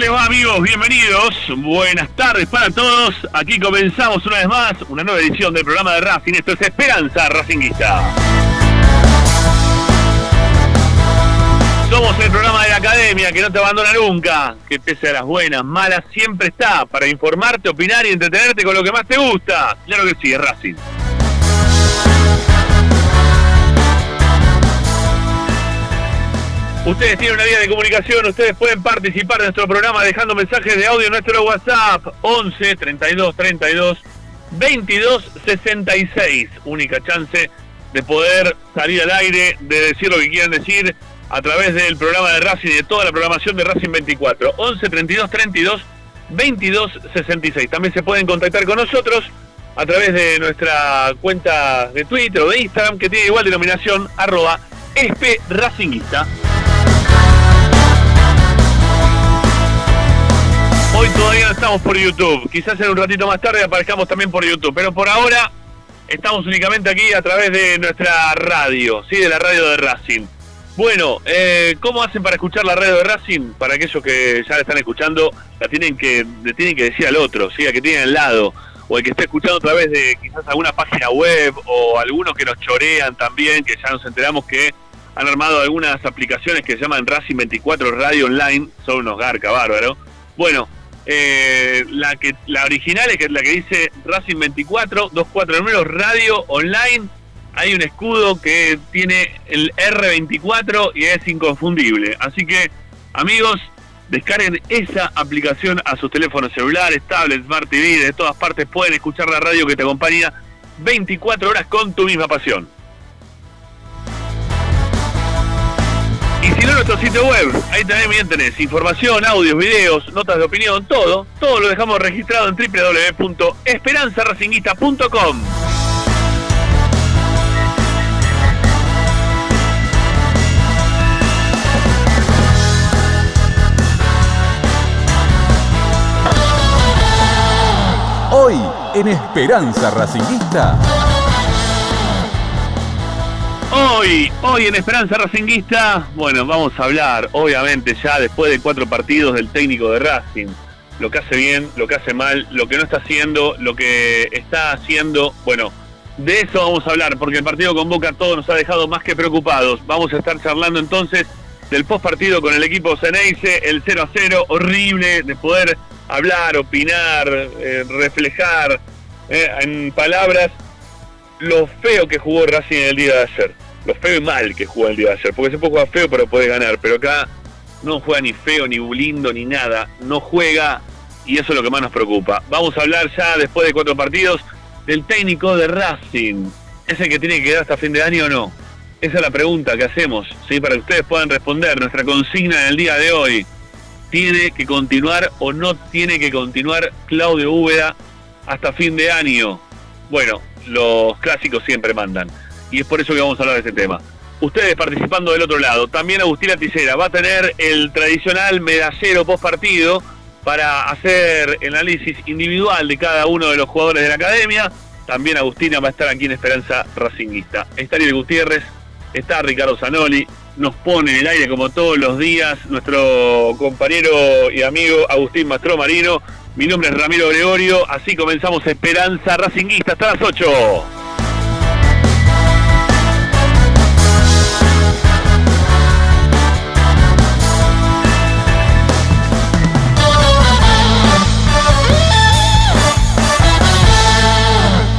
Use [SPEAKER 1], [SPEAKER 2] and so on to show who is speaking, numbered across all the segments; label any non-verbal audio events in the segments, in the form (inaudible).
[SPEAKER 1] les amigos? Bienvenidos, buenas tardes para todos. Aquí comenzamos una vez más una nueva edición del programa de Racing. Esto es Esperanza Racinguista. Somos el programa de la academia que no te abandona nunca, que pese a las buenas, malas, siempre está para informarte, opinar y entretenerte con lo que más te gusta. Claro que sí, es Racing. Ustedes tienen una vía de comunicación, ustedes pueden participar de nuestro programa dejando mensajes de audio en nuestro WhatsApp 11 32 32 22 66. Única chance de poder salir al aire, de decir lo que quieran decir a través del programa de Racing y de toda la programación de Racing 24. 11 32 32 22 66. También se pueden contactar con nosotros a través de nuestra cuenta de Twitter o de Instagram que tiene igual denominación arroba esp Racinguista. Hoy todavía no estamos por YouTube. Quizás en un ratito más tarde aparezcamos también por YouTube. Pero por ahora estamos únicamente aquí a través de nuestra radio, ¿sí? De la radio de Racing. Bueno, eh, ¿cómo hacen para escuchar la radio de Racing? Para aquellos que ya la están escuchando, la tienen que, le tienen que decir al otro, ¿sí? Al que tiene al lado. O el que está escuchando a través de quizás alguna página web o algunos que nos chorean también, que ya nos enteramos que han armado algunas aplicaciones que se llaman Racing 24 Radio Online. Son unos garca bárbaro. Bueno, eh, la que la original es que la que dice Racing 24, 24 números, radio online. Hay un escudo que tiene el R24 y es inconfundible. Así que, amigos, descarguen esa aplicación a sus teléfonos celulares, tablets, Smart TV, de todas partes pueden escuchar la radio que te acompaña 24 horas con tu misma pasión. Nuestro sitio web, ahí también tenés información, audios, videos, notas de opinión, todo, todo lo dejamos registrado en www.esperanzaracinguista.com.
[SPEAKER 2] Hoy en Esperanza Racinguista.
[SPEAKER 1] Hoy, hoy en Esperanza Racinguista, bueno, vamos a hablar, obviamente, ya después de cuatro partidos del técnico de Racing. Lo que hace bien, lo que hace mal, lo que no está haciendo, lo que está haciendo. Bueno, de eso vamos a hablar, porque el partido con Boca todo nos ha dejado más que preocupados. Vamos a estar charlando entonces del post partido con el equipo Ceneice, el 0 a 0, horrible de poder hablar, opinar, eh, reflejar eh, en palabras lo feo que jugó Racing el día de ayer. Lo feo y mal que jugó el día de ayer. Porque se puede jugar feo, pero puede ganar. Pero acá no juega ni feo, ni lindo, ni nada. No juega y eso es lo que más nos preocupa. Vamos a hablar ya después de cuatro partidos del técnico de Racing. ¿Es el que tiene que quedar hasta fin de año o no? Esa es la pregunta que hacemos, ¿sí? para que ustedes puedan responder. Nuestra consigna del día de hoy. ¿Tiene que continuar o no tiene que continuar Claudio Úbeda hasta fin de año? Bueno, los clásicos siempre mandan. Y es por eso que vamos a hablar de este tema. Ustedes participando del otro lado. También Agustina Ticera va a tener el tradicional medallero post partido para hacer el análisis individual de cada uno de los jugadores de la academia. También Agustina va a estar aquí en Esperanza Racinguista. Está Ariel Gutiérrez, está Ricardo Zanoli, nos pone en el aire como todos los días nuestro compañero y amigo Agustín Mastro Marino. Mi nombre es Ramiro Gregorio, así comenzamos Esperanza Racinguista hasta las 8.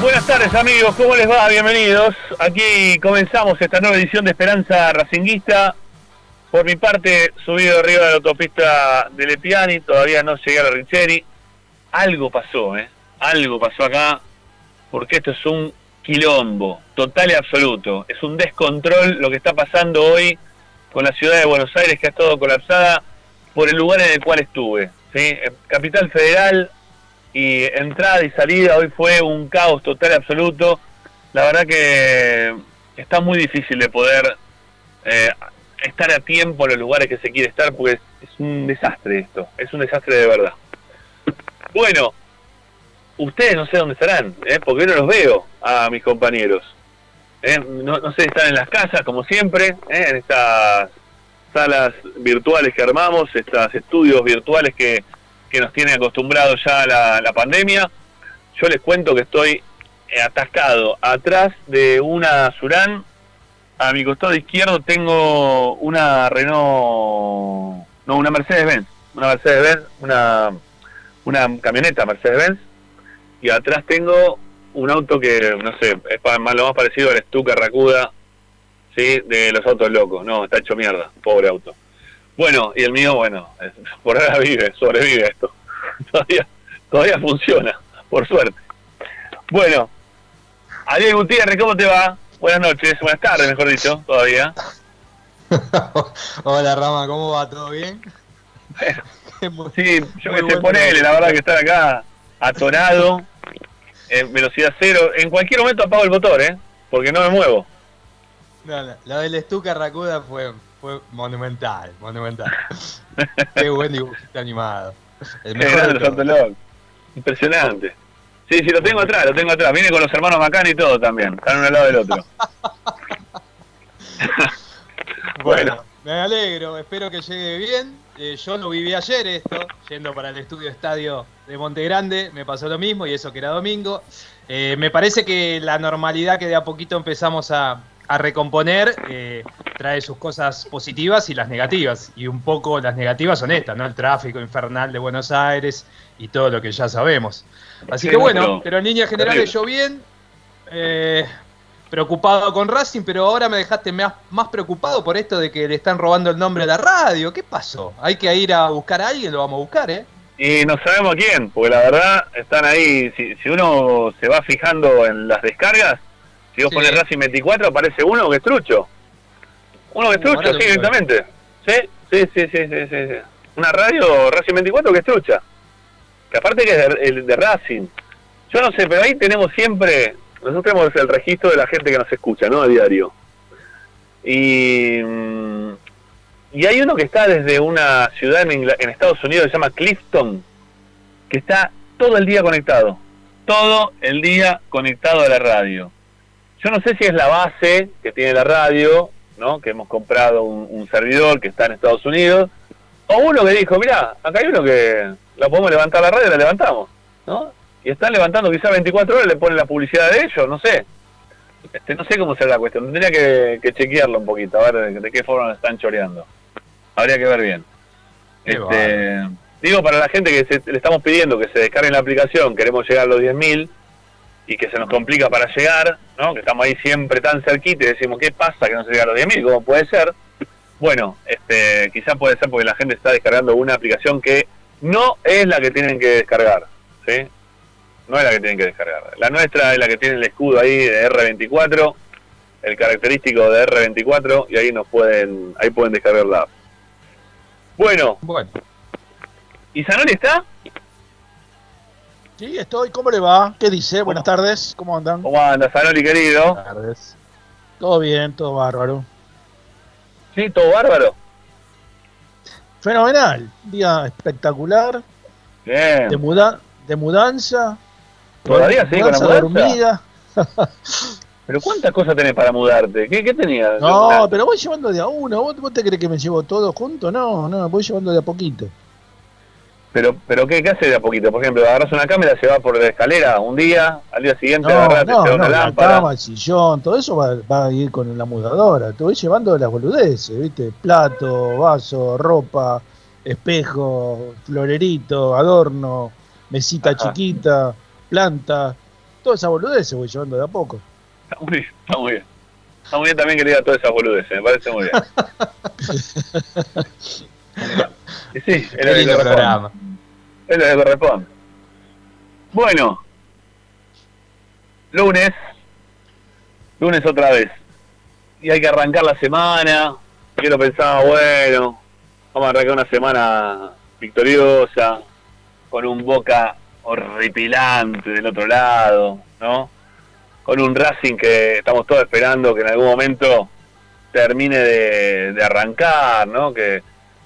[SPEAKER 1] Buenas tardes amigos, ¿cómo les va? Bienvenidos. Aquí comenzamos esta nueva edición de Esperanza Racinguista. Por mi parte, subido arriba de la autopista de Lepiani, todavía no llegué a la Richeri. Algo pasó, ¿eh? Algo pasó acá, porque esto es un quilombo, total y absoluto. Es un descontrol lo que está pasando hoy con la ciudad de Buenos Aires, que ha estado colapsada por el lugar en el cual estuve. ¿sí? En Capital Federal, y entrada y salida hoy fue un caos total absoluto. La verdad que está muy difícil de poder eh, estar a tiempo en los lugares que se quiere estar porque es, un desastre esto, es un desastre de verdad. Bueno, ustedes no sé dónde estarán, ¿eh? porque yo no los veo a mis compañeros. ¿eh? No, no sé están en las casas, como siempre, ¿eh? en estas salas virtuales que armamos, estos estudios virtuales que, que nos tiene acostumbrados ya la, la pandemia. Yo les cuento que estoy atascado atrás de una Surán. A mi costado izquierdo tengo una Renault, no, una Mercedes-Benz, una Mercedes-Benz, una, una camioneta Mercedes-Benz. Y atrás tengo un auto que, no sé, es lo más parecido al Stuka Racuda, ¿sí? De los autos locos. No, está hecho mierda, pobre auto. Bueno, y el mío, bueno, (laughs) por ahora vive, sobrevive a esto. (laughs) todavía, todavía funciona, por suerte. Bueno, Ariel Gutiérrez, ¿cómo te va? Buenas noches, buenas tardes, mejor dicho, todavía. (laughs)
[SPEAKER 3] Hola Rama, ¿cómo va? ¿Todo bien?
[SPEAKER 1] Sí, yo que sé, ponele, la verdad que estar acá atorado, en velocidad cero. En cualquier momento apago el motor, ¿eh? Porque no me muevo.
[SPEAKER 3] No, no, Lo del Stuka Racuda fue, fue monumental, monumental. (laughs) Qué buen dibujito animado. El mejor
[SPEAKER 1] grande. Impresionante. Sí, sí, lo tengo atrás, lo tengo atrás. Viene con los hermanos Macán y todo también. Están uno al lado del otro. (laughs) (laughs)
[SPEAKER 3] Bueno, me alegro, espero que llegue bien. Eh, yo lo viví ayer esto, yendo para el estudio estadio de Monte Grande, me pasó lo mismo y eso que era domingo. Eh, me parece que la normalidad que de a poquito empezamos a, a recomponer eh, trae sus cosas positivas y las negativas. Y un poco las negativas son estas, ¿no? El tráfico infernal de Buenos Aires y todo lo que ya sabemos. Así
[SPEAKER 1] Sí,
[SPEAKER 3] que bueno,
[SPEAKER 1] pero-
[SPEAKER 3] pero en líneas generales yo bien. Eh, preocupado con Racing, pero ahora me dejaste más, más preocupado por esto de que le están robando el nombre a la radio. ¿Qué pasó? Hay que ir a buscar a alguien, lo vamos a buscar, ¿eh?
[SPEAKER 1] Y no sabemos quién, porque la verdad están ahí. Si, si uno se va fijando en las descargas, si vos
[SPEAKER 3] Sí.
[SPEAKER 1] pones Racing 24, aparece uno que es trucho. Uno que es trucho,
[SPEAKER 3] ahora
[SPEAKER 1] sí, directamente. Sí, sí, sí, sí, sí, sí, sí. Una radio Racing 24 que es trucha. Que aparte que es de, el de Racing. Yo no sé, pero ahí tenemos siempre. Nosotros tenemos el registro de la gente que nos escucha, ¿no? A diario. Y. mm, Y hay uno que está desde una ciudad en, en Estados Unidos, se llama Clifton, que está todo el día conectado. Todo el día conectado a la radio. Yo no sé si es la base que tiene la radio, ¿no? Que hemos comprado un, un servidor que está en Estados Unidos. O uno que dijo, mira, acá hay uno que la podemos levantar la radio, la levantamos, ¿no? Y están levantando quizás 24 horas, le ponen la publicidad de ellos, no sé. Este, no sé cómo será la cuestión, tendría que, que chequearlo un poquito, a ver de, de qué forma están choreando. Habría que ver bien. Este, digo, para la gente que se- le estamos pidiendo que se descarguen la aplicación, queremos llegar a los 10.000 y que se nos complica para llegar, ¿no? que estamos ahí siempre tan cerquita y decimos, ¿qué pasa que no se llega a los 10.000? ¿Cómo puede ser? Bueno, este, quizás puede ser porque la gente está descargando una aplicación que no es la que tienen que descargar, ¿sí? No es la que tienen que descargar. La nuestra es la que tiene el escudo ahí de R24, el característico de R24 y ahí nos pueden, ahí pueden descargar la app. Bueno,
[SPEAKER 3] Bueno,
[SPEAKER 1] ¿y Zanoli está?
[SPEAKER 4] Sí, estoy. ¿Cómo le va? ¿Qué dice? Buenas tardes. ¿Cómo andan?
[SPEAKER 1] ¿Cómo anda Zanoli querido?
[SPEAKER 4] Buenas tardes. Todo bien, todo bárbaro.
[SPEAKER 1] Sí, todo bárbaro.
[SPEAKER 4] Fenomenal. Día espectacular.
[SPEAKER 1] Bien.
[SPEAKER 4] De, muda de mudanza.
[SPEAKER 1] ¿Todavía sí, con la mudanza?
[SPEAKER 4] dormida. (laughs)
[SPEAKER 1] Pero ¿cuántas cosas tenés para mudarte? ¿Qué, qué tenías?
[SPEAKER 4] No, pero voy llevando de a uno. ¿Vos, vos te crees que me llevo todo junto? No, no, voy llevando de a poquito.
[SPEAKER 1] Pero, pero ¿qué, qué haces de a poquito? Por ejemplo, agarras una cámara, se va por la escalera un día, al día siguiente
[SPEAKER 4] No,
[SPEAKER 1] agarras,
[SPEAKER 4] no, no,
[SPEAKER 1] una
[SPEAKER 4] la
[SPEAKER 1] lámpara.
[SPEAKER 4] cama, el sillón, todo eso va, va a ir con la mudadora. Te voy llevando las boludeces, ¿viste? Plato, vaso, ropa, espejo, florerito, adorno, mesita
[SPEAKER 1] Ajá.
[SPEAKER 4] chiquita, planta. Todas esas boludeces voy llevando de a poco.
[SPEAKER 1] Está muy bien, está muy bien. Está muy bien también que le diga todas esas boludeces, me parece muy bien. (laughs) y sí, es lo que
[SPEAKER 3] programa.
[SPEAKER 1] Es lo que corresponde. Bueno, lunes, lunes otra vez. Y hay que arrancar la semana. Yo lo pensaba, bueno, vamos a arrancar una semana victoriosa, con un boca horripilante del otro lado, ¿no? Con un Racing que estamos todos esperando que en algún momento termine de, de arrancar, ¿no? Que,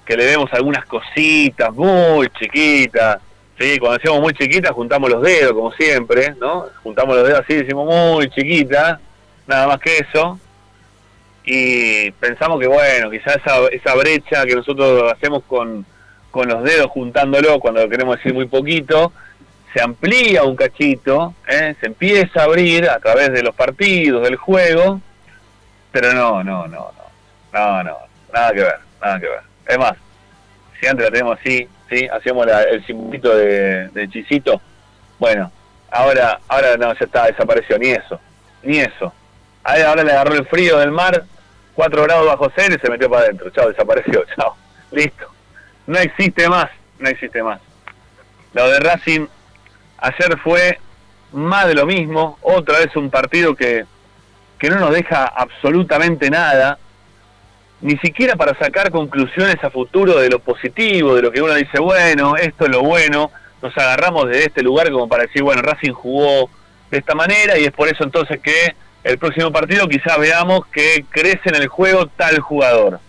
[SPEAKER 1] que le demos algunas cositas muy chiquitas. Sí, cuando decimos muy chiquitas juntamos los dedos, como siempre, ¿no? Juntamos los dedos así, decimos muy chiquita, nada más que eso. Y pensamos que, bueno, quizás esa, esa brecha que nosotros hacemos con, con los dedos juntándolo, cuando queremos decir muy poquito, se amplía un cachito, ¿eh? se empieza a abrir a través de los partidos, del juego, pero no, no, no, no, no, no, nada que ver, nada que ver. Es más, si antes la tenemos así, ¿sí? hacíamos el simbolito de, de chisito, bueno, ahora, ahora no, ya está, desapareció, ni eso, ni eso. Ahora le agarró el frío del mar, 4 grados bajo cero y se metió para adentro, chao, desapareció, (laughs) chao, listo. No existe más, no existe más. Lo de Racing ayer fue más de lo mismo, otra vez un partido que, que no nos deja absolutamente nada, ni siquiera para sacar conclusiones a futuro de lo positivo, de lo que uno dice, bueno, esto es lo bueno, nos agarramos de este lugar como para decir, bueno, Racing jugó de esta manera y es por eso entonces que el próximo partido quizás veamos que crece en el juego tal jugador.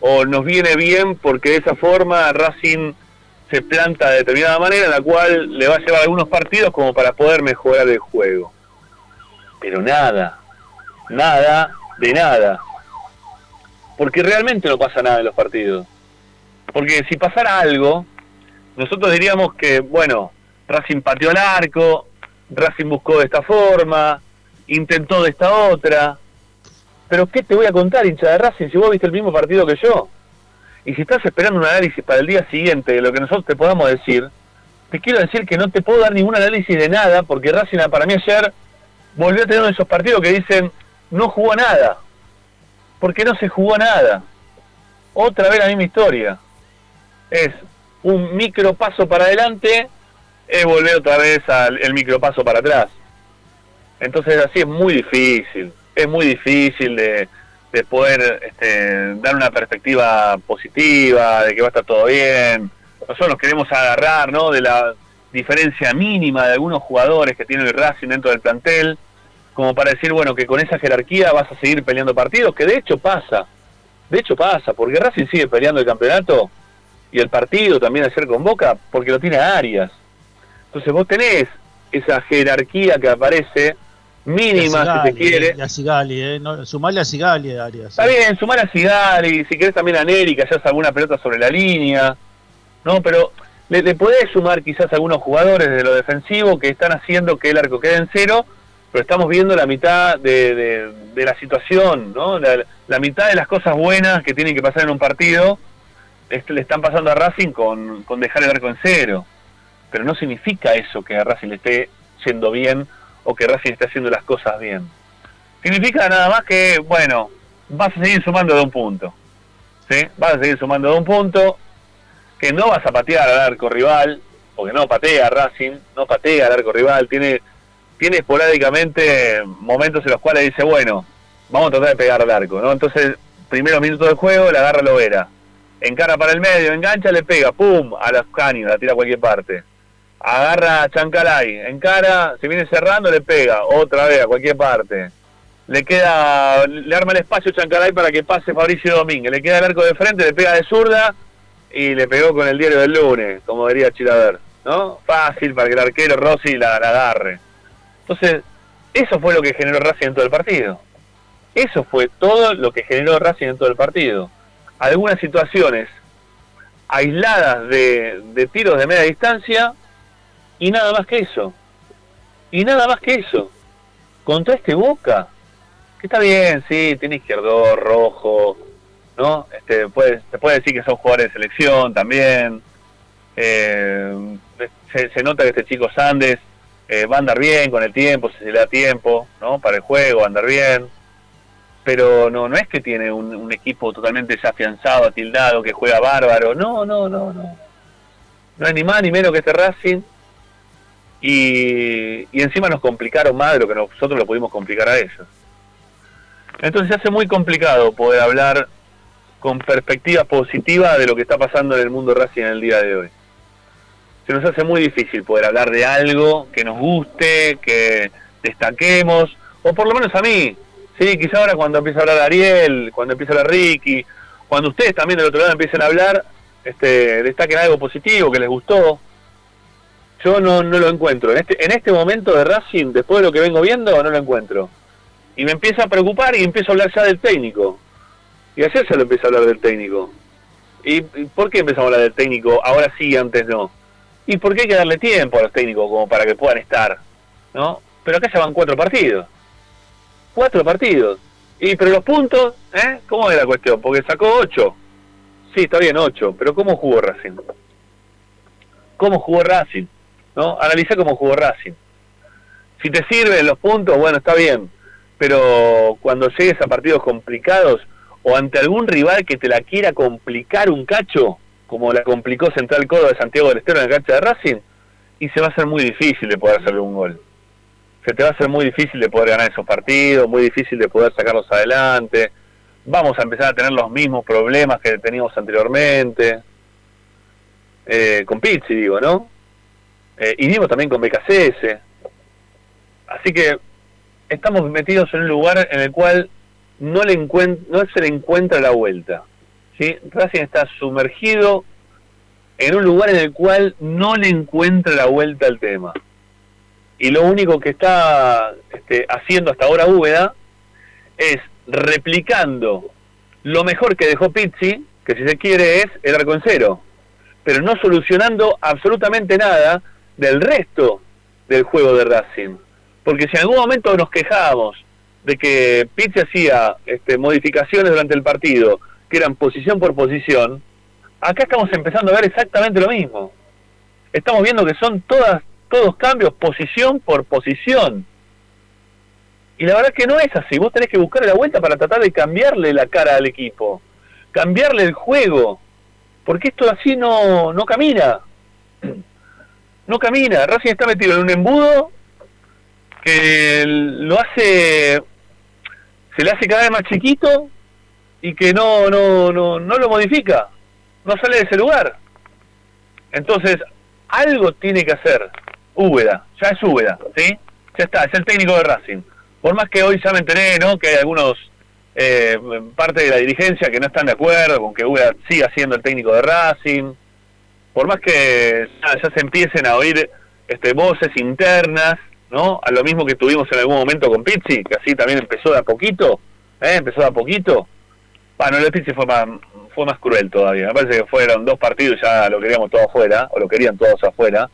[SPEAKER 1] O nos viene bien porque de esa forma Racing se planta de determinada manera la cual le va a llevar algunos partidos como para poder mejorar el juego. Pero nada, nada de nada. Porque realmente no pasa nada en los partidos. Porque si pasara algo, nosotros diríamos que, bueno, Racing pateó el arco, Racing buscó de esta forma, intentó de esta otra. Pero ¿qué te voy a contar, hincha de Racing, si vos viste el mismo partido que yo? Y si estás esperando un análisis para el día siguiente de lo que nosotros te podamos decir, te quiero decir que no te puedo dar ningún análisis de nada, porque Racing para mí ayer volvió a tener uno de esos partidos que dicen, no jugó nada, porque no se jugó nada. Otra vez la misma historia. Es un micro paso para adelante, es volver otra vez al el micro paso para atrás. Entonces así es muy difícil, es muy difícil de, de poder este, dar una perspectiva positiva, de que va a estar todo bien. Nosotros nos queremos agarrar ¿no? de la diferencia mínima de algunos jugadores que tiene el Racing dentro del plantel, como para decir, bueno, que con esa jerarquía vas a seguir peleando partidos, que de hecho pasa, de hecho pasa, porque Racing sigue peleando el campeonato y el partido también ayer con Boca, porque lo tiene a Arias. Entonces vos tenés esa jerarquía que aparece, mínima si te quiere.
[SPEAKER 4] Y a Sigali, eh. No, sumarle a Sigali, Arias.
[SPEAKER 1] Está bien, sumar a Cigari, si querés también a Neri, que hayas alguna pelota sobre la línea. No, pero le, le podés sumar quizás algunos jugadores de lo defensivo que están haciendo que el arco quede en cero, pero estamos viendo la mitad de, la situación, ¿no? La, mitad de las cosas buenas que tienen que pasar en un partido le están pasando a Racing con, dejar el arco en cero. Pero no significa eso que a Racing le esté yendo bien o que Racing esté haciendo las cosas bien. Significa nada más que, bueno, vas a seguir sumando de un punto. ¿Sí? Vas a seguir sumando de un punto, que no vas a patear al arco rival, porque no patea Racing, no patea al arco rival, tiene, tiene esporádicamente momentos en los cuales dice, bueno, vamos a tratar de pegar al arco, ¿no? Entonces, primeros minutos del juego, la agarra Lovera. Encara para el medio, engancha, le pega, ¡pum! A los caños, la tira a cualquier parte. Agarra a Chancalay, encara, se viene cerrando, le pega, otra vez a cualquier parte. Le queda, le arma el espacio Chancalay para que pase Fabricio Domínguez. Le queda el arco de frente, le pega de zurda y le pegó con el diario del lunes, como diría Chilaver, ¿no? Fácil para que el arquero Rossi la, la agarre. Entonces, eso fue lo que generó Racing en todo el partido. Eso fue todo lo que generó Racing en todo el partido. Algunas situaciones aisladas de, tiros de media distancia y nada más que eso. Y nada más que eso. Contra este Boca, que está bien, sí, tiene izquierdo, rojo, ¿no? Este, se puede decir que son jugadores de selección también. Eh, se, se nota que este chico Sandes eh, va a andar bien con el tiempo, si se le da tiempo, ¿no? Para el juego, va a andar bien. Pero no, no es que tiene un, un equipo totalmente ya afianzado, atildado, que juega bárbaro. No, no, no, no. No hay ni más ni menos que este Racing. Y, y encima nos complicaron más de lo que nosotros lo pudimos complicar a ellos. Entonces se hace muy complicado poder hablar con perspectiva positiva de lo que está pasando en el mundo Racing en el día de hoy. Nos hace muy difícil poder hablar de algo que nos guste, que destaquemos, o por lo menos a mí. Sí, quizá ahora cuando empieza a hablar Ariel, cuando empieza a hablar Ricky, cuando ustedes también del otro lado empiecen a hablar, este, destaquen algo positivo que les gustó. Yo no, no lo encuentro. En este, en este momento de Racing, después de lo que vengo viendo, no lo encuentro. Y me empieza a preocupar y empiezo a hablar ya del técnico. Y ayer se lo empecé a hablar del técnico. ¿Y y por qué empezamos a hablar del técnico? Ahora sí, antes no. Y porque hay que darle tiempo a los técnicos como para que puedan estar, ¿no? Pero acá ya van cuatro partidos. Cuatro partidos. Y pero los puntos, ¿eh? ¿Cómo es la cuestión? Porque sacó ocho. Sí, está bien, ocho. Pero ¿cómo jugó Racing? ¿Cómo jugó Racing? ¿No? Analiza cómo jugó Racing. Si te sirven los puntos, bueno, está bien. Pero cuando llegues a partidos complicados o ante algún rival que te la quiera complicar un cacho, como la complicó Central Córdoba de Santiago del Estero en la cancha de Racing, y se va a hacer muy difícil de poder hacerle un gol. Se te va a hacer muy difícil de poder ganar esos partidos, muy difícil de poder sacarlos adelante. Vamos a empezar a tener los mismos problemas que teníamos anteriormente. Eh, con Pizzi, digo, ¿no? Eh, y digo también con BKCS. Así que estamos metidos en un lugar en el cual no, le encuent no se le encuentra la vuelta. Racing está sumergido en un lugar en el cual no le encuentra la vuelta al tema. Y lo único que está este, haciendo hasta ahora Úbeda es replicando lo mejor que dejó Pizzi, que si se quiere es el arco en cero, pero no solucionando absolutamente nada del resto del juego de Racing. Porque si en algún momento nos quejábamos de que Pizzi hacía este, modificaciones durante el partido, que eran posición por posición, acá estamos empezando a ver exactamente lo mismo. Estamos viendo que son todas todos cambios posición por posición. Y la verdad es que no es así. Vos tenés que buscar la vuelta para tratar de cambiarle la cara al equipo, cambiarle el juego, porque esto así no, no camina. (clears throat) No camina. Racing está metido en un embudo que lo hace, se le hace cada vez más chiquito y que no, no, no, no lo modifica, no sale de ese lugar. Entonces, algo tiene que hacer Úbeda, ya es Úbeda, ¿sí? Ya está, es el técnico de Racing. Por más que hoy ya me enteré, ¿no? Que hay algunos, eh, parte de la dirigencia que no están de acuerdo con que Úbeda siga siendo el técnico de Racing. Por más que ya, ya se empiecen a oír este, voces internas, ¿no? A lo mismo que tuvimos en algún momento con Pizzi, que así también empezó de a poquito, ¿eh? Empezó de a poquito. Bueno, el Pizzi fue más, fue más cruel todavía. Me parece que fueron dos partidos ya lo queríamos todos afuera, o lo querían todos afuera.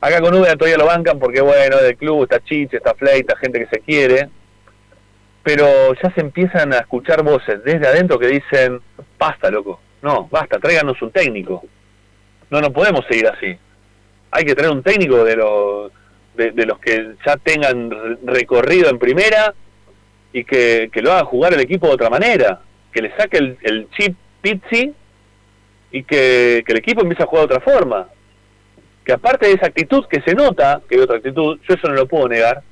[SPEAKER 1] Acá con Úbeda todavía lo bancan porque, bueno, del club está Chiche, está Fleita, gente que se quiere. Pero ya se empiezan a escuchar voces desde adentro que dicen, basta, loco. No, basta, tráiganos un técnico. No, no podemos seguir así. Hay que traer un técnico de los, de, de los que ya tengan re- recorrido en primera y que, que lo haga jugar el equipo de otra manera. Que le saque el, el chip Pizzi y que, que el equipo empiece a jugar de otra forma que aparte de esa actitud que se nota, que hay otra actitud, yo eso no lo puedo negar,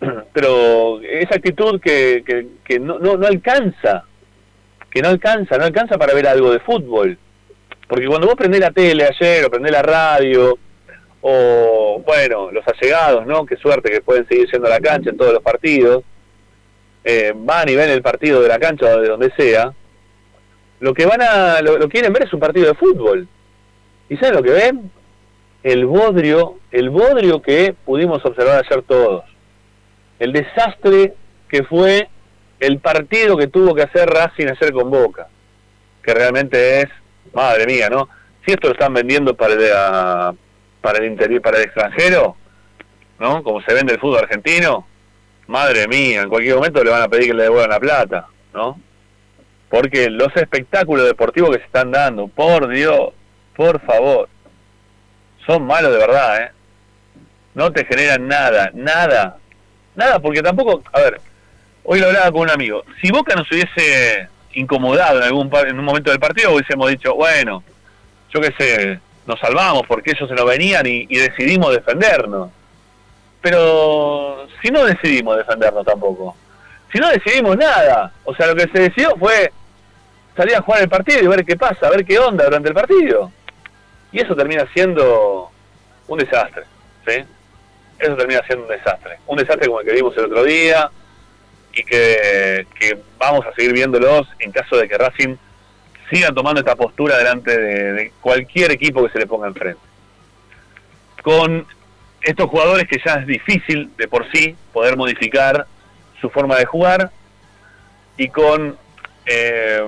[SPEAKER 1] (clears throat) pero esa actitud que, que, que no, no, no alcanza, que no alcanza, no alcanza para ver algo de fútbol. Porque cuando vos prendés la tele ayer o prendés la radio, o bueno, los allegados, ¿no? Qué suerte que pueden seguir yendo la cancha en todos los partidos, eh, van y ven el partido de la cancha o de donde sea, lo que van a, lo, lo quieren ver es un partido de fútbol. ¿Y saben lo que ven? El bodrio, el bodrio que pudimos observar ayer todos. El desastre que fue el partido que tuvo que hacer Racing ayer con Boca. Que realmente es, madre mía, ¿no? Si esto lo están vendiendo para el, ah, para el interior, para el extranjero, ¿no? Como se vende el fútbol argentino, madre mía, en cualquier momento le van a pedir que le devuelvan la plata, ¿no? Porque los espectáculos deportivos que se están dando, por Dios, por favor, son malos de verdad, ¿eh? No te generan nada, nada, nada, porque tampoco, a ver, hoy lo hablaba con un amigo, si Boca nos hubiese incomodado en algún en un momento del partido, hubiésemos dicho, bueno, yo qué sé, nos salvamos porque ellos se nos venían y decidimos defendernos. Pero si no decidimos defendernos tampoco, si no decidimos nada, o sea, lo que se decidió fue salir a jugar el partido y ver qué pasa, ver qué onda durante el partido. Y eso termina siendo un desastre, ¿sí? Eso termina siendo un desastre. Un desastre como el que vimos el otro día y que, vamos a seguir viéndolos en caso de que Racing siga tomando esta postura delante de, de cualquier equipo que se le ponga enfrente. Con estos jugadores que ya es difícil de por sí poder modificar su forma de jugar y con eh,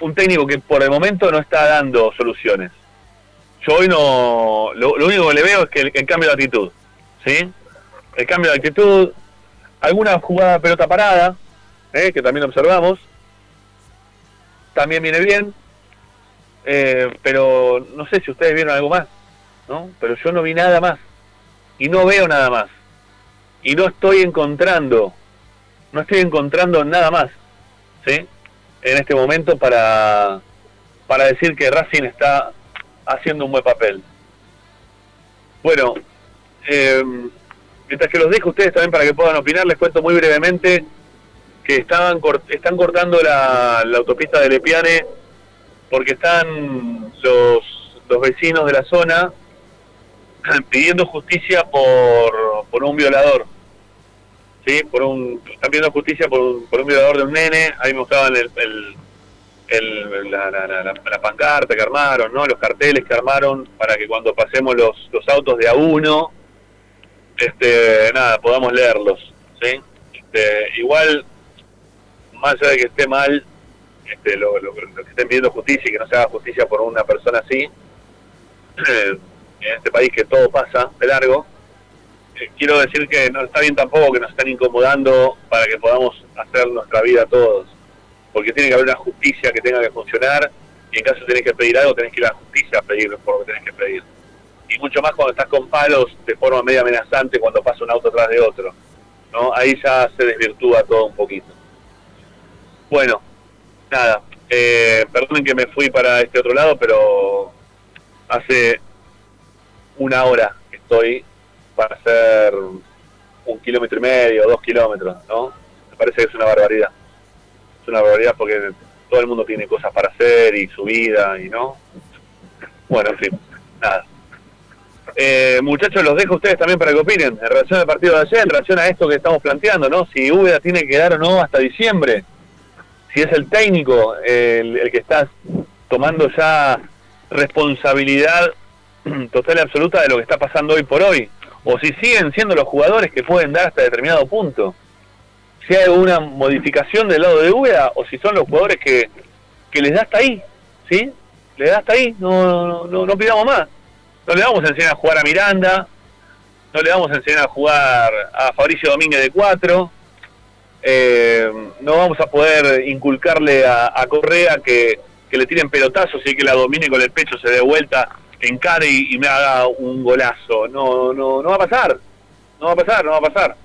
[SPEAKER 1] un técnico que por el momento no está dando soluciones. Yo hoy no. Lo, único que le veo es que el, cambio de actitud. ¿Sí? El cambio de actitud. Alguna jugada pelota parada, ¿eh? que también observamos. También viene bien. Eh, pero no sé si ustedes vieron algo más. ¿No? Pero yo no vi nada más. Y no veo nada más. Y no estoy encontrando. No estoy encontrando nada más. ¿Sí? En este momento para, para decir que Racing está haciendo un buen papel. Bueno, eh, mientras que los dejo ustedes también para que puedan opinar, les cuento muy brevemente que estaban están cortando la, la autopista de Lepiane porque están los, los vecinos de la zona pidiendo justicia por, por un violador. ¿Sí? Por un, están pidiendo justicia por por un violador de un nene. Ahí mostraban el, el, el- la, la- la- pancarta que armaron, ¿no? los carteles que armaron para que cuando pasemos los, los autos de a uno, este, nada, podamos leerlos. ¿sí? Este, igual, más allá de que esté mal, este, lo, lo- lo que estén pidiendo justicia y que no se haga justicia por una persona así, (clears throat) en este país que todo pasa de largo, eh, quiero decir que no está bien tampoco que nos estén incomodando para que podamos hacer nuestra vida todos, porque tiene que haber una justicia que tenga que funcionar y en caso tenés que pedir algo tenés que ir a la justicia a pedir por lo que tenés que pedir. Y mucho más cuando estás con palos de forma media amenazante cuando pasa un auto atrás de otro. ¿no? Ahí ya se desvirtúa todo un poquito. Bueno, nada, eh, perdonen que me fui para este otro lado, pero hace una hora estoy para hacer un kilómetro y medio, dos kilómetros, ¿no? Me parece que es una barbaridad. Es una barbaridad porque todo el mundo tiene cosas para hacer y su vida y no. Bueno, en fin, nada. Eh, muchachos, los dejo a ustedes también para que opinen en relación al partido de ayer, en relación a esto que estamos planteando, ¿no? Si Úbeda tiene que dar o no hasta diciembre, si es el técnico el, el que está tomando ya responsabilidad (clears throat) total y absoluta de lo que está pasando hoy por hoy, o si siguen siendo los jugadores que pueden dar hasta determinado punto, si hay alguna modificación del lado de Úbeda, o si son los jugadores que, que les da hasta ahí, ¿sí? Les da hasta ahí, no, no, no, no pidamos más. No le vamos a enseñar a jugar a Miranda, no le vamos a enseñar a jugar a Fabricio Domínguez de 4, eh, no vamos a poder inculcarle a, a Correa que, que le tiren pelotazos y que la domine con el pecho, se dé vuelta, encare y, me haga un golazo. No, no, no va a pasar, no va a pasar, no va a pasar.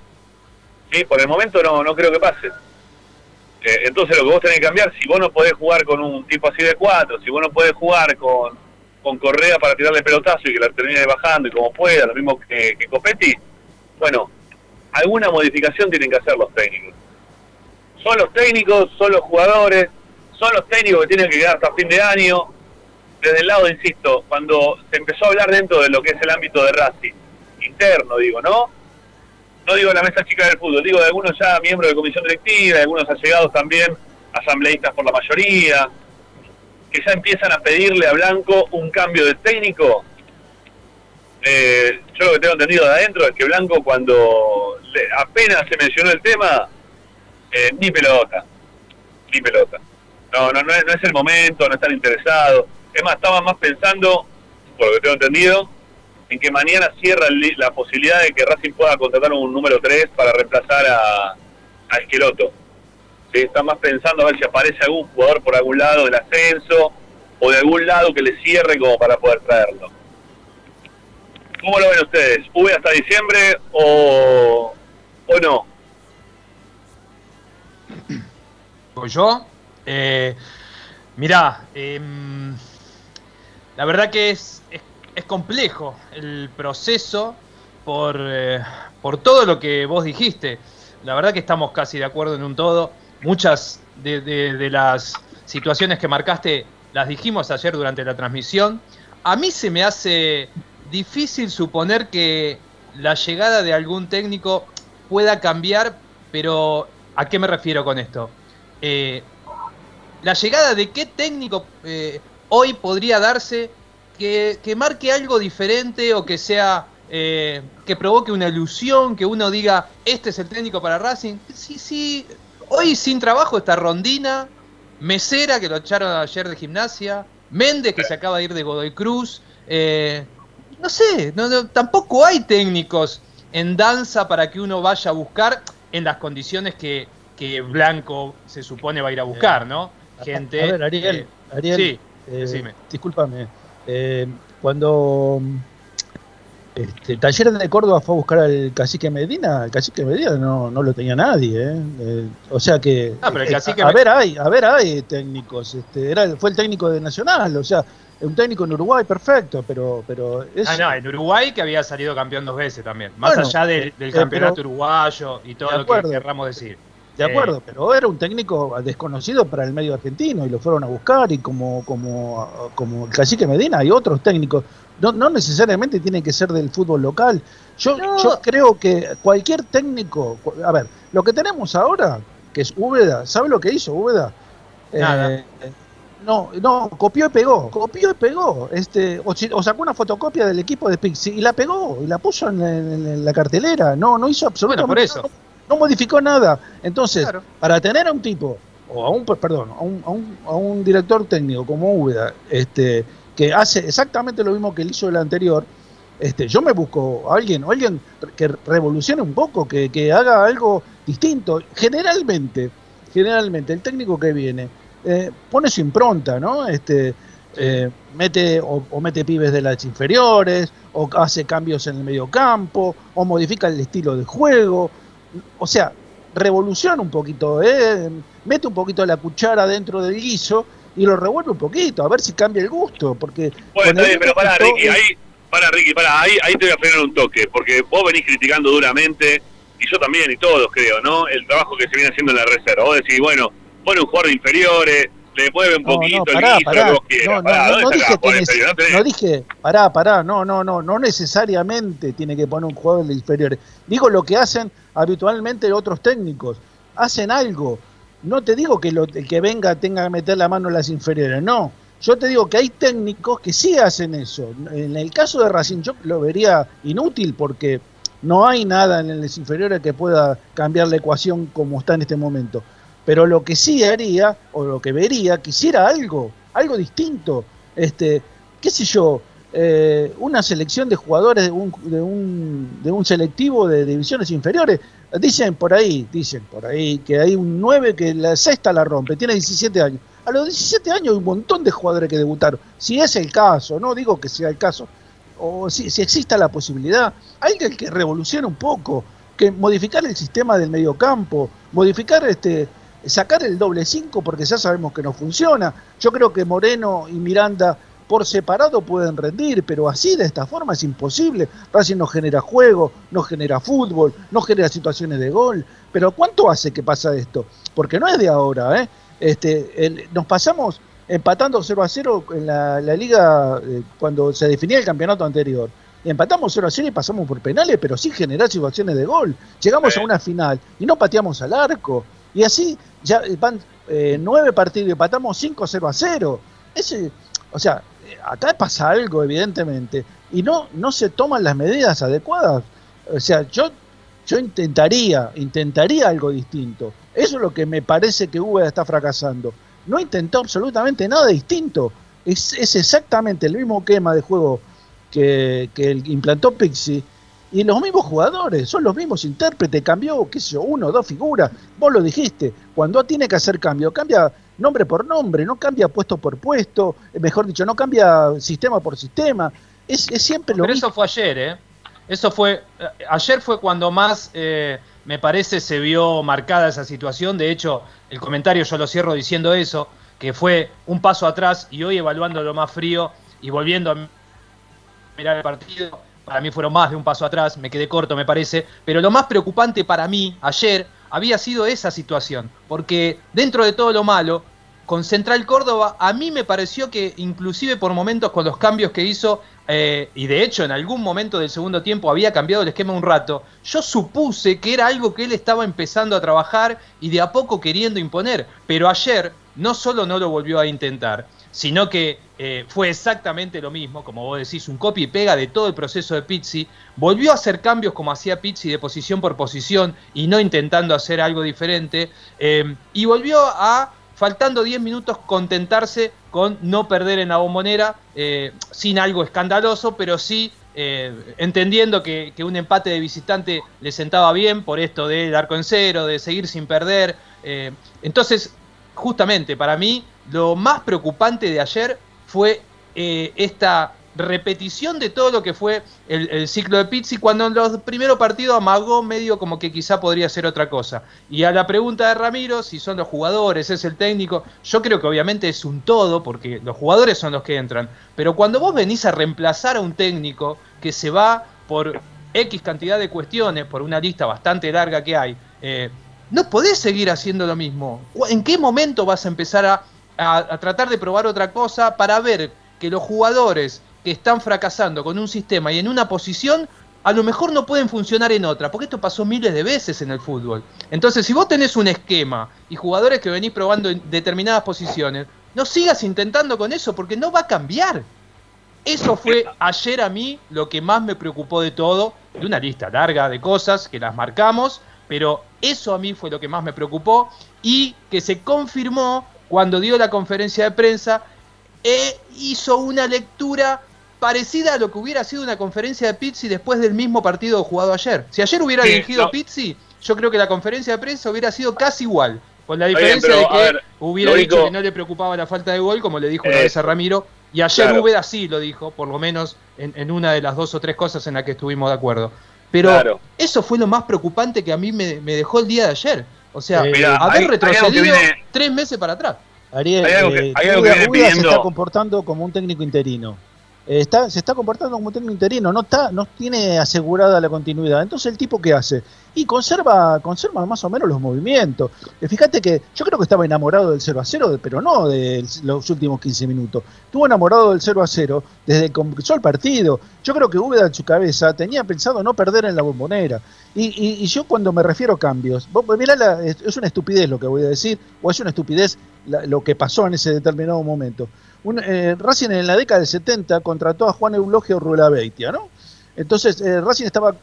[SPEAKER 1] ¿Sí? Por el momento no, no creo que pase. Eh, entonces lo que vos tenés que cambiar, si vos no podés jugar con un tipo así de 4, si vos no podés jugar con, con Correa para tirarle pelotazo y que la termine bajando y como pueda, lo mismo que, que Copetti, bueno, alguna modificación tienen que hacer los técnicos. Son los técnicos, son los jugadores, son los técnicos que tienen que quedar hasta fin de año. Desde el lado, insisto, cuando se empezó a hablar dentro de lo que es el ámbito de Racing, interno digo, ¿no? No digo la mesa chica del fútbol, digo de algunos ya miembros de comisión directiva, de algunos allegados también, asambleístas por la mayoría, que ya empiezan a pedirle a Blanco un cambio de técnico. Eh, yo lo que tengo entendido de adentro es que Blanco cuando le- apenas se mencionó el tema, eh, ni pelota, ni pelota. No, no, no no es el momento, no están interesados. Es más, estaban más pensando, por lo que tengo entendido, en que mañana cierra la posibilidad de que Racing pueda contratar un número 3 para reemplazar a, a Esqueloto. Sí, están más pensando a ver si aparece algún jugador por algún lado del ascenso o de algún lado que le cierre como para poder traerlo. ¿Cómo lo ven ustedes? ¿V hasta diciembre o, o no?
[SPEAKER 3] ¿Voy yo? Eh, mirá, em, la verdad que es, es, es complejo el proceso por, eh, por todo lo que vos dijiste. La verdad que estamos casi de acuerdo en un todo. Muchas de, de- las situaciones que marcaste las dijimos ayer durante la transmisión. A mí se me hace difícil suponer que la llegada de algún técnico pueda cambiar, pero ¿a qué me refiero con esto? Eh, la llegada de qué técnico eh, hoy podría darse que, que marque algo diferente o que sea eh, que provoque una ilusión, que uno diga este es el técnico para Racing. Sí, sí. Hoy sin trabajo está Rondina, Mesera que lo echaron ayer de gimnasia, Méndez que se acaba de ir de Godoy Cruz. eh, no sé, no, no, tampoco hay técnicos en danza para que uno vaya a buscar en las condiciones que, que Blanco se supone va a ir a buscar, ¿no? Gente.
[SPEAKER 4] A ver, Ariel,
[SPEAKER 3] eh,
[SPEAKER 4] Ariel,
[SPEAKER 3] sí, decime.
[SPEAKER 4] discúlpame. eh, cuando este, Talleres de Córdoba fue a buscar al cacique Medina, el cacique Medina no, no lo tenía nadie. ¿eh? Eh, o sea que.
[SPEAKER 3] Ah, pero el
[SPEAKER 4] eh,
[SPEAKER 3] cacique
[SPEAKER 4] a, ver, hay, a ver, hay técnicos. Este, era, fue el técnico de Nacional, o sea, un técnico en Uruguay, perfecto, pero, pero es.
[SPEAKER 3] Ah, no, en Uruguay que había salido campeón dos veces también. Más
[SPEAKER 4] Bueno,
[SPEAKER 3] allá del,
[SPEAKER 4] eh, eh,
[SPEAKER 3] campeonato
[SPEAKER 4] pero-
[SPEAKER 3] uruguayo y todo lo que querramos decir.
[SPEAKER 4] De
[SPEAKER 3] Eh,
[SPEAKER 4] acuerdo, pero era un técnico desconocido para el medio argentino y lo fueron a buscar y como, como, como el cacique Medina hay otros técnicos, no, no necesariamente tiene que ser del fútbol local. Yo,
[SPEAKER 3] No.
[SPEAKER 4] yo creo que cualquier técnico, a ver, lo que tenemos ahora, que es Úbeda, ¿sabe lo que hizo Úbeda?
[SPEAKER 3] Nada.
[SPEAKER 4] Eh, no, no, copió y pegó, copió y pegó, este, o, si- o sacó una fotocopia del equipo de Pixi y la pegó y la puso en, en- en la cartelera, no, no hizo absolutamente
[SPEAKER 3] por eso.
[SPEAKER 4] nada, no modificó nada. Entonces,
[SPEAKER 3] Claro.
[SPEAKER 4] para tener a un tipo, o a un, perdón, a un, a un, a un director técnico como Úbeda, este, que hace exactamente lo mismo que él hizo el anterior, este, yo me busco a alguien, o alguien que revolucione un poco, que, que haga algo distinto. Generalmente, generalmente, el técnico que viene eh, pone su impronta, ¿no? Este, eh, mete o, o mete pibes de las inferiores, o hace cambios en el medio campo, o modifica el estilo de juego. O sea, revoluciona un poquito, ¿eh? mete un poquito la cuchara dentro del guiso y lo revuelve un poquito, a ver si cambia el gusto, porque...
[SPEAKER 1] Bueno, está bien, pero
[SPEAKER 4] que
[SPEAKER 1] Ricky, ahí, pará, Ricky, pará, ahí, ahí te voy a frenar un toque, porque vos venís criticando duramente, y yo también, y todos creo, ¿no? El trabajo que se viene haciendo en la reserva. Vos decís, bueno, pone un jugador de inferiores, le mueve un
[SPEAKER 4] No,
[SPEAKER 1] poquito
[SPEAKER 4] no,
[SPEAKER 1] el guiso,
[SPEAKER 4] pará.
[SPEAKER 1] lo que vos quieras.
[SPEAKER 4] No, no,
[SPEAKER 1] Pará,
[SPEAKER 4] no,
[SPEAKER 1] ¿dónde
[SPEAKER 4] no
[SPEAKER 1] sacás
[SPEAKER 4] dije
[SPEAKER 1] tenés.
[SPEAKER 4] no dije, pará, pará, no, no, no, no necesariamente tiene que poner un jugador de inferiores. Digo lo que hacen habitualmente otros técnicos. Hacen algo. No te digo que que venga tenga que meter la mano en las inferiores, no. Yo te digo que hay técnicos que sí hacen eso. En el caso de Racing yo lo vería inútil porque no hay nada en las inferiores que pueda cambiar la ecuación como está en este momento. Pero lo que sí haría, o lo que vería, quisiera algo, algo distinto. Este, qué sé yo, eh, una selección de jugadores de un, de un, de un selectivo de divisiones inferiores. Dicen por ahí, dicen por ahí, que hay un 9 que la sexta la rompe, tiene 17 años. A los 17 años hay un montón de jugadores que debutaron. Si es el caso, no digo que sea el caso, o si, si exista la posibilidad, alguien que revolucione un poco, que modificar el sistema del mediocampo, modificar este, sacar el doble 5 porque ya sabemos que no funciona. Yo creo que Moreno y Miranda por separado pueden rendir, pero así de esta forma es imposible. Racing no genera juego, no genera fútbol, no genera situaciones de gol. Pero ¿cuánto hace que pasa esto? Porque no es de ahora, ¿eh? Este, el- nos pasamos empatando 0 a 0 en la, la liga eh, cuando se definía el campeonato anterior. Empatamos 0 a 0 y pasamos por penales, pero sin generar situaciones de gol. Llegamos
[SPEAKER 1] Sí.
[SPEAKER 4] a una final y no pateamos al arco. Y así ya van eh, nueve partidos y empatamos 5 0 a 0. Ese, o sea, acá pasa algo, evidentemente, y no, no se toman las medidas adecuadas. O sea, yo, yo intentaría, intentaría algo distinto. Eso es lo que me parece que Uber está fracasando. No intentó absolutamente nada distinto. Es, es exactamente el mismo quema de juego que, que implantó Pixie. Y los mismos jugadores, son los mismos intérpretes, cambió, qué sé yo, uno, dos figuras. Vos lo dijiste, cuando tiene que hacer cambio, cambia nombre por nombre, no cambia puesto por puesto, eh, mejor dicho, no cambia sistema por sistema. Es, es siempre lo
[SPEAKER 3] Pero
[SPEAKER 4] mismo.
[SPEAKER 3] eso fue ayer, ¿eh? Eso fue. eh, Ayer fue cuando más, eh, me parece, se vio marcada esa situación. De hecho, el comentario yo lo cierro diciendo eso, que fue un paso atrás y hoy evaluando lo más frío y volviendo a mirar el partido, para mí fueron más de un paso atrás, me quedé corto me parece, pero lo más preocupante para mí ayer había sido esa situación, porque dentro de todo lo malo, con Central Córdoba a mí me pareció que inclusive por momentos con los cambios que hizo, eh, y de hecho en algún momento del segundo tiempo había cambiado el esquema un rato, yo supuse que era algo que él estaba empezando a trabajar y de a poco queriendo imponer, pero ayer no solo no lo volvió a intentar, sino que eh, fue exactamente lo mismo, como vos decís, un copia y pega de todo el proceso de Pizzi, volvió a hacer cambios como hacía Pizzi de posición por posición y no intentando hacer algo diferente, eh, y volvió a, faltando 10 minutos, contentarse con no perder en la bombonera, eh, sin algo escandaloso, pero sí eh, entendiendo que, un empate de visitante le sentaba bien por esto del arco en cero, de seguir sin perder. entonces, justamente para mí, lo más preocupante de ayer fue eh, esta repetición de todo lo que fue el, ciclo de Pizzi cuando en los primeros partidos amagó medio como que quizá podría ser otra cosa. Y a la pregunta de Ramiro, si son los jugadores, es el técnico, yo creo que obviamente es un todo, porque los jugadores son los que entran, pero cuando vos venís a reemplazar a un técnico que se va por X cantidad de cuestiones, por una lista bastante larga que hay, eh, no podés seguir haciendo lo mismo. ¿Cu- ¿En qué momento vas a empezar a, a- a tratar de probar otra cosa para ver que los jugadores que están fracasando con un sistema y en una posición, a lo mejor no pueden funcionar en otra? Porque esto pasó miles de veces en el fútbol. Entonces, si vos tenés un esquema y jugadores que venís probando en determinadas posiciones, no sigas intentando con eso porque no va a cambiar. Eso fue ayer a mí lo que más me preocupó de todo, de una lista larga de cosas que las marcamos, pero eso a mí fue lo que más me preocupó y que se confirmó cuando dio la conferencia de prensa e hizo una lectura parecida a lo que hubiera sido una conferencia de Pizzi después del mismo partido jugado ayer. Si ayer hubiera
[SPEAKER 1] Sí,
[SPEAKER 3] dirigido
[SPEAKER 1] no.
[SPEAKER 3] Pizzi, yo creo que la conferencia de prensa hubiera sido casi igual. Con la
[SPEAKER 1] bien,
[SPEAKER 3] diferencia
[SPEAKER 1] pero,
[SPEAKER 3] de que
[SPEAKER 1] ver,
[SPEAKER 3] hubiera dicho
[SPEAKER 1] único-
[SPEAKER 3] que no le preocupaba la falta de gol, como le dijo una
[SPEAKER 1] Eh,
[SPEAKER 3] vez a Ramiro. Y ayer
[SPEAKER 1] claro.
[SPEAKER 3] Úbeda sí lo dijo, por lo menos en, en una de las dos o tres cosas en las que estuvimos de acuerdo. Pero
[SPEAKER 1] Claro.
[SPEAKER 3] eso fue lo más preocupante que a mí me, me dejó el día de ayer. O sea,
[SPEAKER 4] Eh,
[SPEAKER 3] haber
[SPEAKER 1] hay- hay algo que
[SPEAKER 3] retrocedido
[SPEAKER 1] viene-
[SPEAKER 3] tres meses para atrás.
[SPEAKER 4] Ariel,
[SPEAKER 1] Hay algo que-
[SPEAKER 4] eh,
[SPEAKER 1] hay algo que viene
[SPEAKER 4] se está comportando como un técnico interino. Eh, está, se está comportando como técnico interino, no está, no tiene asegurada la continuidad. Entonces el tipo qué hace? Y conserva, conserva más o menos los movimientos. Eh, fíjate que yo creo que estaba enamorado del 0 a 0, pero no de los últimos 15 minutos. Estuvo enamorado del 0 a 0 desde que comenzó el partido. Yo creo que Úbeda en su cabeza tenía pensado no perder en la bombonera. Y, y- y yo cuando me refiero a cambios, vos, vos mirá la- es una estupidez lo que voy a decir, o es una estupidez la- lo que pasó en ese determinado momento. Un, eh, Racing en la década del 70 contrató a Juan Eulogio Rulabeitia, ¿no? Entonces eh, Racing estaba,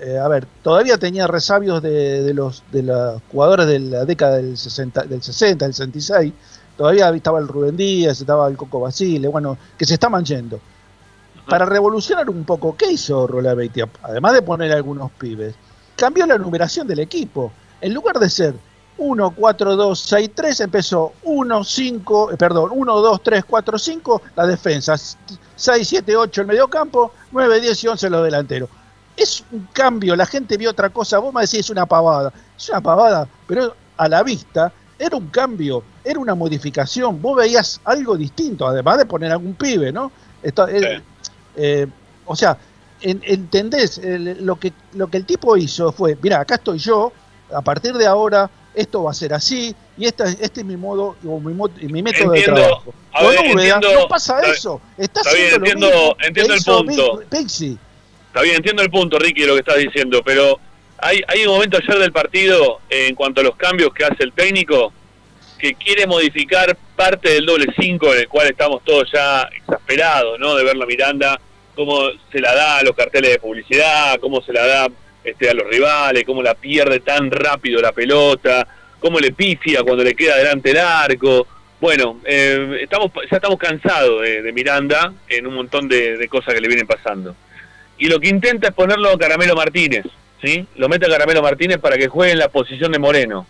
[SPEAKER 4] eh, a ver, todavía tenía resabios de, de los de los jugadores de la década del 60, del 60, del 66. Todavía estaba el Rubén Díaz, estaba el Coco Basile, bueno, que se estaban yendo. Para revolucionar un poco, ¿qué hizo Rulabeitia? Además de poner algunos pibes, cambió la numeración del equipo. En lugar de ser 1, 4, 2, 6, 3, empezó 1, 5, eh, perdón, 1, 2, 3, 4, 5, la defensa, 6, 7, 8 el mediocampo, 9, 10 y 11 los delanteros. Es un cambio, la gente vio otra cosa, vos me decís es una pavada, es una pavada, pero a la vista era un cambio, era una modificación. Vos veías algo distinto, además de poner algún pibe, ¿no? Esto, eh, eh, o sea, en- entendés, lo, que, lo que el tipo hizo fue, mira, acá estoy yo, a partir de ahora esto va a ser así, y esta, este es mi modo, o mi, mi método
[SPEAKER 1] Entiendo,
[SPEAKER 4] de trabajo.
[SPEAKER 1] a
[SPEAKER 4] Con
[SPEAKER 1] ver,
[SPEAKER 4] Úbeda
[SPEAKER 1] entiendo,
[SPEAKER 4] no pasa eso, está,
[SPEAKER 1] está bien,
[SPEAKER 4] lo
[SPEAKER 1] entiendo-
[SPEAKER 4] mismo que
[SPEAKER 1] entiendo el punto.
[SPEAKER 4] Pi- Pixie.
[SPEAKER 1] Está bien, entiendo el punto, Ricky, lo que estás diciendo, pero hay, hay un momento ayer del partido, eh, en cuanto a los cambios que hace el técnico, que quiere modificar parte del doble 5, en el cual estamos todos ya exasperados, ¿no? De ver la Miranda, cómo se la da a los carteles de publicidad, cómo se la da este, a los rivales, cómo la pierde tan rápido la pelota, cómo le pifia cuando le queda delante el arco. Bueno, eh, estamos ya estamos cansados de, Miranda en un montón de, de cosas que le vienen pasando y lo que intenta es ponerlo a Caramelo Martínez, ¿sí? Lo mete a Caramelo Martínez para que juegue en la posición de Moreno.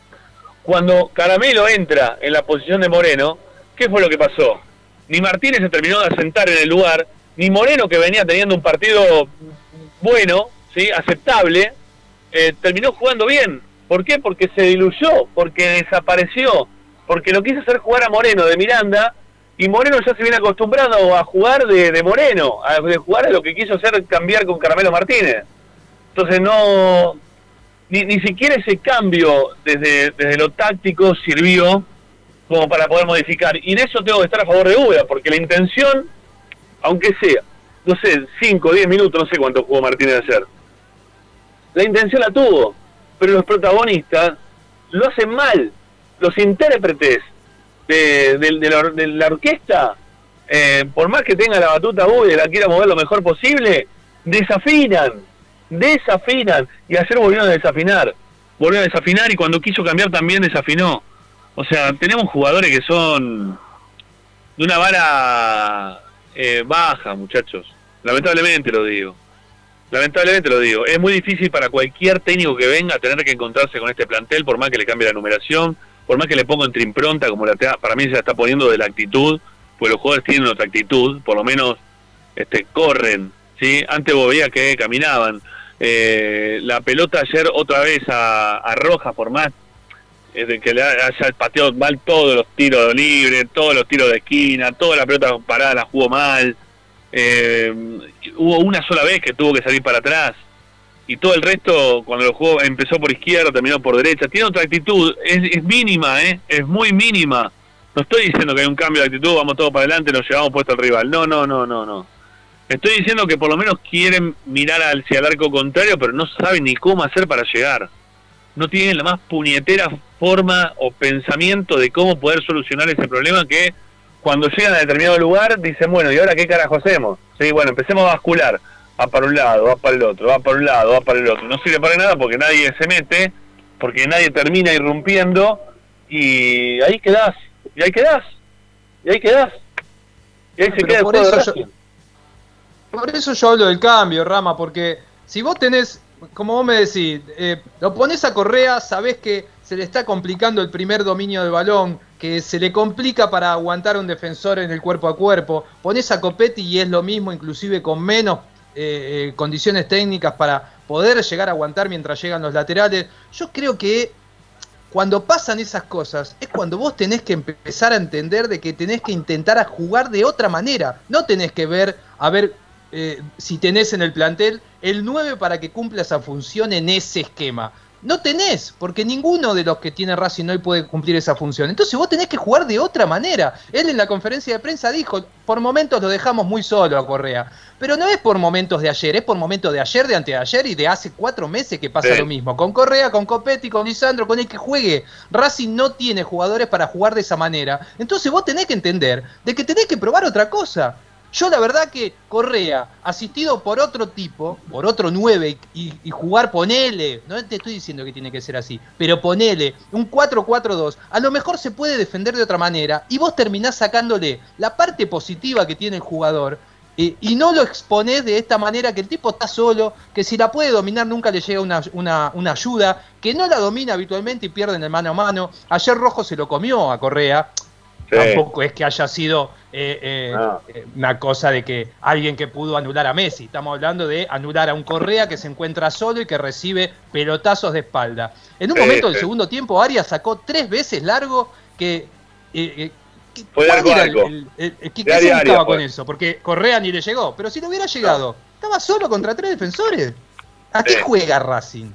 [SPEAKER 1] Cuando Caramelo entra en la posición de Moreno, ¿qué fue lo que pasó? Ni Martínez se terminó de asentar en el lugar, ni Moreno, que venía teniendo un partido bueno, ¿sí? aceptable, eh, terminó jugando bien. ¿Por qué? Porque se diluyó, porque desapareció, porque lo quiso hacer jugar a Moreno de Miranda y Moreno ya se viene acostumbrado a jugar de, de Moreno, a de jugar a lo que quiso hacer cambiar con Caramelo Martínez. Entonces no, ni, ni siquiera ese cambio desde, desde lo táctico sirvió como para poder modificar. Y en eso tengo que estar a favor de Uda, porque la intención, aunque sea, no sé, 5 o 10 minutos, no sé cuánto jugó Martínez ayer, la intención la tuvo, pero los protagonistas lo hacen mal. Los intérpretes de, de- la, orquesta, eh, por más que tenga la batuta y la quiera mover lo mejor posible, desafinan, desafinan. Y ayer volvieron a desafinar, volvieron a desafinar y cuando quiso cambiar también desafinó. O sea, tenemos jugadores que son de una vara eh, baja, muchachos. Lamentablemente lo digo. Lamentablemente lo digo. Es muy difícil para cualquier técnico que venga tener que encontrarse con este plantel, por más que le cambie la numeración, por más que le ponga entre impronta, como la para mí se la está poniendo de la actitud, pues los jugadores tienen otra actitud, por lo menos este, corren. ¿sí? Antes vos veías que caminaban. Eh, la pelota ayer otra vez a, a por más eh, que le haya pateado mal todos los tiros de libre, todos los tiros de esquina, toda la pelota parada la jugó mal. Eh, hubo una sola vez que tuvo que salir para atrás. Y todo el resto, cuando lo jugó, empezó por izquierda, terminó por derecha. Tiene otra actitud, es, es mínima, ¿eh? es muy mínima. No estoy diciendo que hay un cambio de actitud, vamos todos para adelante, nos llevamos puesto al rival. No, no, no, no, no. Estoy diciendo que por lo menos quieren mirar hacia el arco contrario, pero no saben ni cómo hacer para llegar. No tienen la más puñetera forma o pensamiento de cómo poder solucionar ese problema que cuando llegan a determinado lugar dicen, bueno, ¿y ahora qué carajo hacemos? Sí, bueno, empecemos a bascular. Va para un lado, va para el otro, va para un lado, va para el otro. No sirve para nada porque nadie se mete, porque nadie termina irrumpiendo y ahí quedás, y ahí quedás, y ahí quedás. Y ahí se queda el
[SPEAKER 3] por
[SPEAKER 1] juego de
[SPEAKER 3] yo-. Por eso yo hablo del cambio, Rama, porque si vos tenés, como vos me decís, eh, lo pones a Correa, sabés que se le está complicando el primer dominio del balón, que se le complica para aguantar a un defensor en el cuerpo a cuerpo. Pones a Copetti y es lo mismo, inclusive con menos eh, eh, condiciones técnicas para poder llegar a aguantar mientras llegan los laterales. Yo creo que cuando pasan esas cosas es cuando vos tenés que empezar a entender de que tenés que intentar a jugar de otra manera. No tenés que ver, a ver eh, si tenés en el plantel el 9 para que cumpla esa función en ese esquema. No tenés, porque ninguno de los que tiene Racing hoy puede cumplir esa función. Entonces vos tenés que jugar de otra manera. Él en la conferencia de prensa dijo, por momentos lo dejamos muy solo a Correa. Pero no es por momentos de ayer, es por momentos de ayer, de anteayer y de hace cuatro meses que pasa
[SPEAKER 1] Sí.
[SPEAKER 3] lo mismo. Con Correa, con Copetti, con Lisandro, con el que juegue. Racing no tiene jugadores para jugar de esa manera. Entonces vos tenés que entender de que tenés que probar otra cosa. Yo la verdad que Correa, asistido por otro tipo, por otro 9 y, y jugar ponele, no te estoy diciendo que tiene que ser así, pero ponele un 4-4-2, a lo mejor se puede defender de otra manera y vos terminás sacándole la parte positiva que tiene el jugador eh, y no lo exponés de esta manera que el tipo está solo, que si la puede dominar nunca le llega una, una- una ayuda, que no la domina habitualmente y pierden el mano a mano. Ayer Rojo se lo comió a Correa.
[SPEAKER 1] Sí.
[SPEAKER 3] Tampoco es que haya sido eh, eh,
[SPEAKER 1] No.
[SPEAKER 3] eh, una cosa de que alguien que pudo anular a Messi. Estamos hablando de anular a un Correa que se encuentra solo y que recibe pelotazos de espalda. En un
[SPEAKER 1] Sí,
[SPEAKER 3] momento del
[SPEAKER 1] sí.
[SPEAKER 3] segundo tiempo, Arias sacó tres veces largo que. eh, eh, que-
[SPEAKER 1] Fue de
[SPEAKER 3] ¿cuál
[SPEAKER 1] arco a
[SPEAKER 3] era el-
[SPEAKER 1] arco.
[SPEAKER 3] el- el- el- ¿Qué, se buscaba con eso? Porque Correa ni le llegó. Pero si no hubiera llegado, estaba solo contra tres defensores. ¿A qué juega Racing?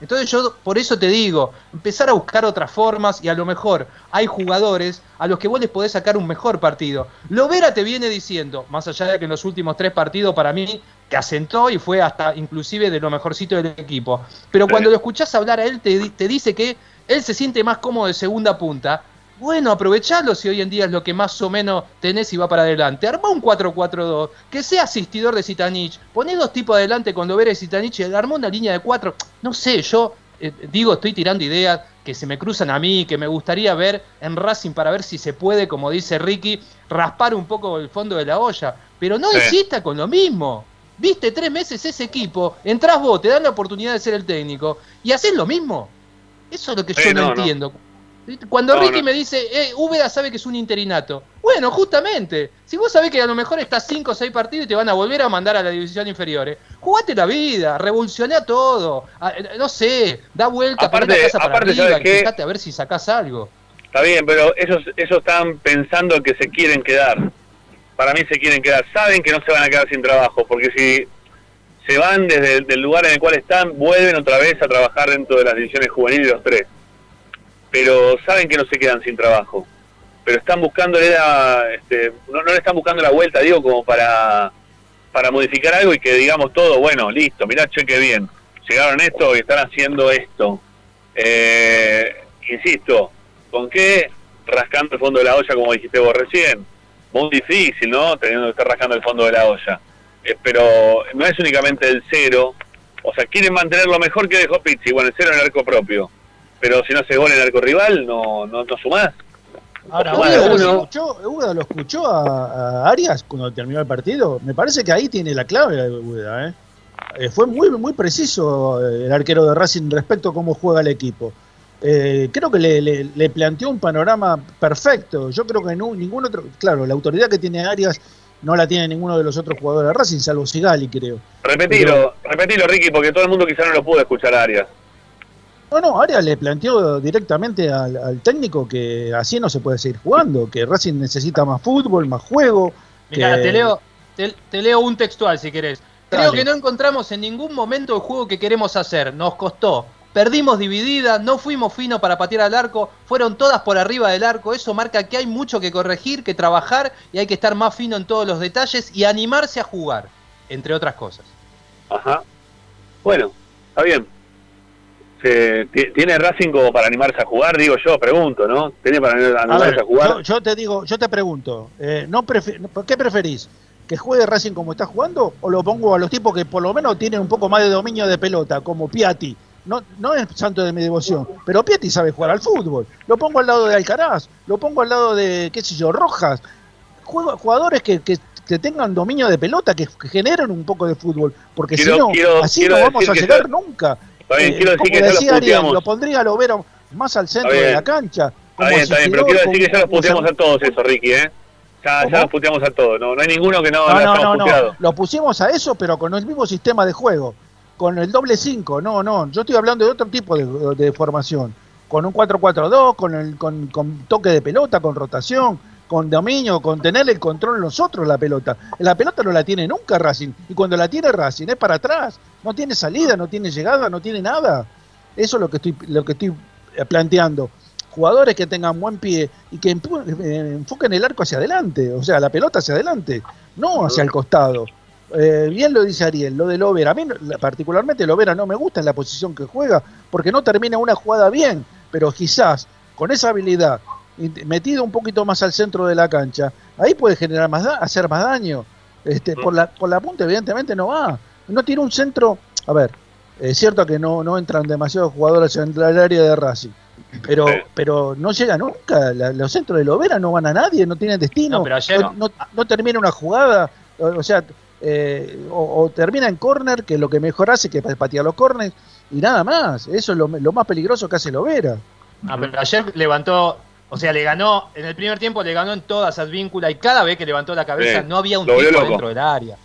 [SPEAKER 3] Entonces yo por eso te digo, empezar a buscar otras formas y a lo mejor hay jugadores a los que vos les podés sacar un mejor partido. Lovera te viene diciendo, más allá de que en los últimos tres partidos para mí te asentó y fue hasta inclusive de lo mejorcito del equipo. Pero cuando lo escuchás hablar a él te, te dice que él se siente más cómodo de segunda punta. Bueno, aprovechalo si hoy en día es lo que más o menos tenés y va para adelante. Armá un 4-4-2, que sea asistidor de Zitanich. Poné dos tipos adelante con Lovera y Zitanich y armó una línea de cuatro. No sé, yo eh, digo, estoy tirando ideas que se me cruzan a mí, que me gustaría ver en Racing para ver si se puede, como dice Ricky, raspar un poco el fondo de la olla. Pero no
[SPEAKER 1] Sí.
[SPEAKER 3] insista con lo mismo. Viste tres meses ese equipo, entrás vos, te dan la oportunidad de ser el técnico y haces lo mismo. Eso es lo que
[SPEAKER 1] Sí,
[SPEAKER 3] yo no,
[SPEAKER 1] no, no.
[SPEAKER 3] Cuando
[SPEAKER 1] No,
[SPEAKER 3] Ricky
[SPEAKER 1] no.
[SPEAKER 3] me dice, eh, Úbeda sabe que es un interinato. Bueno, justamente, si vos sabés que a lo mejor estás 5 o 6 partidos y te van a volver a mandar a la división inferiores, jugate la vida, revolucioná todo, a- eh, no sé, da vuelta,
[SPEAKER 1] Aparte-
[SPEAKER 3] la casa para
[SPEAKER 1] aparte,
[SPEAKER 3] arriba, a ver si sacás algo.
[SPEAKER 1] Está bien, pero ellos, ellos están pensando que se quieren quedar. Para mí se quieren quedar. Saben que no se van a quedar sin trabajo, porque si se van desde el del lugar en el cual están, vuelven otra vez a trabajar dentro de las divisiones juveniles los tres. Pero saben que no se quedan sin trabajo. Pero están buscando, este, no, no le están buscando la vuelta, digo, como para, para modificar algo y que digamos todo, bueno, listo, mirá, cheque bien. Llegaron esto y están haciendo esto. Eh, insisto, ¿con qué? Rascando el fondo de la olla, como dijiste vos recién. Muy difícil, ¿no? Teniendo que estar rascando el fondo de la olla. Eh, pero no es únicamente el cero. O sea, quieren mantener lo mejor que dejó Pizzi. Bueno, el cero en el arco propio. Pero si no se gol en el arco rival, no, no, no sumás.
[SPEAKER 3] Ahora,
[SPEAKER 1] uno-
[SPEAKER 4] lo escuchó, Úbeda lo escuchó a, a Arias cuando terminó el partido. Me parece que ahí tiene la clave Úbeda, ¿eh? Eh, fue muy, muy preciso eh, el arquero de Racing respecto a cómo juega el equipo. Eh, creo que le, le- le planteó un panorama perfecto. Yo creo que no, ningún otro. Claro, la autoridad que tiene Arias no la tiene ninguno de los otros jugadores de Racing, salvo Sigali, creo.
[SPEAKER 1] Repetilo, repetilo, Ricky, porque todo el mundo quizá no lo pudo escuchar a Arias.
[SPEAKER 4] No, no, Arias le planteó directamente al, al técnico que así no se puede seguir jugando, que Racing necesita más fútbol, más juego.
[SPEAKER 3] Mirá,
[SPEAKER 4] que-
[SPEAKER 3] te leo, te, te leo un textual si querés. Creo
[SPEAKER 4] Dale.
[SPEAKER 3] que no encontramos en ningún momento el juego que queremos hacer. Nos costó. Perdimos dividida, no fuimos finos para patear al arco, fueron todas por arriba del arco. Eso marca que hay mucho que corregir, que trabajar y hay que estar más fino en todos los detalles y animarse a jugar, entre otras cosas.
[SPEAKER 1] Ajá. Bueno, está bien. Se- ti- ¿Tiene Racing como para animarse a jugar? Digo yo, pregunto, ¿no? ¿Tiene para
[SPEAKER 4] A
[SPEAKER 1] animarse
[SPEAKER 4] ver,
[SPEAKER 1] a jugar?
[SPEAKER 4] yo, yo te digo, yo te pregunto, eh, no prefe- ¿por ¿qué preferís? ¿Que juegue Racing como está jugando? ¿O lo pongo a los tipos que por lo menos tienen un poco más de dominio de pelota, como Piatti? No, no es santo de mi devoción, pero Piatti sabe jugar al fútbol. Lo pongo al lado de Alcaraz, lo pongo al lado de, qué sé yo, Rojas. Juego- jugadores que, que- que tengan dominio de pelota, que, generen un poco de fútbol. Porque si no, así
[SPEAKER 1] quiero
[SPEAKER 4] no vamos a
[SPEAKER 1] que
[SPEAKER 4] llegar nunca.
[SPEAKER 1] Bien,
[SPEAKER 4] Eh,
[SPEAKER 1] quiero decir
[SPEAKER 4] como
[SPEAKER 1] que ya los
[SPEAKER 4] decía Ariel,
[SPEAKER 1] puteamos.
[SPEAKER 4] lo pondría a Lovera más al centro de la cancha.
[SPEAKER 1] Está bien, está bien, pero quiero decir que ya los puteamos a todos eso, Ricky, ¿eh? Ya, los puteamos a todos, no, no hay ninguno que no,
[SPEAKER 4] No,
[SPEAKER 1] no.
[SPEAKER 4] Lo pusimos a eso, pero con el mismo sistema de juego. Con el doble 5. No, no. Yo estoy hablando de otro tipo de, de formación. Con un 4-4-2, con, el, con, con toque de pelota, con rotación, con dominio, con tener el control nosotros la pelota. La pelota no la tiene nunca Racing. Y cuando la tiene Racing es para atrás. No tiene salida, no tiene llegada, no tiene nada. Eso es lo que estoy, lo que estoy eh, planteando. Jugadores que tengan buen pie y que eh, enfoquen el arco hacia adelante, o sea, la pelota hacia adelante, no hacia el costado. Eh, bien lo dice Ariel, lo de Lovera. A mí, particularmente, Lovera no me gusta en la posición que juega porque no termina una jugada bien, pero quizás con esa habilidad, metido un poquito más al centro de la cancha, ahí puede generar más hacer más daño. Este, por, la, por la punta, evidentemente, no va. No tiene un centro. A ver, es cierto que no, no entran demasiados jugadores en el área de Racing. Pero,
[SPEAKER 1] Sí.
[SPEAKER 4] pero no llega nunca. La- los centros de Lovera no van a nadie, no tienen destino.
[SPEAKER 3] No, pero ayer
[SPEAKER 4] no, no- no termina una jugada. O, o sea, eh, o, o termina en córner, que es lo que mejor hace, que es patear los córners, y nada más. Eso es lo, lo más peligroso que hace Lovera.
[SPEAKER 3] Ah, pero ayer levantó O sea, le ganó, en el primer tiempo le ganó en todas esas vínculas y cada vez que levantó la cabeza
[SPEAKER 1] Sí,
[SPEAKER 3] no había un tipo dentro del área.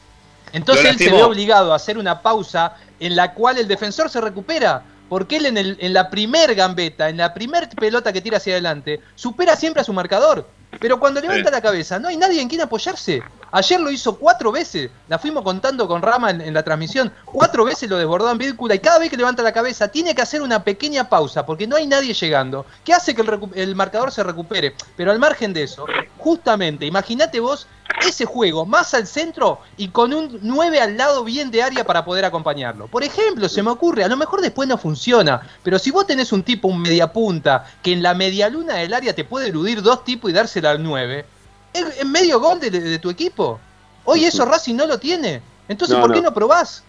[SPEAKER 3] Entonces él se ve obligado a hacer una pausa en la cual el defensor se recupera. Porque él en, el- en la primer gambeta, en la primer pelota que tira hacia adelante, supera siempre a su marcador. Pero cuando levanta
[SPEAKER 1] Sí.
[SPEAKER 3] la cabeza, no hay nadie en quien apoyarse. Ayer lo hizo cuatro veces, la fuimos contando con Rama en, en la transmisión. Cuatro veces lo desbordó en vírgula y cada vez que levanta la cabeza tiene que hacer una pequeña pausa porque no hay nadie llegando. que hace que el, el marcador se recupere? Pero al margen de eso, justamente, imagínate vos ese juego más al centro y con un 9 al lado bien de área para poder acompañarlo. Por ejemplo, se me ocurre, a lo mejor después no funciona, pero si vos tenés un tipo, un mediapunta, que en la medialuna del área te puede eludir dos tipos y dársela al 9, es, es medio gol de, de tu equipo. Hoy eso Racing no lo tiene. Entonces,
[SPEAKER 1] No,
[SPEAKER 3] ¿por qué
[SPEAKER 1] no.
[SPEAKER 3] no probás?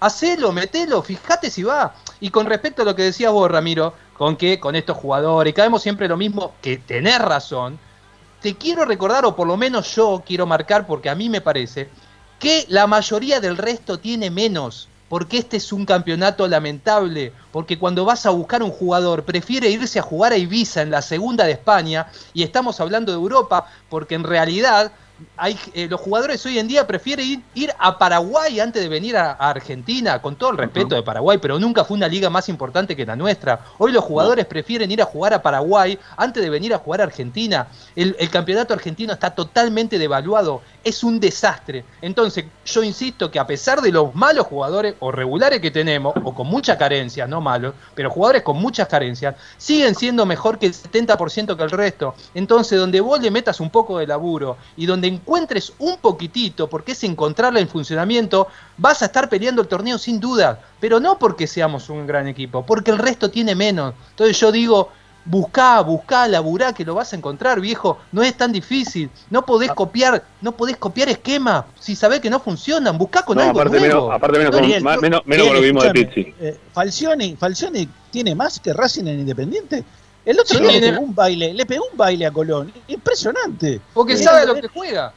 [SPEAKER 3] Hacelo, metelo, fíjate si va. Y con respecto a lo que decías vos, Ramiro, con que con estos jugadores, caemos siempre lo mismo, que tenés razón, te quiero recordar, o por lo menos yo quiero marcar, porque a mí me parece, que la mayoría del resto tiene menos. Porque este es un campeonato lamentable. Porque cuando vas a buscar un jugador, prefiere irse a jugar a Ibiza en la segunda de España. Y estamos hablando de Europa, porque en realidad hay, eh, los jugadores hoy en día prefieren ir, ir a Paraguay antes de venir a, a Argentina, con todo el respeto de Paraguay, pero nunca fue una liga más importante que la nuestra. Hoy los jugadores prefieren ir a jugar a Paraguay antes de venir a jugar a Argentina. El, el campeonato argentino está totalmente devaluado, es un desastre. Entonces, yo insisto que a pesar de los malos jugadores o regulares que tenemos, o con mucha carencia, no malos, pero jugadores con muchas carencias, siguen siendo mejor que el 70% que el resto. Entonces, donde vos le metas un poco de laburo y donde encuentres un poquitito, porque es encontrarla en funcionamiento, vas a estar peleando el torneo sin duda, pero no porque seamos un gran equipo, porque el resto tiene menos. Entonces yo digo, buscá, buscá, laburá, que lo vas a encontrar, viejo, no es tan difícil, no podés copiar, no podés copiar esquema si sabés que no funcionan, buscá con
[SPEAKER 1] No,
[SPEAKER 3] algo
[SPEAKER 1] aparte
[SPEAKER 3] nuevo.
[SPEAKER 1] menos, aparte menos,
[SPEAKER 3] No,
[SPEAKER 1] con- más- menos, menos con lo que vimos de Pizzi.
[SPEAKER 4] eh, Falcioni, Falcioni tiene más que Racing en Independiente. El otro
[SPEAKER 3] Sí,
[SPEAKER 4] día le pegó un baile, le pegó un baile a Colón. Impresionante.
[SPEAKER 3] porque sabe a lo que juega.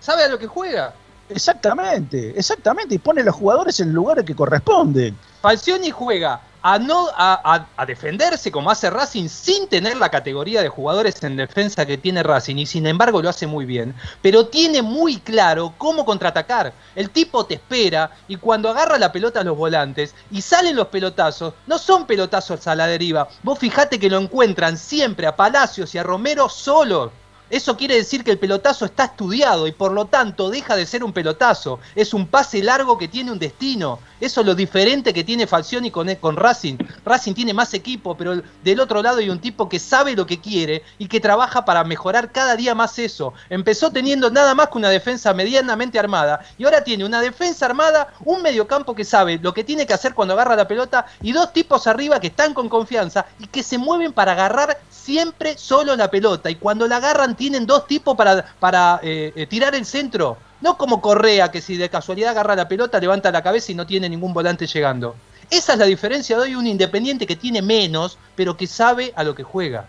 [SPEAKER 3] Sabe a lo que juega.
[SPEAKER 4] Exactamente, exactamente. Y pone a los jugadores en lugares que corresponden.
[SPEAKER 3] Falcioni juega a no a, a- a defenderse como hace Racing sin tener la categoría de jugadores en defensa que tiene Racing y sin embargo lo hace muy bien, pero tiene muy claro cómo contraatacar. El tipo te espera y cuando agarra la pelota a los volantes y salen los pelotazos, no son pelotazos a la deriva. Vos fijate que lo encuentran siempre a Palacios y a Romero solos. Eso quiere decir que el pelotazo está estudiado y por lo tanto deja de ser un pelotazo. Es un pase largo que tiene un destino. Eso es lo diferente que tiene Falcioni con, con Racing. Racing tiene más equipo, pero del otro lado hay un tipo que sabe lo que quiere y que trabaja para mejorar cada día más eso. Empezó teniendo nada más que una defensa medianamente armada y ahora tiene una defensa armada, un mediocampo que sabe lo que tiene que hacer cuando agarra la pelota y dos tipos arriba que están con confianza y que se mueven para agarrar siempre solo la pelota. Y cuando la agarran tienen dos tipos para, para eh, eh, tirar el centro. No como Correa, que si de casualidad agarra la pelota, levanta la cabeza y no tiene ningún volante llegando. Esa es la diferencia de hoy, un independiente que tiene menos, pero que sabe a lo que juega.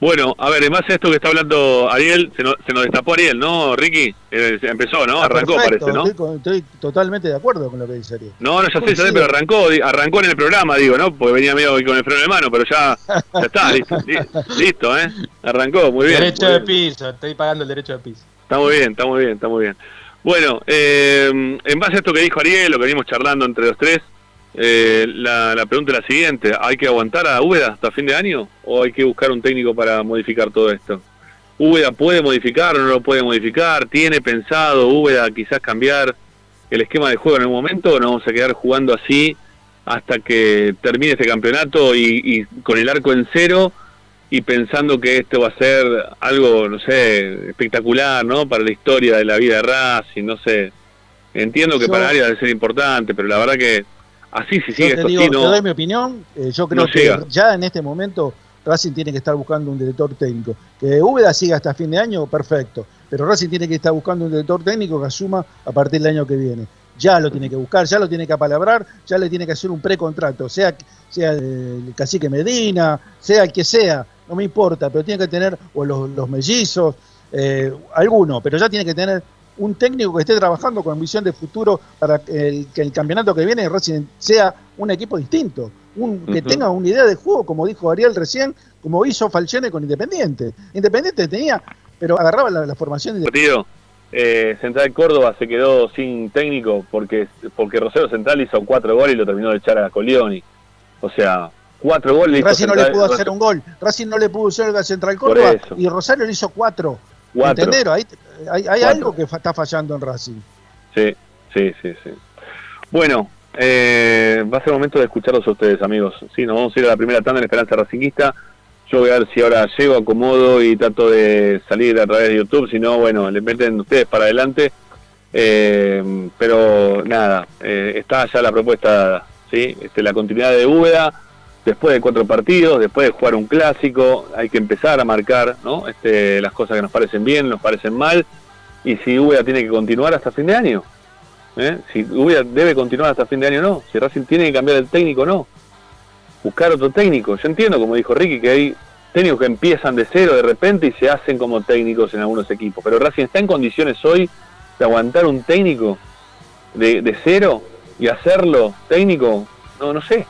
[SPEAKER 1] Bueno, a ver, en base a esto que está hablando Ariel, se nos, se nos destapó Ariel, ¿no, Ricky? Eh, se empezó, ¿no?
[SPEAKER 4] Está
[SPEAKER 1] Arrancó,
[SPEAKER 4] perfecto,
[SPEAKER 1] parece, ¿no?
[SPEAKER 4] Estoy, con- estoy totalmente de acuerdo con lo que dice Ariel.
[SPEAKER 1] No, no, ya sé, ya sé, pero arrancó, arrancó en el programa, digo, ¿no? Porque venía medio con el freno de mano, pero ya, ya está, (laughs) listo, li- listo, ¿eh? Arrancó, muy bien.
[SPEAKER 3] derecho
[SPEAKER 1] muy
[SPEAKER 3] de
[SPEAKER 1] bien.
[SPEAKER 3] piso, estoy pagando el derecho de piso.
[SPEAKER 1] Está muy bien, está muy bien, está muy bien. Bueno, eh, en base a esto que dijo Ariel, lo que venimos charlando entre los tres, eh, la, la pregunta es la siguiente, ¿hay que aguantar a Úbeda hasta fin de año o hay que buscar un técnico para modificar todo esto? ¿Úbeda puede modificar o no lo puede modificar? ¿Tiene pensado Úbeda quizás cambiar el esquema de juego en algún momento o no vamos a quedar jugando así hasta que termine este campeonato y, y con el arco en cero y pensando que esto va a ser algo, no sé, espectacular, ¿no? Para la historia de la vida de Racing, no sé. Entiendo que
[SPEAKER 4] Yo-
[SPEAKER 1] para área debe ser importante, pero la verdad que así si sigue
[SPEAKER 4] Yo te
[SPEAKER 1] esto
[SPEAKER 4] digo,
[SPEAKER 1] así,
[SPEAKER 4] te
[SPEAKER 1] no.
[SPEAKER 4] doy mi opinión. eh, yo creo
[SPEAKER 1] no
[SPEAKER 4] que
[SPEAKER 1] llega.
[SPEAKER 4] ya en este momento Racing tiene que estar buscando un director técnico. Que Úbeda siga hasta fin de año, perfecto. Pero Racing tiene que estar buscando un director técnico que asuma a partir del año que viene. Ya lo tiene que buscar, ya lo tiene que apalabrar, ya le tiene que hacer un precontrato, sea, sea el cacique Medina, sea el que sea, no me importa, pero tiene que tener, o los, los mellizos, eh, alguno, pero ya tiene que tener un técnico que esté trabajando con visión de futuro para el- que el campeonato que viene Racing sea un equipo distinto, un, que tenga una idea de juego, como dijo Ariel recién, como hizo Falcione con Independiente. Independiente tenía, pero agarraba la, la formación de
[SPEAKER 1] partido, eh, Central Córdoba se quedó sin técnico porque, porque Rosario Central hizo cuatro goles y lo terminó de echar a Colioni. O sea, cuatro goles.
[SPEAKER 4] Racing no le pudo hacer un gol. Racing no le pudo hacer a Central Córdoba y Rosario le hizo cuatro.
[SPEAKER 1] Cuatro.
[SPEAKER 4] Ahí, hay hay algo que fa- está fallando en Racing.
[SPEAKER 1] Sí, sí, sí, sí. Bueno, eh, va a ser momento de escucharlos a ustedes, amigos. Sí, nos vamos a ir a la primera tanda en Esperanza Racinguista. Yo voy a ver si ahora llego, acomodo y trato de salir a través de YouTube. Si no, bueno, le meten ustedes para adelante. Eh, pero nada, eh, está ya la propuesta, ¿sí? Este, la continuidad de Úbeda, después de cuatro partidos, después de jugar un clásico, hay que empezar a marcar ¿no? este, las cosas que nos parecen bien, nos parecen mal, y si Úbeda tiene que continuar hasta fin de año. ¿eh? Si Úbeda debe continuar hasta fin de año, no. Si Racing tiene que cambiar el técnico, no. Buscar otro técnico. Yo entiendo, como dijo Ricky, que hay técnicos que empiezan de cero de repente y se hacen como técnicos en algunos equipos. Pero Racing está en condiciones hoy de aguantar un técnico de, de cero y hacerlo técnico. No, no sé.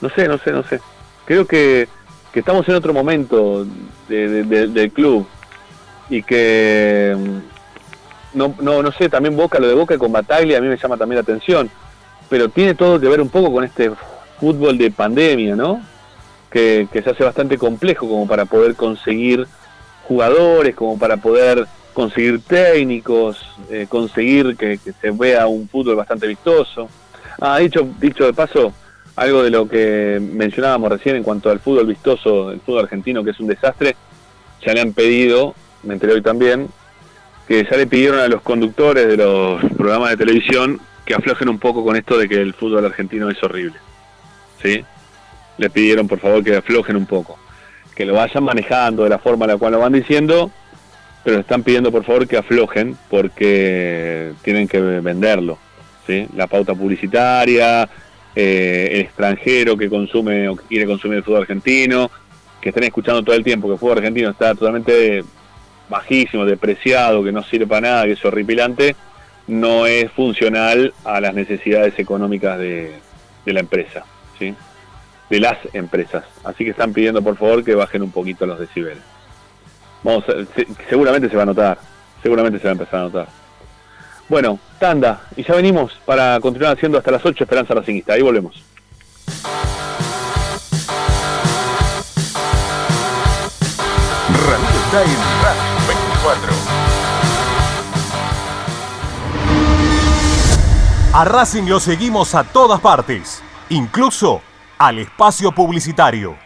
[SPEAKER 1] No sé, no sé, no sé. Creo que, que estamos en otro momento de- de- de- del club y que mm, no, no, no sé, también Boca, lo de Boca con Bataglia a mí me llama también la atención, pero tiene todo que ver un poco con este fútbol de pandemia, ¿no? Que, que se hace bastante complejo como para poder conseguir jugadores, como para poder conseguir técnicos, eh, conseguir que, que se vea un fútbol bastante vistoso. Ah, dicho, dicho de paso, algo de lo que mencionábamos recién en cuanto al fútbol vistoso, el fútbol argentino, que es un desastre, ya le han pedido, me enteré hoy también, que ya le pidieron a los conductores de los programas de televisión que aflojen un poco con esto de que el fútbol argentino es horrible. ¿Sí? Le pidieron por favor que aflojen un poco. Que lo vayan manejando de la forma en la cual lo van diciendo, pero están pidiendo por favor que aflojen porque tienen que venderlo. ¿sí? La pauta publicitaria, eh, el extranjero que consume o que quiere consumir el fútbol argentino, que estén escuchando todo el tiempo que el fútbol argentino está totalmente bajísimo, depreciado, que no sirve para nada, que es horripilante, no es funcional a las necesidades económicas de, la empresa, ¿sí? de las empresas. Así que están pidiendo por favor que bajen un poquito los decibeles. Vamos seguramente se va a notar, seguramente se va a empezar a notar. Bueno, tanda, y ya venimos para continuar haciendo hasta las 8 Esperanza Racingista. Ahí volvemos.
[SPEAKER 2] Radio Time Radio 24.
[SPEAKER 5] A Racing lo seguimos a todas partes, incluso al espacio publicitario.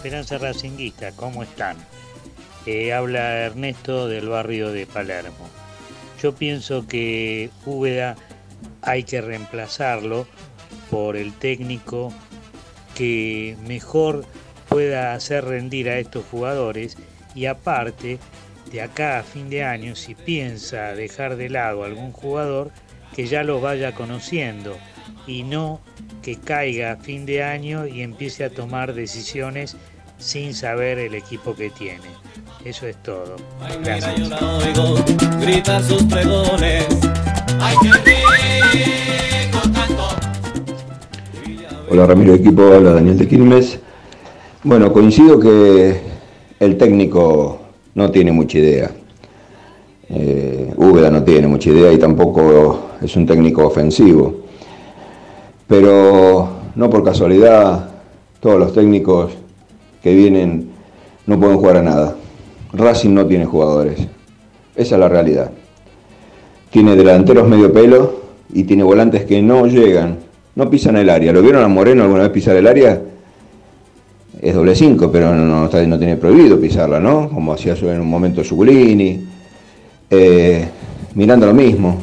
[SPEAKER 6] Esperanza Racinguista, ¿cómo están? Eh, habla Ernesto del barrio de Palermo. Yo pienso que Úbeda hay que reemplazarlo por el técnico que mejor pueda hacer rendir a estos jugadores y aparte de acá a fin de año si piensa dejar de lado a algún jugador que ya lo vaya conociendo y no que caiga a fin de año y empiece a tomar decisiones sin saber el equipo que tiene. Eso es todo. Gracias.
[SPEAKER 7] Yo la oigo gritar sus pregones. Ay, qué rico tanto.
[SPEAKER 8] Hola Ramiro Equipo, habla Daniel de Quilmes. Bueno, coincido que el técnico no tiene mucha idea. Eh, Úbeda no tiene mucha idea y tampoco es un técnico ofensivo. Pero no por casualidad, todos los técnicos que vienen no pueden jugar a nada. Racing no tiene jugadores. Esa es la realidad. Tiene delanteros medio pelo y tiene volantes que no llegan, no pisan el área. ¿Lo vieron a Moreno alguna vez pisar el área? Es doble 5, pero no, no, está- no tiene prohibido pisarla, ¿no? Como hacía en un momento Zuculini. Eh, mirando lo mismo.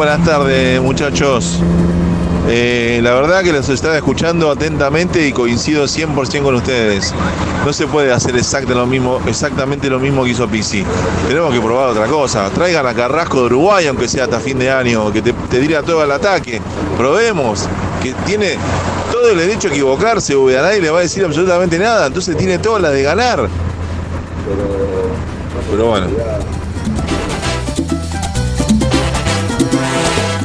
[SPEAKER 9] Buenas tardes, muchachos. Eh, la verdad que los estaba escuchando atentamente y coincido 100% con ustedes. No se puede hacer exacta lo mismo, exactamente lo mismo que hizo Pizzi. Tenemos que probar otra cosa. Traigan a Carrasco de Uruguay, aunque sea hasta fin de año, que te, te todo al ataque. Probemos, que tiene todo el derecho a equivocarse, Uve, a nadie le va a decir absolutamente nada. Entonces tiene todas las de ganar. Pero bueno.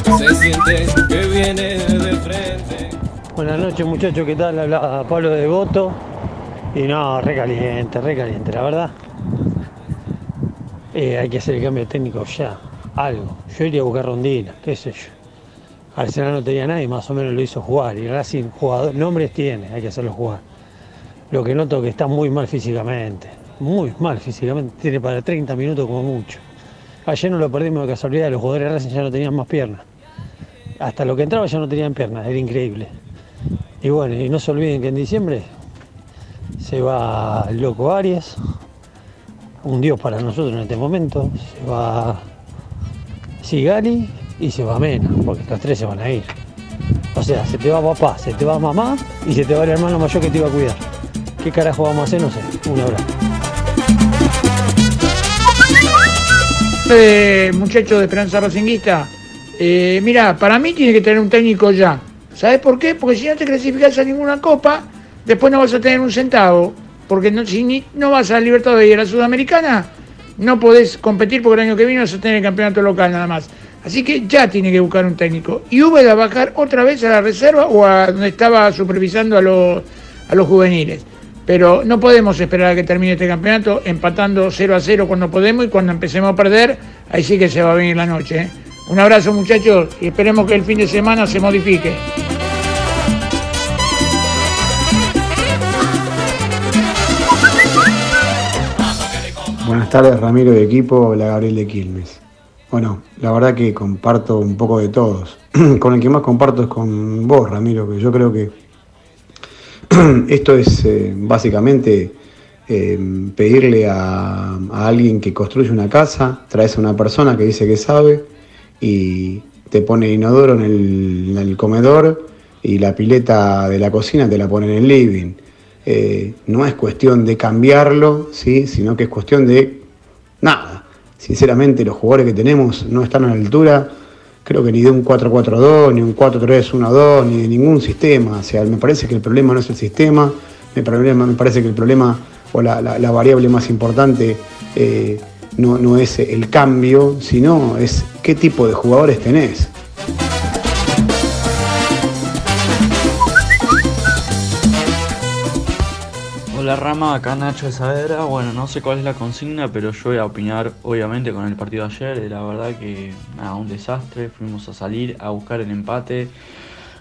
[SPEAKER 7] Se siente que viene de frente.
[SPEAKER 10] Buenas noches muchachos, ¿qué tal? Habla Pablo de Voto. Y no, recaliente, recaliente, la verdad. Eh, hay que hacer el cambio técnico ya, algo. Yo iría a buscar Rondina, qué sé yo. Arsenal no tenía nadie, más o menos lo hizo jugar. Y Racing, jugador, nombres tiene, hay que hacerlo jugar. Lo que noto que está muy mal físicamente, muy mal físicamente, tiene para 30 minutos como mucho. Ayer no lo perdimos de casualidad, los jugadores de Racing ya no tenían más piernas. Hasta lo que entraba ya no tenían piernas, era increíble. Y bueno, y no se olviden que en diciembre se va el loco Arias, un dios para nosotros en este momento, se va Sigali y se va Mena, porque estos tres se van a ir. O sea, se te va papá, se te va mamá y se te va el hermano mayor que te iba a cuidar. ¿Qué carajo vamos a hacer? No sé. Un abrazo.
[SPEAKER 11] Eh, muchacho de Esperanza Racinguista, eh, mira, para mí tiene que tener un técnico ya. ¿Sabes por qué? Porque si no te clasificas a ninguna copa, después no vas a tener un centavo. Porque no, si ni- no vas a Libertadores y a la Sudamericana, no podés competir porque el año que viene vas a tener el campeonato local nada más. Así que ya tiene que buscar un técnico. Y Úbeda va a bajar otra vez a la reserva o a donde estaba supervisando a los, a los juveniles. Pero no podemos esperar a que termine este campeonato empatando 0 a 0 cuando podemos y cuando empecemos a perder, ahí sí que se va a venir la noche. ¿eh? Un abrazo muchachos y esperemos que el fin de semana se modifique.
[SPEAKER 12] Buenas tardes, Ramiro de equipo, la Gabriel de Quilmes. Bueno, la verdad que comparto un poco de todos. (clears throat) con el que más comparto es con vos, Ramiro, que yo creo que (clears throat) esto es eh, básicamente eh, pedirle a, a alguien que construye una casa, traes a una persona que dice que sabe y te pone inodoro en el, en el comedor y la pileta de la cocina te la pone en el living. Eh, no es cuestión de cambiarlo, ¿sí? sino que es cuestión de nada. Sinceramente, los jugadores que tenemos no están a la altura, creo que ni de un 4-4-2, ni un 4-3-1-2, ni de ningún sistema. O sea, me parece que el problema no es el sistema, me, parece que el problema o la, la- la variable más importante eh, no, no es el cambio, sino es qué tipo de jugadores tenés.
[SPEAKER 13] Hola Rama, acá Nacho de Saavedra. Bueno, no sé cuál es la consigna, pero yo voy a opinar obviamente con el partido de ayer. La verdad que nada, un desastre. Fuimos a salir a buscar el empate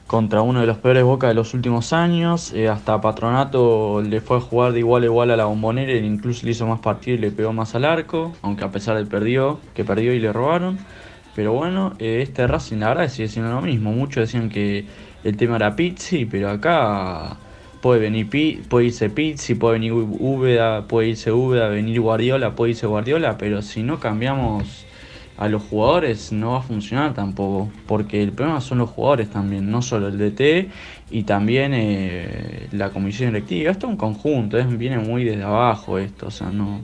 [SPEAKER 13] contra uno de los peores Boca de los últimos años. Eh, hasta Patronato le fue a jugar de igual a igual a la bombonera, e incluso le hizo más partido y le pegó más al arco, aunque a pesar de perdió, que perdió y le robaron. Pero bueno, eh, este Racing la verdad sigue siendo lo mismo. Muchos decían que el tema era Pizzi, pero acá puede venir puede irse Pizzi, puede venir Úbeda, puede irse Úbeda, venir Guardiola, puede irse Guardiola, pero si no cambiamos a los jugadores no va a funcionar tampoco, porque el problema son los jugadores también, no solo el DT y también eh, la comisión directiva. Esto es un conjunto, es- viene muy desde abajo esto, o sea, no.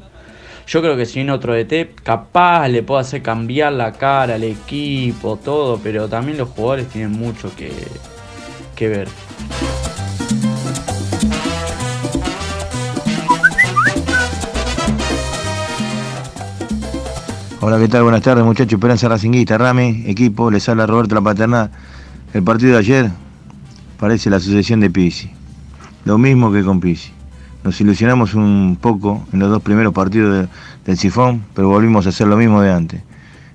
[SPEAKER 13] Yo creo que si viene otro DT, capaz le puede hacer cambiar la cara al equipo, todo, pero también los jugadores tienen mucho que, que ver.
[SPEAKER 8] Hola, ¿qué tal? Buenas tardes, muchachos. Esperanza Racinguista, Rami, equipo, les habla Roberto La Paterna. El partido de ayer parece la sucesión de Pizzi. Lo mismo que con Pizzi. Nos ilusionamos un poco en los dos primeros partidos de- del Sifón, pero volvimos a hacer lo mismo de antes.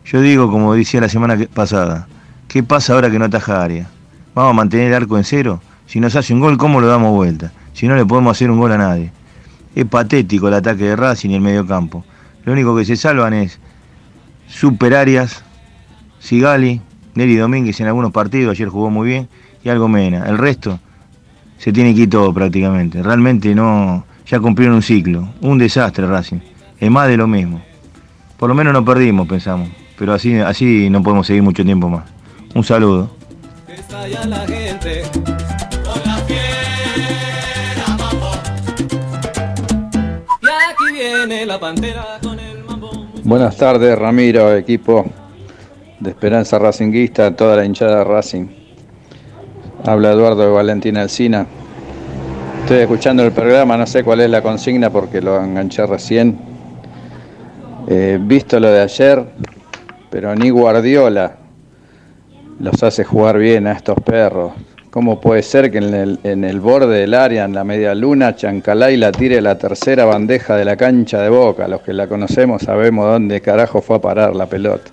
[SPEAKER 8] Yo digo, como decía la semana pasada, ¿qué pasa ahora que no ataja área? ¿Vamos a mantener el arco en cero? Si nos hace un gol, ¿cómo lo damos vuelta? Si no le podemos hacer un gol a nadie. Es patético el ataque de Racing y el medio campo. Lo único que se salvan es Super Arias, Sigali, Neri Domínguez en algunos partidos, ayer jugó muy bien, y algo Mena. El resto se tiene que prácticamente. Realmente no, ya cumplieron un ciclo. Un desastre Racing. Es más de lo mismo. Por lo menos no perdimos, pensamos. Pero así, así no podemos seguir mucho tiempo más. Un saludo.
[SPEAKER 14] Buenas tardes, Ramiro, equipo de Esperanza Racinguista, toda la hinchada Racing. Habla Eduardo de Valentín Alcina. Estoy escuchando el programa, no sé cuál es la consigna porque lo enganché recién. Eh, visto lo de ayer, pero ni Guardiola los hace jugar bien a estos perros. ¿Cómo puede ser que en el, borde del área, en la media luna, Chancalay la tire la tercera bandeja de la cancha de Boca? Los que la conocemos sabemos dónde carajo fue a parar la pelota.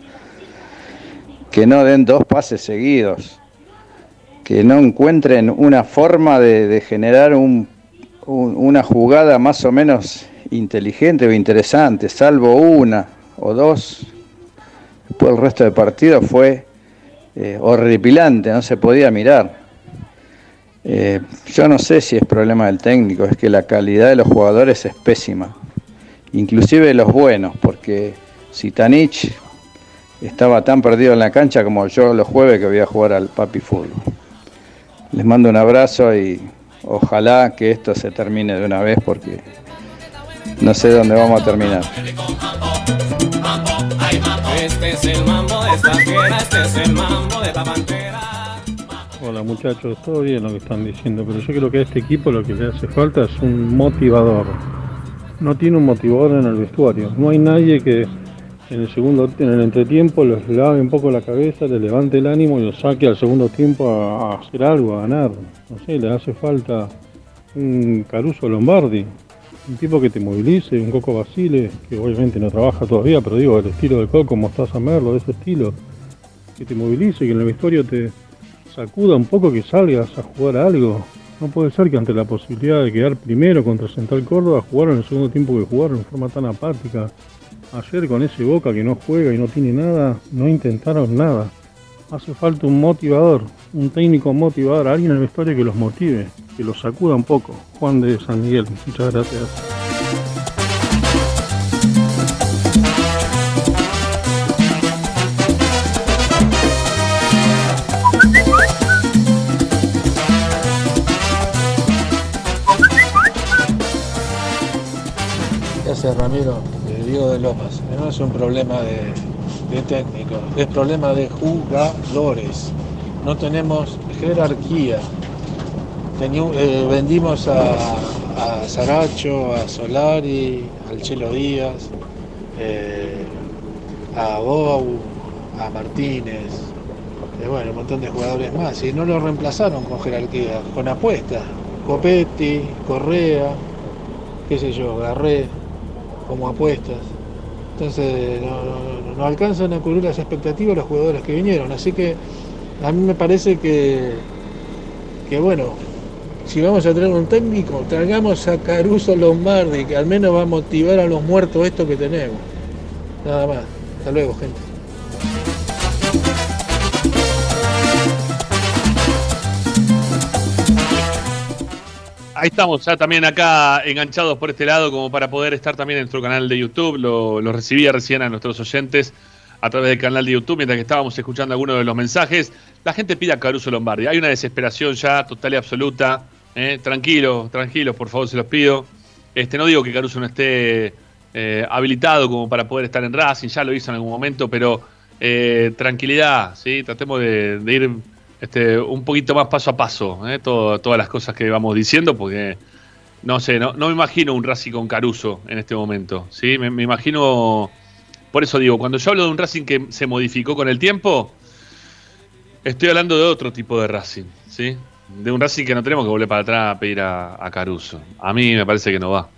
[SPEAKER 14] Que no den dos pases seguidos. Que no encuentren una forma de, generar un- un- una jugada más o menos inteligente o interesante, salvo una o dos. Después el resto del partido fue eh, horripilante, no se podía mirar. Eh, yo no sé si es problema del técnico, es que la calidad de los jugadores es pésima. Inclusive los buenos, porque Sitanich estaba tan perdido en la cancha como yo los jueves que voy a jugar al Papi Fútbol. Les mando un abrazo y ojalá que esto se termine de una vez porque no sé dónde vamos a terminar.
[SPEAKER 15] Hola muchachos, todo bien lo que están diciendo, pero yo creo que a este equipo lo que le hace falta es un motivador. No tiene un motivador en el vestuario. No hay nadie que en el segundo, en el entretiempo los lave un poco la cabeza, le levante el ánimo y los saque al segundo tiempo a, hacer algo, a ganar. No sé, le hace falta un Caruso Lombardi, un tipo que te movilice, un Coco Basile, que obviamente no trabaja todavía, pero digo, el estilo de Coco, Mostaza Merlo, de ese estilo. que te movilice, que en el vestuario te sacuda un poco, que salgas a jugar algo. No puede ser que ante la posibilidad de quedar primero contra Central Córdoba jugaron el segundo tiempo que jugaron en forma tan apática. Ayer con ese Boca que no juega y no tiene nada, no intentaron nada. Hace falta un motivador, un técnico motivador, alguien en el vestuario que los motive, que los sacuda un poco. Juan de San Miguel, muchas gracias.
[SPEAKER 16] ¿Qué hace Ramiro? Diego de Lomas. No es un problema de, de técnico, es problema de jugadores. No tenemos jerarquía. Eh, vendimos a, a Saracho, a Solari, al Chelo Díaz, eh, a Bou, a Martínez, eh, bueno, un montón de jugadores más. Y no lo reemplazaron con jerarquía, con apuesta. Copetti, Correa, qué sé yo, Garré, como apuestas. Entonces no, alcanzan a cubrir las expectativas los jugadores que vinieron. Así que a mí me parece que, que bueno, si vamos a traer un técnico, traigamos a Caruso Lombardi, que al menos va a motivar a los muertos esto que tenemos. Nada más. Hasta luego, gente.
[SPEAKER 1] Ahí estamos, ya también acá enganchados por este lado, como para poder estar también en nuestro canal de YouTube. Lo, lo recibía recién a nuestros oyentes a través del canal de YouTube, mientras que estábamos escuchando algunos de los mensajes. La gente pide a Caruso Lombardi. Hay una desesperación ya total y absoluta. ¿eh? Tranquilos, tranquilos, por favor, se los pido. Este, no digo que Caruso no esté eh, habilitado como para poder estar en Racing, ya lo hizo en algún momento, pero eh, tranquilidad, ¿sí? Tratemos de, de ir este, un poquito más paso a paso, ¿eh? Todo- todas las cosas que vamos diciendo, porque no sé, no, me imagino un Racing con Caruso en este momento, ¿sí? Me, imagino, por eso digo, cuando yo hablo de un Racing que se modificó con el tiempo, estoy hablando de otro tipo de Racing, ¿sí? De un Racing que no tenemos que volver para atrás a pedir a, Caruso. A mí me parece que no va.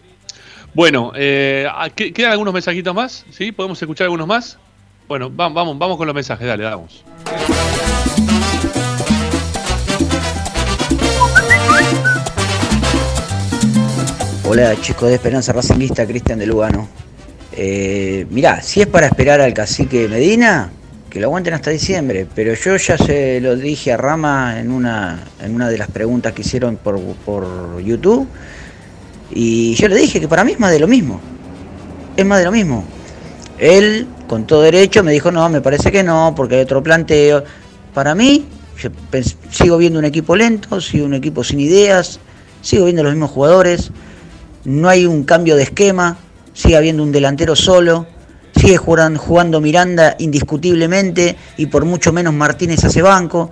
[SPEAKER 1] Bueno, eh, ¿qué- ¿quedan algunos mensajitos más? ¿Sí? ¿Podemos escuchar algunos más? Bueno, va- vamos, vamos con los mensajes, dale, vamos.
[SPEAKER 17] Hola chicos de Esperanza Racinguista, Cristian de Lugano. Eh, mirá, si es para esperar al cacique Medina, que lo aguanten hasta diciembre, pero yo ya se lo dije a Rama en una, en una de las preguntas que hicieron por, por YouTube, y yo le dije que para mí es más de lo mismo, es más de lo mismo. Él, con todo derecho, me dijo, no, me parece que no, porque hay otro planteo. Para mí, sigo viendo un equipo lento, sigo un equipo sin ideas, sigo viendo los mismos jugadores, no hay un cambio de esquema, sigue habiendo un delantero solo, sigue jugando Miranda indiscutiblemente y por mucho menos Martínez hace banco.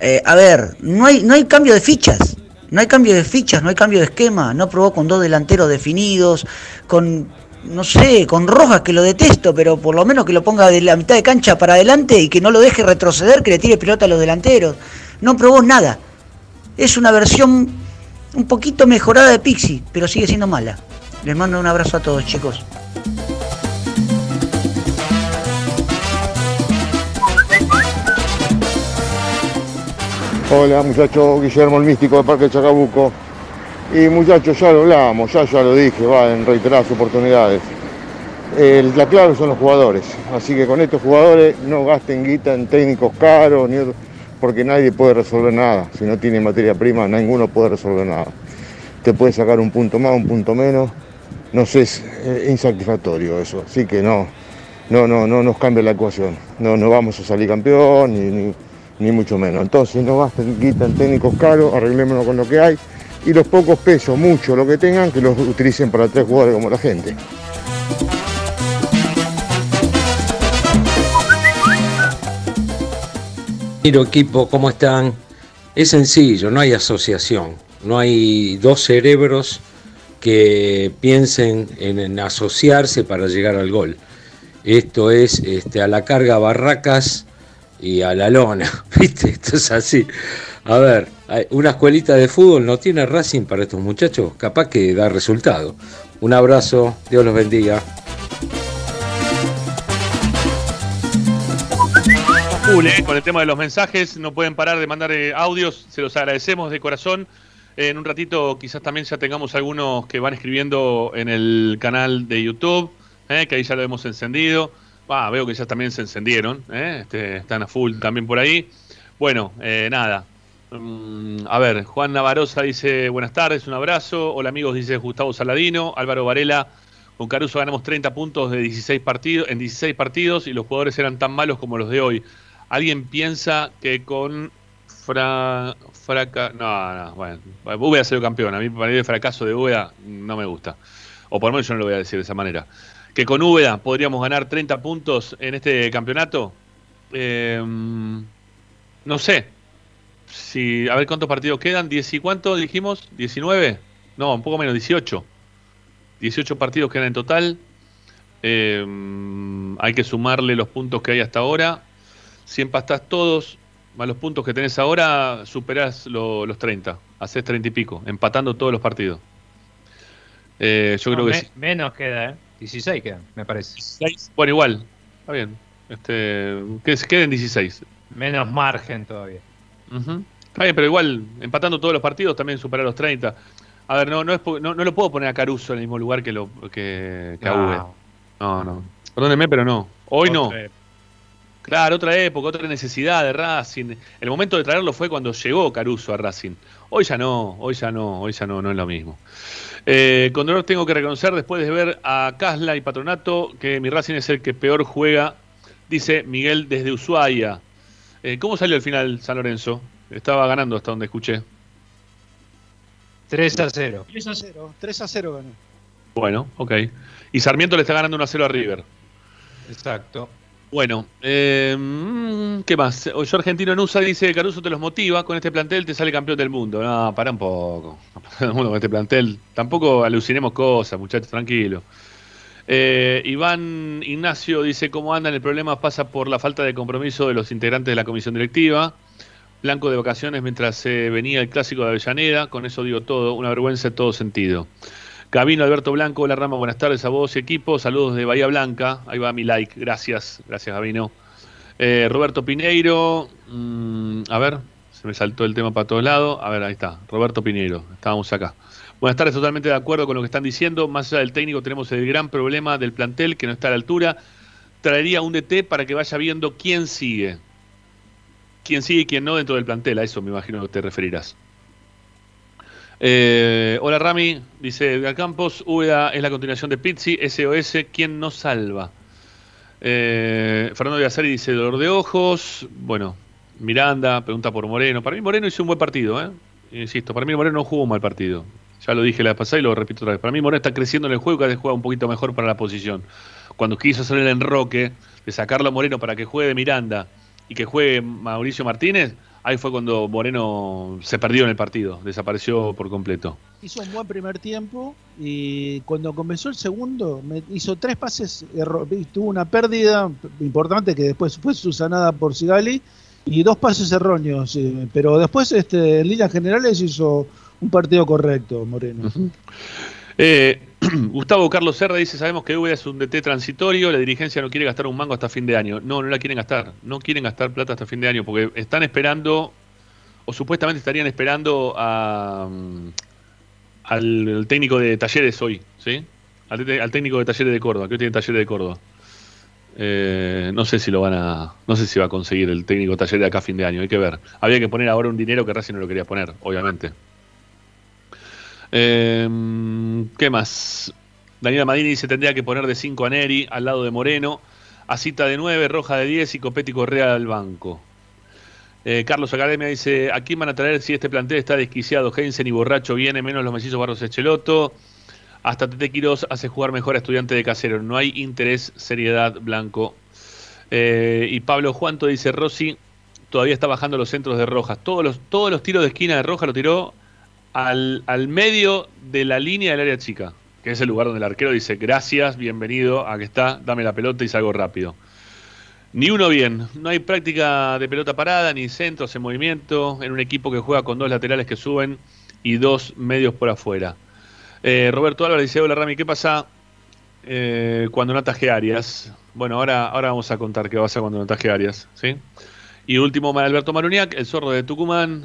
[SPEAKER 17] Eh, a ver, no hay, no hay cambio de fichas, no hay cambio de fichas, no hay cambio de esquema, no probó con dos delanteros definidos, con, no sé, con Rojas que lo detesto, pero por lo menos que lo ponga de la mitad de cancha para adelante y que no lo deje retroceder, que le tire pelota a los delanteros. No probó nada. Es una versión un poquito mejorada de Pixie, pero sigue siendo mala. Les mando un abrazo a todos, chicos.
[SPEAKER 18] Hola muchachos, Guillermo el Místico de Parque Chacabuco. Y muchachos, ya lo hablamos, ya, ya lo dije, va en reiteradas oportunidades. La clave son los jugadores, así que con estos jugadores no gasten guita en técnicos caros, ni otro- porque nadie puede resolver nada. Si no tiene materia prima, ninguno puede resolver nada. Te puede sacar un punto más, un punto menos, no sé, es eh, insatisfactorio eso. Así que no, no, no, no nos cambia la ecuación. No, no vamos a salir campeón, ni, ni, mucho menos. Entonces no gasten guita en técnicos caros, arreglémonos con lo que hay. Y los pocos pesos, mucho, lo que tengan, que los utilicen para tres jugadores como la gente.
[SPEAKER 19] Miro equipo, ¿cómo están? Es sencillo, no hay asociación, no hay dos cerebros que piensen en, asociarse para llegar al gol. Esto es este, a la carga barracas y a la lona, (laughs) ¿viste? Esto es así. A ver, una escuelita de fútbol no tiene Racing para estos muchachos, capaz que da resultado. Un abrazo, Dios los bendiga.
[SPEAKER 1] Eh, con el tema de los mensajes. No pueden parar de mandar eh, audios. Se los agradecemos de corazón. En un ratito quizás también ya tengamos algunos que van escribiendo en el canal de YouTube, eh, que ahí ya lo hemos encendido. Ah, veo que ya también se encendieron. eh, este, están a full también por ahí. Bueno, eh, nada. Mm, a ver, Juan Navarosa dice buenas tardes, un abrazo. Hola amigos, dice Gustavo Saladino. Álvaro Varela, con Caruso ganamos 30 puntos de 16 partidos, en 16 partidos y los jugadores eran tan malos como los de hoy. ¿Alguien piensa que con Fra, no, no, bueno, ha sido campeón. A mí para mí el fracaso de Úbeda no me gusta. O por lo menos yo no lo voy a decir de esa manera. Que con Úbeda podríamos ganar 30 puntos en este campeonato. Eh, no sé. Si, a ver cuántos partidos quedan. ¿10 y cuánto dijimos? ¿19? No, un poco menos, 18. 18 partidos quedan en total. Eh, hay que sumarle los puntos que hay hasta ahora. Si empastás todos, más los puntos que tenés ahora, superás lo- los 30. Haces 30 y pico, empatando todos los partidos. Eh, yo
[SPEAKER 20] No,
[SPEAKER 1] creo que
[SPEAKER 20] me-
[SPEAKER 1] sí.
[SPEAKER 20] Menos queda, ¿eh? 16 quedan, me parece.
[SPEAKER 1] Bueno, igual. Está bien. Este, que se queden 16.
[SPEAKER 20] Menos margen todavía.
[SPEAKER 1] Está bien, pero igual, empatando todos los partidos también superar los 30. A ver, no, no, es, no, no lo puedo poner a Caruso en el mismo lugar que, lo, que, que a. Uve. No, no. Perdónenme, pero no. Hoy no.
[SPEAKER 20] Otra.
[SPEAKER 1] Claro, otra época, otra necesidad de Racing. El momento de traerlo fue cuando llegó Caruso a Racing. Hoy ya no, hoy ya no, hoy ya no, no es lo mismo. Eh, con dolor tengo que reconocer, después de ver a Casla y Patronato, que mi Racing es el que peor juega, dice Miguel desde Ushuaia. Eh, ¿Cómo salió el final San Lorenzo? Estaba ganando hasta donde escuché.
[SPEAKER 20] 3 a 0.
[SPEAKER 21] 3 a 0, 3 a 0 ganó.
[SPEAKER 1] Bueno, ok. Y Sarmiento le está ganando 1 a 0 a River.
[SPEAKER 20] Exacto.
[SPEAKER 1] Bueno, eh, mm, ¿qué más? Yo Argentino en USA dice, Caruso te los motiva, con este plantel te sale campeón del mundo. No, para un poco. Mundo con este plantel. Tampoco alucinemos cosas, muchachos, tranquilo. Eh, Iván Ignacio dice, ¿cómo andan? El problema pasa por la falta de compromiso de los integrantes de la comisión directiva. Blanco de vacaciones mientras eh, venía el clásico de Avellaneda, con eso digo todo, una vergüenza en todo sentido. Gabino Alberto Blanco, hola Rama, buenas tardes a vos y equipo, saludos de Bahía Blanca, ahí va mi like, gracias, gracias Gabino. Eh, Roberto Pineiro, mm, a ver, se me saltó el tema para todos lados, a ver, ahí está, Roberto Pineiro, estábamos acá. Buenas tardes, totalmente de acuerdo con lo que están diciendo, más allá del técnico tenemos el gran problema del plantel que no está a la altura, traería un DT para que vaya viendo quién sigue, quién sigue y quién no dentro del plantel, a eso me imagino que te referirás. Eh, hola Rami, dice Edgar Campos, Úbeda es la continuación de Pizzi, SOS, ¿quién nos salva? Eh, Fernando Villasari dice dolor de ojos, bueno, Miranda pregunta por Moreno, para mí Moreno hizo un buen partido, ¿eh? insisto, para mí Moreno no jugó un mal partido, ya lo dije la vez pasada y lo repito otra vez, para mí Moreno está creciendo en el juego y cada vez juega un poquito mejor para la posición. Cuando quiso hacer el enroque de sacarlo a Moreno para que juegue Miranda y que juegue Mauricio Martínez, ahí fue cuando Moreno se perdió en el partido, desapareció por completo.
[SPEAKER 21] Hizo un buen primer tiempo y cuando comenzó el segundo hizo tres pases, erro- tuvo una pérdida importante que después fue subsanada por Sigali y dos pases erróneos, eh, pero después este, en líneas generales hizo un partido correcto, Moreno.
[SPEAKER 1] Eh, (clears throat) Gustavo Carlos Serra dice, sabemos que Úbeda es un DT transitorio, la dirigencia no quiere gastar un mango hasta fin de año. No, no la quieren gastar, no quieren gastar plata hasta fin de año, porque están esperando, o supuestamente estarían esperando a, mm, al, técnico de talleres hoy, ¿sí? Al, técnico de talleres de Córdoba, que hoy tiene talleres de Córdoba. Eh, no sé si lo van a. No sé si va a conseguir el técnico de talleres de acá a fin de año, hay que ver. Había que poner ahora un dinero que Racing no lo quería poner, obviamente. Eh, ¿Qué más? Daniela Madini dice tendría que poner de 5 a Neri al lado de Moreno, a Cita de 9, Roja de 10 y Copetti Correa al banco. Eh, Carlos Academia dice, ¿a quién van a traer si este plantel está desquiciado? Heinzen y Borracho viene, menos los mellizos Barros Echeloto. Hasta Tete Quiroz hace jugar mejor a estudiante de casero. No hay interés, seriedad, blanco. Eh, y Pablo Juanto dice, Rossi todavía está bajando los centros de Rojas. Todos los, todos los tiros de esquina de Rojas lo tiró al, al medio de la línea del área chica, que es el lugar donde el arquero dice, gracias, bienvenido, aquí está, dame la pelota y salgo rápido. Ni uno bien, no hay práctica de pelota parada, ni centros en movimiento, en un equipo que juega con dos laterales que suben y dos medios por afuera. Eh, Roberto Álvarez dice, hola Rami, ¿qué pasa? eh, cuando no ataje Arias. Bueno, ahora, ahora vamos a contar qué va a hacer cuando no ataje Arias, ¿sí? Y último, Alberto Maruniac, el zorro de Tucumán.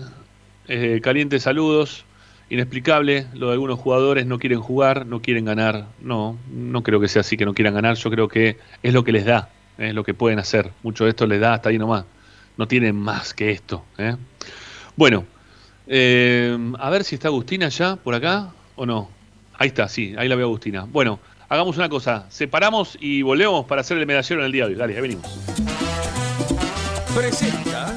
[SPEAKER 1] Eh, caliente saludos. Inexplicable, lo de algunos jugadores no quieren jugar, no quieren ganar. No, no creo que sea así que no quieran ganar. Yo creo que es lo que les da, es lo que pueden hacer. Mucho de esto les da hasta ahí nomás. No tienen más que esto. ¿eh? Bueno, eh, a ver si está Agustina ya por acá o no. Ahí está, sí, ahí la veo Agustina. Bueno, hagamos una cosa. Separamos y volvemos para hacer el medallero en el día de hoy. Dale, ahí venimos.
[SPEAKER 2] Presenta.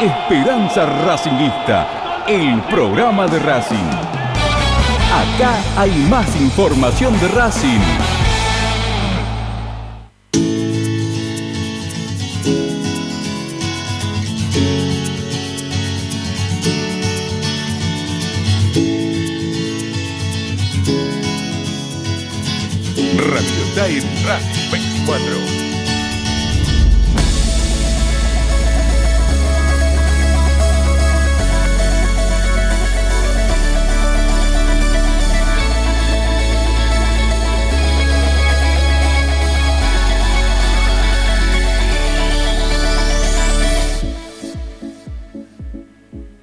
[SPEAKER 2] Esperanza Racingista, el programa de Racing. Acá hay más información de Racing. Radio Time Racing 24.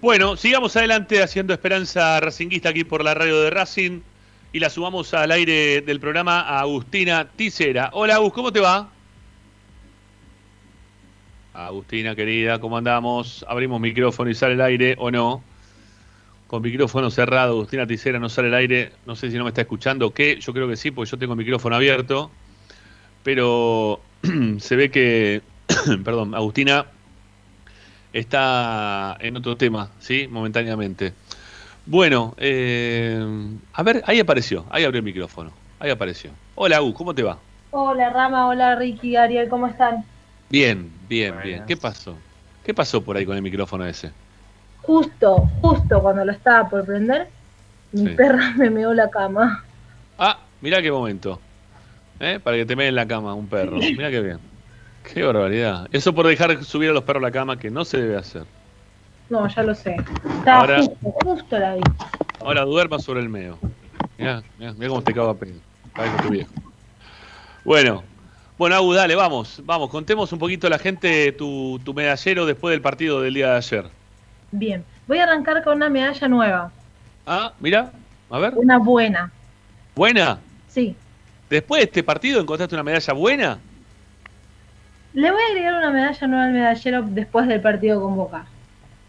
[SPEAKER 1] Bueno, sigamos adelante haciendo Esperanza Racinguista aquí por la radio de Racing y la sumamos al aire del programa a Agustina Ticera. Hola Agus, ¿cómo te va? Agustina querida, ¿cómo andamos? Abrimos micrófono y sale el aire o no. Con micrófono cerrado, Agustina Ticera no sale el aire. No sé si no me está escuchando o qué. Yo creo que sí, porque yo tengo micrófono abierto. Pero (clears throat) se ve que, (clears throat) perdón, Agustina está en otro tema, ¿sí? Momentáneamente. Bueno, eh, a ver, ahí apareció, ahí abrió el micrófono, ahí apareció. Hola, Agus, ¿cómo te va?
[SPEAKER 22] Hola Rama, hola Ricky, Ariel, ¿cómo están?
[SPEAKER 1] Bien, bien, bien. ¿Qué pasó? ¿Qué pasó por ahí con el micrófono ese?
[SPEAKER 22] Justo, justo cuando lo estaba por prender, mi
[SPEAKER 1] Sí.
[SPEAKER 22] perra (laughs) me meó la cama.
[SPEAKER 1] Ah, mirá qué momento. ¿Eh? Para que te mee en la cama un perro. Mirá qué bien. Qué barbaridad. Eso por dejar subir a los perros a la cama, que no se debe hacer.
[SPEAKER 22] No, ya lo sé. Estaba
[SPEAKER 1] Ahora-
[SPEAKER 22] justo, justo la vi.
[SPEAKER 1] Ahora duerma sobre el meo. Mirá, mirá, mirá cómo te cago a pedo. Parece tu viejo. Bueno, bueno, Agu, dale, vamos, vamos, contemos un poquito a la gente tu, tu medallero después del partido del día de ayer.
[SPEAKER 22] Bien, voy a arrancar con una medalla nueva,
[SPEAKER 1] Ah, mira, a ver,
[SPEAKER 22] una buena.
[SPEAKER 1] buena.
[SPEAKER 22] Sí,
[SPEAKER 1] Después de este partido encontraste una medalla buena.
[SPEAKER 22] Le voy a agregar una medalla nueva al medallero después del partido con Boca.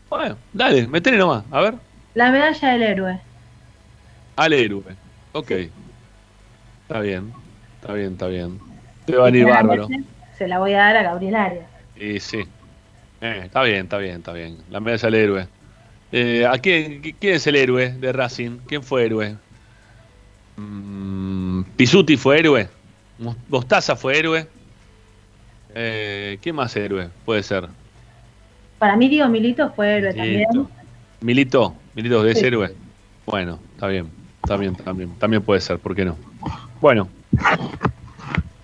[SPEAKER 1] Bueno, dale, metele nomás, a ver.
[SPEAKER 22] La medalla del héroe.
[SPEAKER 1] Al héroe. Ok. Está bien, está bien, está bien. Te va a venir bárbaro.
[SPEAKER 22] Se la voy a dar a Gabriel Arias.
[SPEAKER 1] Y sí. Eh, está bien, está bien, está bien. La medalla del héroe. Eh, ¿a quién, qui- quién es el héroe de Racing? ¿Quién fue héroe? Mm, Pisuti fue héroe. Mostaza fue héroe. Eh, ¿Quién más héroe? Puede ser.
[SPEAKER 22] Para mí Diego Milito fue héroe también.
[SPEAKER 1] Milito. Milito es
[SPEAKER 22] Sí.
[SPEAKER 1] héroe. Bueno, está bien. También, también, también puede ser, ¿por qué no? Bueno.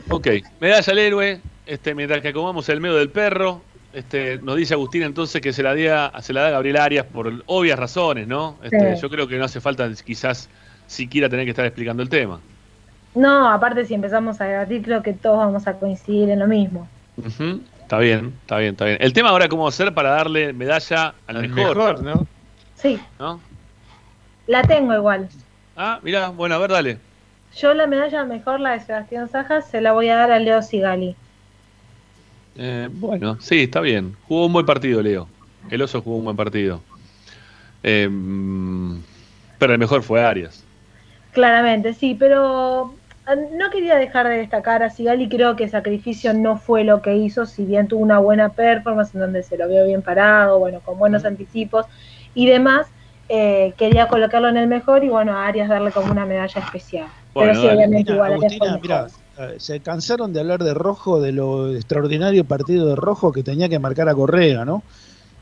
[SPEAKER 1] Ok, medalla al héroe. Este, mientras que acomodamos el medio del perro, este, nos dice Agustín entonces que se la, diga, se la da Gabriel Arias por obvias razones, ¿no? Este,
[SPEAKER 22] Sí.
[SPEAKER 1] Yo creo que no hace falta quizás siquiera tener que estar explicando el tema.
[SPEAKER 22] No, aparte si empezamos a debatir creo que todos vamos a coincidir en lo mismo.
[SPEAKER 1] Ujú, Está bien, está bien, está bien. El tema ahora cómo hacer para darle medalla al mejor,
[SPEAKER 20] mejor, ¿no?
[SPEAKER 22] Sí,
[SPEAKER 1] ¿no?
[SPEAKER 22] la tengo igual.
[SPEAKER 1] Ah, mira, bueno, a ver, dale.
[SPEAKER 22] Yo la medalla mejor, la de Sebastián Sajas, se la voy a dar a Leo Sigali.
[SPEAKER 1] Eh, bueno, sí, está bien. Jugó un buen partido, Leo. El oso jugó un buen partido. Eh, mm, pero el mejor fue Arias.
[SPEAKER 22] Claramente, sí, pero no quería dejar de destacar a Sigali, creo que Sacrificio no fue lo que hizo, si bien tuvo una buena performance en donde se lo vio bien parado, bueno, con buenos anticipos y demás, eh, quería colocarlo en el mejor y bueno, a Arias darle como una medalla especial. Pero sí, obviamente igual
[SPEAKER 4] Agustina, mirá, eh, se cansaron de hablar de Rojo, de lo extraordinario partido de Rojo que tenía que marcar a Correa, ¿no?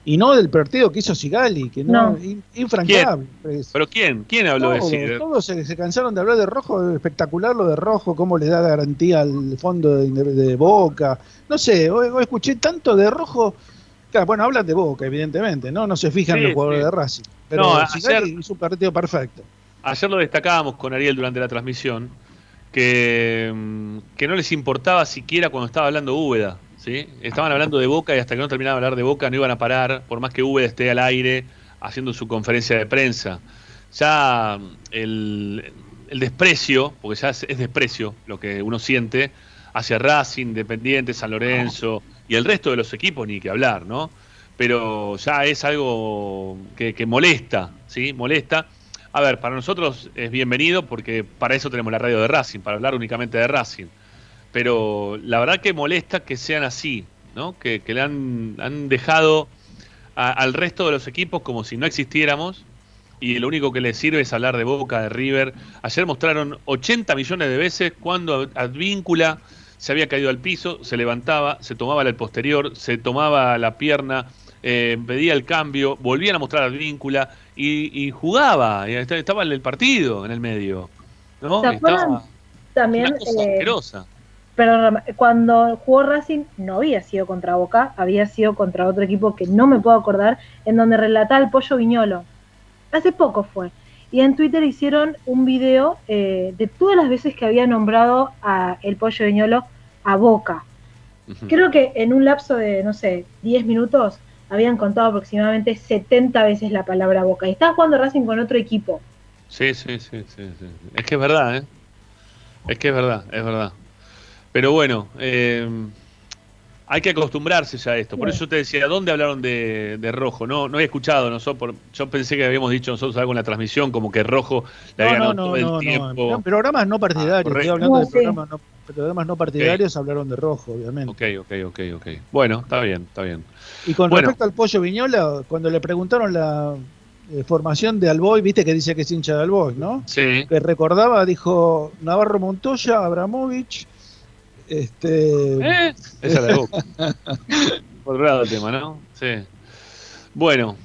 [SPEAKER 4] Y no del partido que hizo Sigali, que no,
[SPEAKER 22] No.
[SPEAKER 4] in- infranqueable.
[SPEAKER 1] ¿Pero quién? ¿Quién habló de
[SPEAKER 4] Todos,
[SPEAKER 1] Sigal?
[SPEAKER 4] todos se, se cansaron de hablar de Rojo, espectacular lo de Rojo, cómo le da garantía al fondo de, de Boca. No sé, hoy, hoy escuché tanto de Rojo. Claro, bueno, hablan de Boca, evidentemente, ¿no? No se fijan en
[SPEAKER 1] Sí,
[SPEAKER 4] los jugadores
[SPEAKER 1] sí.
[SPEAKER 4] de Racing. Pero
[SPEAKER 1] No,
[SPEAKER 4] Sigali
[SPEAKER 1] ayer-
[SPEAKER 4] hizo un partido perfecto.
[SPEAKER 1] Ayer lo destacábamos con Ariel durante la transmisión, que, mm, que no les importaba siquiera cuando estaba hablando Úbeda. ¿Sí? Estaban hablando de Boca y hasta que no terminaba de hablar de Boca no iban a parar, por más que Úbeda esté al aire haciendo su conferencia de prensa. Ya el, el desprecio, porque ya es, es desprecio lo que uno siente, hacia Racing, Independiente, San Lorenzo y el resto de los equipos, ni que hablar, ¿no? Pero ya es algo que, que molesta, ¿sí? Molesta. A ver, para nosotros es bienvenido porque para eso tenemos la radio de Racing, para hablar únicamente de Racing. Pero la verdad que molesta que sean así, ¿no? Que, que le han, han dejado a- al resto de los equipos como si no existiéramos y lo único que les sirve es hablar de Boca, de River. Ayer mostraron 80 millones de veces cuando Advíncula se había caído al piso, se levantaba, se tomaba el posterior, se tomaba la pierna, eh, pedía el cambio, volvían a mostrar Advíncula y, y jugaba, y est- estaba en el partido en el medio. ¿no?
[SPEAKER 22] ¿Se acuerdan
[SPEAKER 1] Estaba
[SPEAKER 22] también?
[SPEAKER 1] una cosa
[SPEAKER 22] eh, Perdón, cuando jugó Racing no había sido contra Boca, había sido contra otro equipo que no me puedo acordar, en donde relataba el pollo viñolo. Hace poco fue. Y en Twitter hicieron un video eh, de todas las veces que había nombrado a el pollo viñolo a Boca. Creo que en un lapso de, no sé, 10 minutos habían contado aproximadamente 70 veces la palabra Boca. Y estaba jugando Racing con otro equipo.
[SPEAKER 1] Sí, sí, sí, sí, sí. Es que es verdad, ¿eh? Es que es verdad, es verdad. Pero bueno, eh, hay que acostumbrarse ya a esto. Por eso yo te decía, ¿dónde hablaron de, de Rojo? No, no he escuchado, nosotros, por- yo pensé que habíamos dicho nosotros algo en la transmisión, como que Rojo le
[SPEAKER 4] No,
[SPEAKER 1] había
[SPEAKER 4] no,
[SPEAKER 1] dado
[SPEAKER 4] no,
[SPEAKER 1] todo el tiempo.
[SPEAKER 4] En programas no partidarios,
[SPEAKER 1] Ah,
[SPEAKER 4] estoy
[SPEAKER 1] correcto.
[SPEAKER 4] hablando
[SPEAKER 22] No,
[SPEAKER 4] de
[SPEAKER 22] sí.
[SPEAKER 4] programas no, programas no partidarios, hablaron de rojo, obviamente.
[SPEAKER 1] Ok, ok, ok, ok. Bueno, está bien, está bien.
[SPEAKER 4] Y con
[SPEAKER 1] Bueno.
[SPEAKER 4] respecto al pollo Viñola, cuando le preguntaron la eh, formación de Alboy, viste que dice que es hincha de Alboy, ¿no?
[SPEAKER 1] Sí.
[SPEAKER 4] Que recordaba, dijo Navarro Montoya, Abramovich, este...
[SPEAKER 1] ¿Eh? Esa es la de Boca. (laughs) Por lado el tema, ¿no? Sí. Bueno,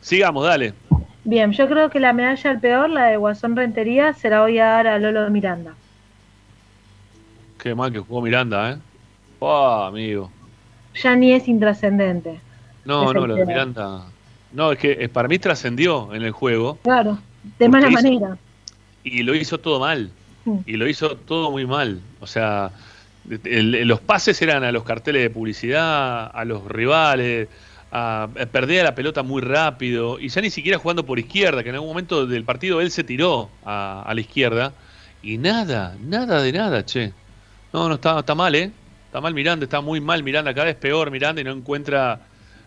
[SPEAKER 1] sigamos, dale.
[SPEAKER 22] Bien, yo creo que la medalla al peor, la de Guasón Rentería, se la voy a dar a Lolo Miranda.
[SPEAKER 1] Qué mal que jugó Miranda, ¿eh? Oh, amigo.
[SPEAKER 22] Ya ni es intrascendente.
[SPEAKER 1] No,
[SPEAKER 22] Es
[SPEAKER 1] no, lo de. Miranda. No, es que eh, para mí trascendió en el juego
[SPEAKER 22] Claro, de mala
[SPEAKER 1] hizo-
[SPEAKER 22] manera.
[SPEAKER 1] y lo hizo todo mal.
[SPEAKER 22] Mm.
[SPEAKER 1] Y lo hizo todo muy mal. O sea, el- los pases eran a los carteles de publicidad, a los rivales, a, la pelota muy rápido y ya ni siquiera jugando por izquierda, que en algún momento del partido él se tiró a, a la izquierda y nada, nada de nada, che. No, no está, está mal, ¿eh? Está mal Miranda, está muy mal Miranda, cada vez peor Miranda y no encuentra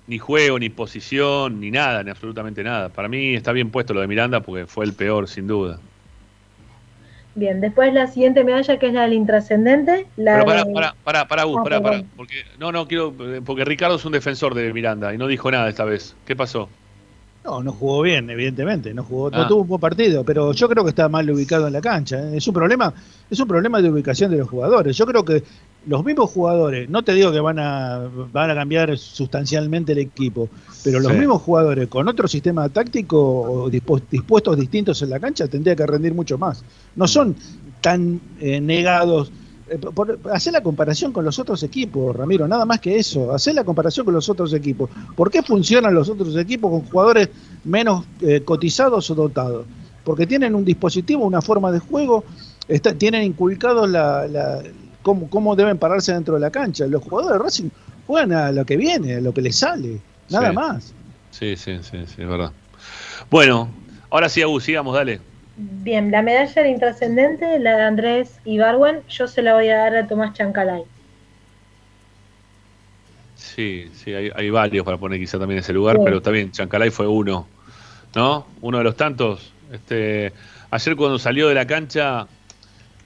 [SPEAKER 1] ni juego, ni posición, ni nada, ni absolutamente nada. Para mí está bien puesto lo de Miranda porque fue el peor, sin duda.
[SPEAKER 22] Bien, después la siguiente medalla que es la del intrascendente. La
[SPEAKER 1] Pero para,
[SPEAKER 22] de-
[SPEAKER 1] para, para, para, Gus,
[SPEAKER 22] Ah,
[SPEAKER 1] para, para, porque no, no quiero, eh, porque Ricardo es un defensor de Miranda y no dijo nada esta vez. ¿Qué pasó?
[SPEAKER 4] No, no jugó bien, evidentemente, no jugó,
[SPEAKER 1] Ah.
[SPEAKER 4] no tuvo un buen partido, pero yo creo que está mal ubicado en la cancha. ¿eh? Es un problema, es un problema de ubicación de los jugadores. Yo creo que los mismos jugadores, no te digo que van a, van a cambiar sustancialmente el equipo, pero los
[SPEAKER 1] Sí.
[SPEAKER 4] mismos jugadores con otro sistema táctico o dispu- dispuestos distintos en la cancha tendría que rendir mucho más. No son tan eh, negados. Eh, por- hacer la comparación con los otros equipos, Ramiro, nada más que eso. Hacer la comparación con los otros equipos. ¿Por qué funcionan los otros equipos con jugadores menos eh, cotizados o dotados? Porque tienen un dispositivo, una forma de juego, está- tienen inculcado la, la- cómo, cómo deben pararse dentro de la cancha. Los jugadores de Racing juegan a lo que viene, a lo que les sale, nada
[SPEAKER 1] Sí.
[SPEAKER 4] más.
[SPEAKER 1] Sí, sí, sí, sí, es verdad. Bueno, ahora sí, Agus, sigamos, dale.
[SPEAKER 22] Bien, la medalla del intrascendente, la de Andrés Ibarwen, yo se la voy a dar a Tomás Chancalay.
[SPEAKER 1] Sí, sí, hay, hay varios para poner quizá también en ese lugar,
[SPEAKER 22] Sí.
[SPEAKER 1] pero también Chancalay fue uno, ¿no? Uno de los tantos. Este, ayer cuando salió de la cancha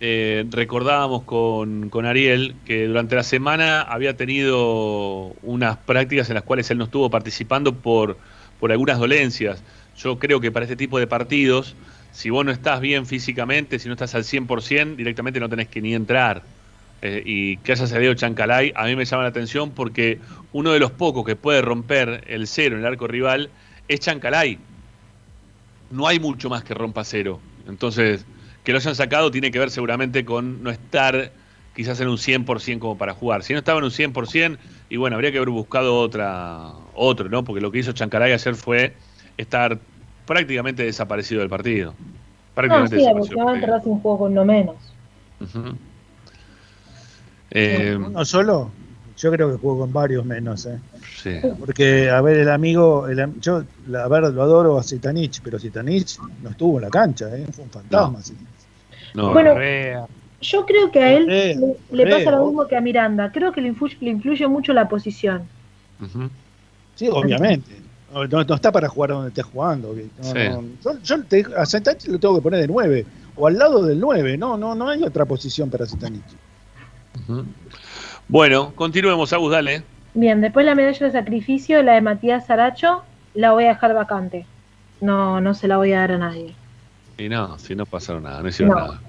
[SPEAKER 1] eh, recordábamos con, con Ariel que durante la semana había tenido unas prácticas en las cuales él no estuvo participando por, por algunas dolencias. Yo creo que para este tipo de partidos si vos no estás bien físicamente, si no estás al 100%, directamente no tenés que ni entrar. Eh, y que haya salido Chancalay, a mí me llama la atención porque uno de los pocos que puede romper el cero en el arco rival es Chancalay. No hay mucho más que rompa cero. Entonces, que lo hayan sacado tiene que ver seguramente con no estar quizás en un 100% como para jugar. Si no estaba en un 100%, y bueno, habría que haber buscado otra, otro, ¿no? Porque lo que hizo Chancalay ayer fue estar prácticamente desaparecido del partido.
[SPEAKER 22] No,
[SPEAKER 1] Prácticamente
[SPEAKER 22] sí,
[SPEAKER 1] desaparecido. del
[SPEAKER 22] Racing jugó con no menos.
[SPEAKER 1] Ujú. Eh,
[SPEAKER 4] ¿Uno solo? Yo creo que jugó con varios menos, ¿eh?
[SPEAKER 1] sí.
[SPEAKER 4] Porque, a ver, el amigo, el am- yo, a ver, lo adoro a Zitanich, pero Zitanich no estuvo en la cancha, ¿eh? Fue un fantasma.
[SPEAKER 1] No,
[SPEAKER 22] Bueno. Yo creo que a él le, pasa lo mismo que a Miranda. Creo que le influye, le influye mucho la posición.
[SPEAKER 1] Ujú.
[SPEAKER 4] Sí, obviamente. No, está para jugar donde esté jugando. ¿ok? No,
[SPEAKER 1] Sí.
[SPEAKER 4] no. Yo, yo te- a Zitanich lo tengo que poner de 9 o al lado del 9. No, no, no hay otra posición para Zitanich.
[SPEAKER 1] Ujú. Bueno, continuemos, Agus, dale.
[SPEAKER 22] Bien, después la medalla de sacrificio, la de Matías Saracho, la voy a dejar vacante. No, no se la voy a dar a nadie.
[SPEAKER 1] Y no, si no pasaron nada, no hicieron
[SPEAKER 22] No.
[SPEAKER 1] nada.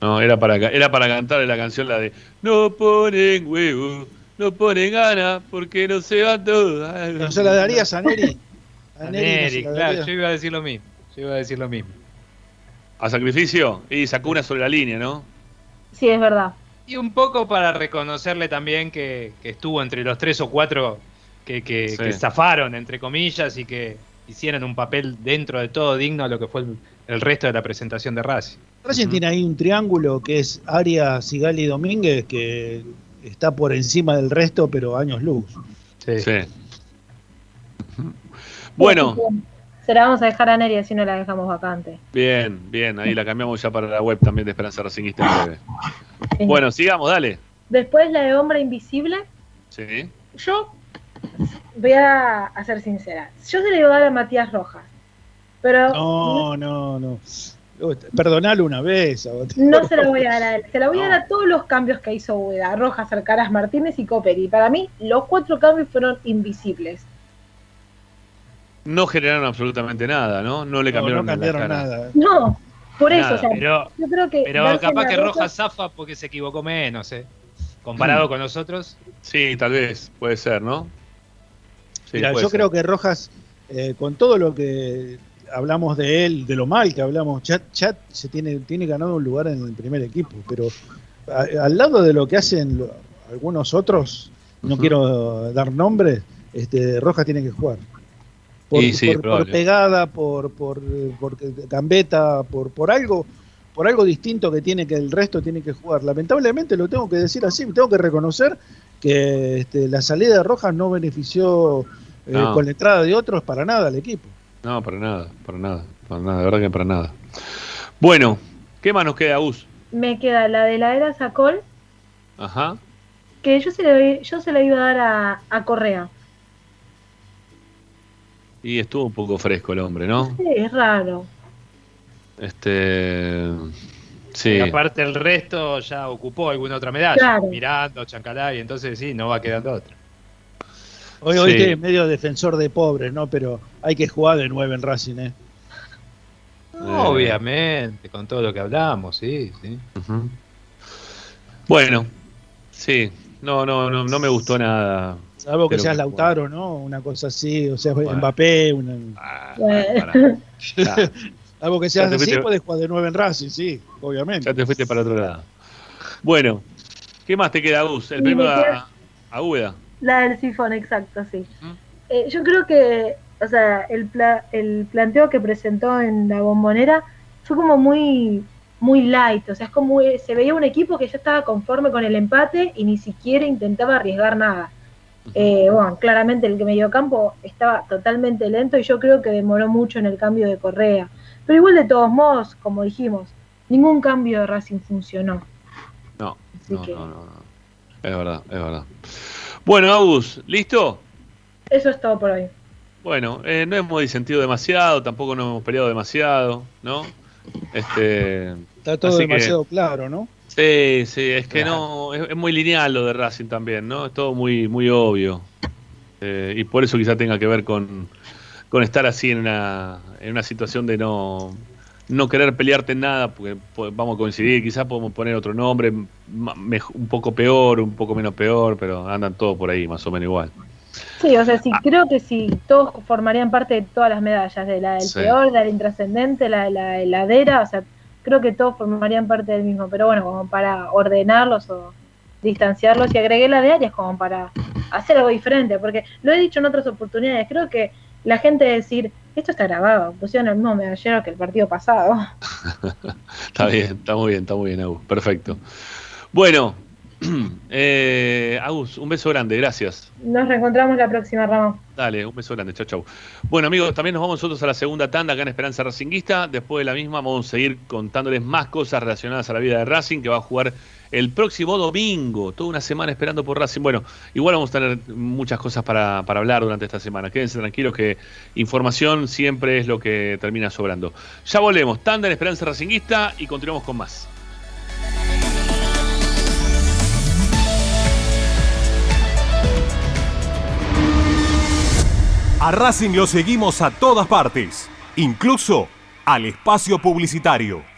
[SPEAKER 1] No, era para, era para cantar la canción la de No ponen huevo, no ponen ganas, porque no se van todas. (laughs)
[SPEAKER 4] ¿No se la darías a Neri? A
[SPEAKER 3] A
[SPEAKER 4] Neri no
[SPEAKER 3] claro,
[SPEAKER 4] daría.
[SPEAKER 3] yo iba a decir lo mismo. Yo iba a decir lo mismo.
[SPEAKER 1] ¿A sacrificio? Y sacó una sobre la línea, ¿no?
[SPEAKER 22] Sí, es verdad.
[SPEAKER 3] Y un poco para reconocerle también que, que estuvo entre los tres o cuatro que, que,
[SPEAKER 1] Sí.
[SPEAKER 3] que zafaron, entre comillas, y que hicieron un papel dentro de todo digno a lo que fue el, el resto de la presentación de Racing.
[SPEAKER 4] Racing tiene ahí un triángulo que es Arias, Sigali y Domínguez, que está por encima del resto, pero años luz.
[SPEAKER 3] Sí.
[SPEAKER 1] Sí. Bueno,
[SPEAKER 22] Se la vamos a dejar a Neri así no la dejamos vacante.
[SPEAKER 1] bien, bien, ahí la cambiamos ya para la web también de Esperanza Racingista en breve.
[SPEAKER 22] Sí.
[SPEAKER 1] Bueno, sigamos, dale.
[SPEAKER 22] Después la de Hombre Invisible,
[SPEAKER 1] Sí.
[SPEAKER 22] yo voy a, a ser sincera. Yo se la iba a dar a Matías Rojas. Pero
[SPEAKER 4] No, no, no. Perdonalo una vez.
[SPEAKER 22] No se la voy a dar a él. Se la voy a dar a todos los cambios que hizo Ueda. Rojas, Alcaraz, Martínez y Coperi. Para mí, los cuatro cambios fueron invisibles.
[SPEAKER 1] No generaron absolutamente nada, ¿no? No le
[SPEAKER 4] No,
[SPEAKER 1] cambiaron,
[SPEAKER 4] no
[SPEAKER 1] la
[SPEAKER 4] cambiaron
[SPEAKER 1] cara.
[SPEAKER 4] nada.
[SPEAKER 22] No, por eso.
[SPEAKER 1] Nada,
[SPEAKER 22] o sea,
[SPEAKER 3] pero-
[SPEAKER 22] yo creo que.
[SPEAKER 3] Pero capaz que Rojas zafa porque se equivocó menos, ¿eh? Comparado
[SPEAKER 1] Mm.
[SPEAKER 3] con nosotros.
[SPEAKER 1] Sí, tal vez, puede ser, ¿no? Sí,
[SPEAKER 4] Mira,
[SPEAKER 1] puede
[SPEAKER 4] yo
[SPEAKER 1] ser.
[SPEAKER 4] creo que Rojas, eh, con todo lo que hablamos de él, de lo mal que hablamos, ya, ya se tiene, tiene ganado un lugar en el primer equipo, pero a- al lado de lo que hacen lo- algunos otros, no quiero dar nombres, este, Rojas tiene que jugar. Por,
[SPEAKER 1] Y sí,
[SPEAKER 4] por- por
[SPEAKER 1] probable.
[SPEAKER 4] pegada, por, por, por gambeta, por, por algo por algo distinto que tiene que el resto tiene que jugar. Lamentablemente lo tengo que decir así, tengo que reconocer que este, la salida de Rojas no benefició eh,
[SPEAKER 1] No.
[SPEAKER 4] con la entrada de otros para nada al equipo.
[SPEAKER 1] No, para nada, para nada, para nada, de verdad que para nada. Bueno, ¿qué más nos queda, Gus?
[SPEAKER 22] Me queda la de la era Sacol,
[SPEAKER 1] Ajá.
[SPEAKER 22] que yo se la, yo se la iba a dar a, a Correa.
[SPEAKER 1] Y estuvo un poco fresco el hombre, ¿no?
[SPEAKER 22] Sí, es raro.
[SPEAKER 1] Este. Sí.
[SPEAKER 3] Y aparte el resto ya ocupó alguna otra medalla.
[SPEAKER 22] Claro.
[SPEAKER 3] Mirando, Chancalay, entonces sí, no va quedando otra.
[SPEAKER 4] Hoy,
[SPEAKER 1] Sí.
[SPEAKER 4] hoy es medio defensor de pobres, ¿no? Pero hay que jugar de nueve en Racing, ¿eh?
[SPEAKER 3] Obviamente, con todo lo que hablamos, sí, sí.
[SPEAKER 1] Bueno, sí. No, no, no, no me gustó nada.
[SPEAKER 4] Salvo que seas
[SPEAKER 1] que
[SPEAKER 4] Lautaro, ¿no? Una cosa así, o sea,
[SPEAKER 1] Bueno.
[SPEAKER 4] Mbappé, una...
[SPEAKER 22] Bueno.
[SPEAKER 1] Ya, (laughs)
[SPEAKER 4] Salvo que seas así,
[SPEAKER 1] fuiste-
[SPEAKER 4] puedes jugar de nueve en Racing, sí, obviamente.
[SPEAKER 1] ya te fuiste para otro lado. Bueno, ¿qué más te queda, Gus? El
[SPEAKER 22] Y
[SPEAKER 1] premio a, a.
[SPEAKER 22] La del sifón, exacto, sí. Eh, yo creo que, o sea, el, pla- el planteo que presentó en la bombonera fue como muy muy light, o sea, es como se veía un equipo que ya estaba conforme con el empate y ni siquiera intentaba arriesgar nada. Eh, bueno, claramente el que mediocampo estaba totalmente lento y yo creo que demoró mucho en el cambio de Correa. Pero igual de todos modos, como dijimos, ningún cambio de Racing funcionó.
[SPEAKER 1] No, no,
[SPEAKER 22] que-
[SPEAKER 1] no, no, no. Es verdad, es verdad. Bueno, Agus, ¿listo?
[SPEAKER 22] Eso es todo por hoy.
[SPEAKER 1] Bueno, eh, no hemos disentido demasiado, tampoco nos hemos peleado demasiado, ¿no? Este,
[SPEAKER 4] Está todo
[SPEAKER 1] que-
[SPEAKER 4] demasiado claro, ¿no?
[SPEAKER 1] Sí, sí, es que no, es, es muy lineal lo de Racing también, ¿no? Es todo muy, muy obvio. Eh, y por eso quizá tenga que ver con, con estar así en una, en una situación de no, no querer pelearte en nada, porque po- vamos a coincidir, quizás podemos poner otro nombre, un poco peor, un poco menos peor, pero andan todos por ahí, más o menos igual.
[SPEAKER 22] Sí, o sea, sí, creo que si todos formarían parte de todas las medallas, de la del
[SPEAKER 1] Sí.
[SPEAKER 22] peor, de la intrascendente, la de la heladera, o sea, creo que todos formarían parte del mismo, pero bueno, como para ordenarlos o distanciarlos y agregué la de Arias como para hacer algo diferente, porque lo he dicho en otras oportunidades, creo que la gente decir, esto está grabado, pusieron el mismo medallero que el partido pasado. (laughs)
[SPEAKER 1] Está bien, está muy bien, está muy bien, Agus. Perfecto. Bueno, (clears throat) eh, Agus, un beso grande, gracias.
[SPEAKER 22] Nos reencontramos la próxima, Ramón.
[SPEAKER 1] Dale, un beso grande, chau, chau. Bueno, amigos, también nos vamos nosotros a la segunda tanda acá en Esperanza Racinguista. Después de la misma vamos a seguir contándoles más cosas relacionadas a la vida de Racing, que va a jugar el próximo domingo. Toda una semana esperando por Racing. Bueno, igual vamos a tener muchas cosas para, hablar durante esta semana. Quédense tranquilos que información siempre es lo que termina sobrando. Ya volvemos, tanda en Esperanza Racinguista y continuamos con más.
[SPEAKER 23] A Racing lo seguimos a todas partes, incluso al espacio publicitario.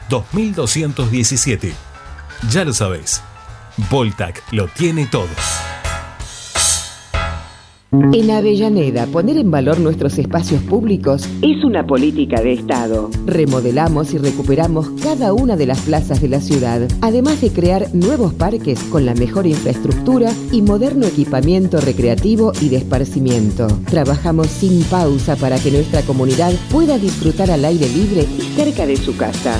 [SPEAKER 24] 2217. Ya lo sabéis, Voltac lo tiene todo.
[SPEAKER 25] En Avellaneda, poner en valor nuestros espacios públicos es una política de Estado. Remodelamos y recuperamos cada una de las plazas de la ciudad, además de crear nuevos parques con la mejor infraestructura y moderno equipamiento recreativo y de esparcimiento. Trabajamos sin pausa para que nuestra comunidad pueda disfrutar al aire libre y cerca de su casa.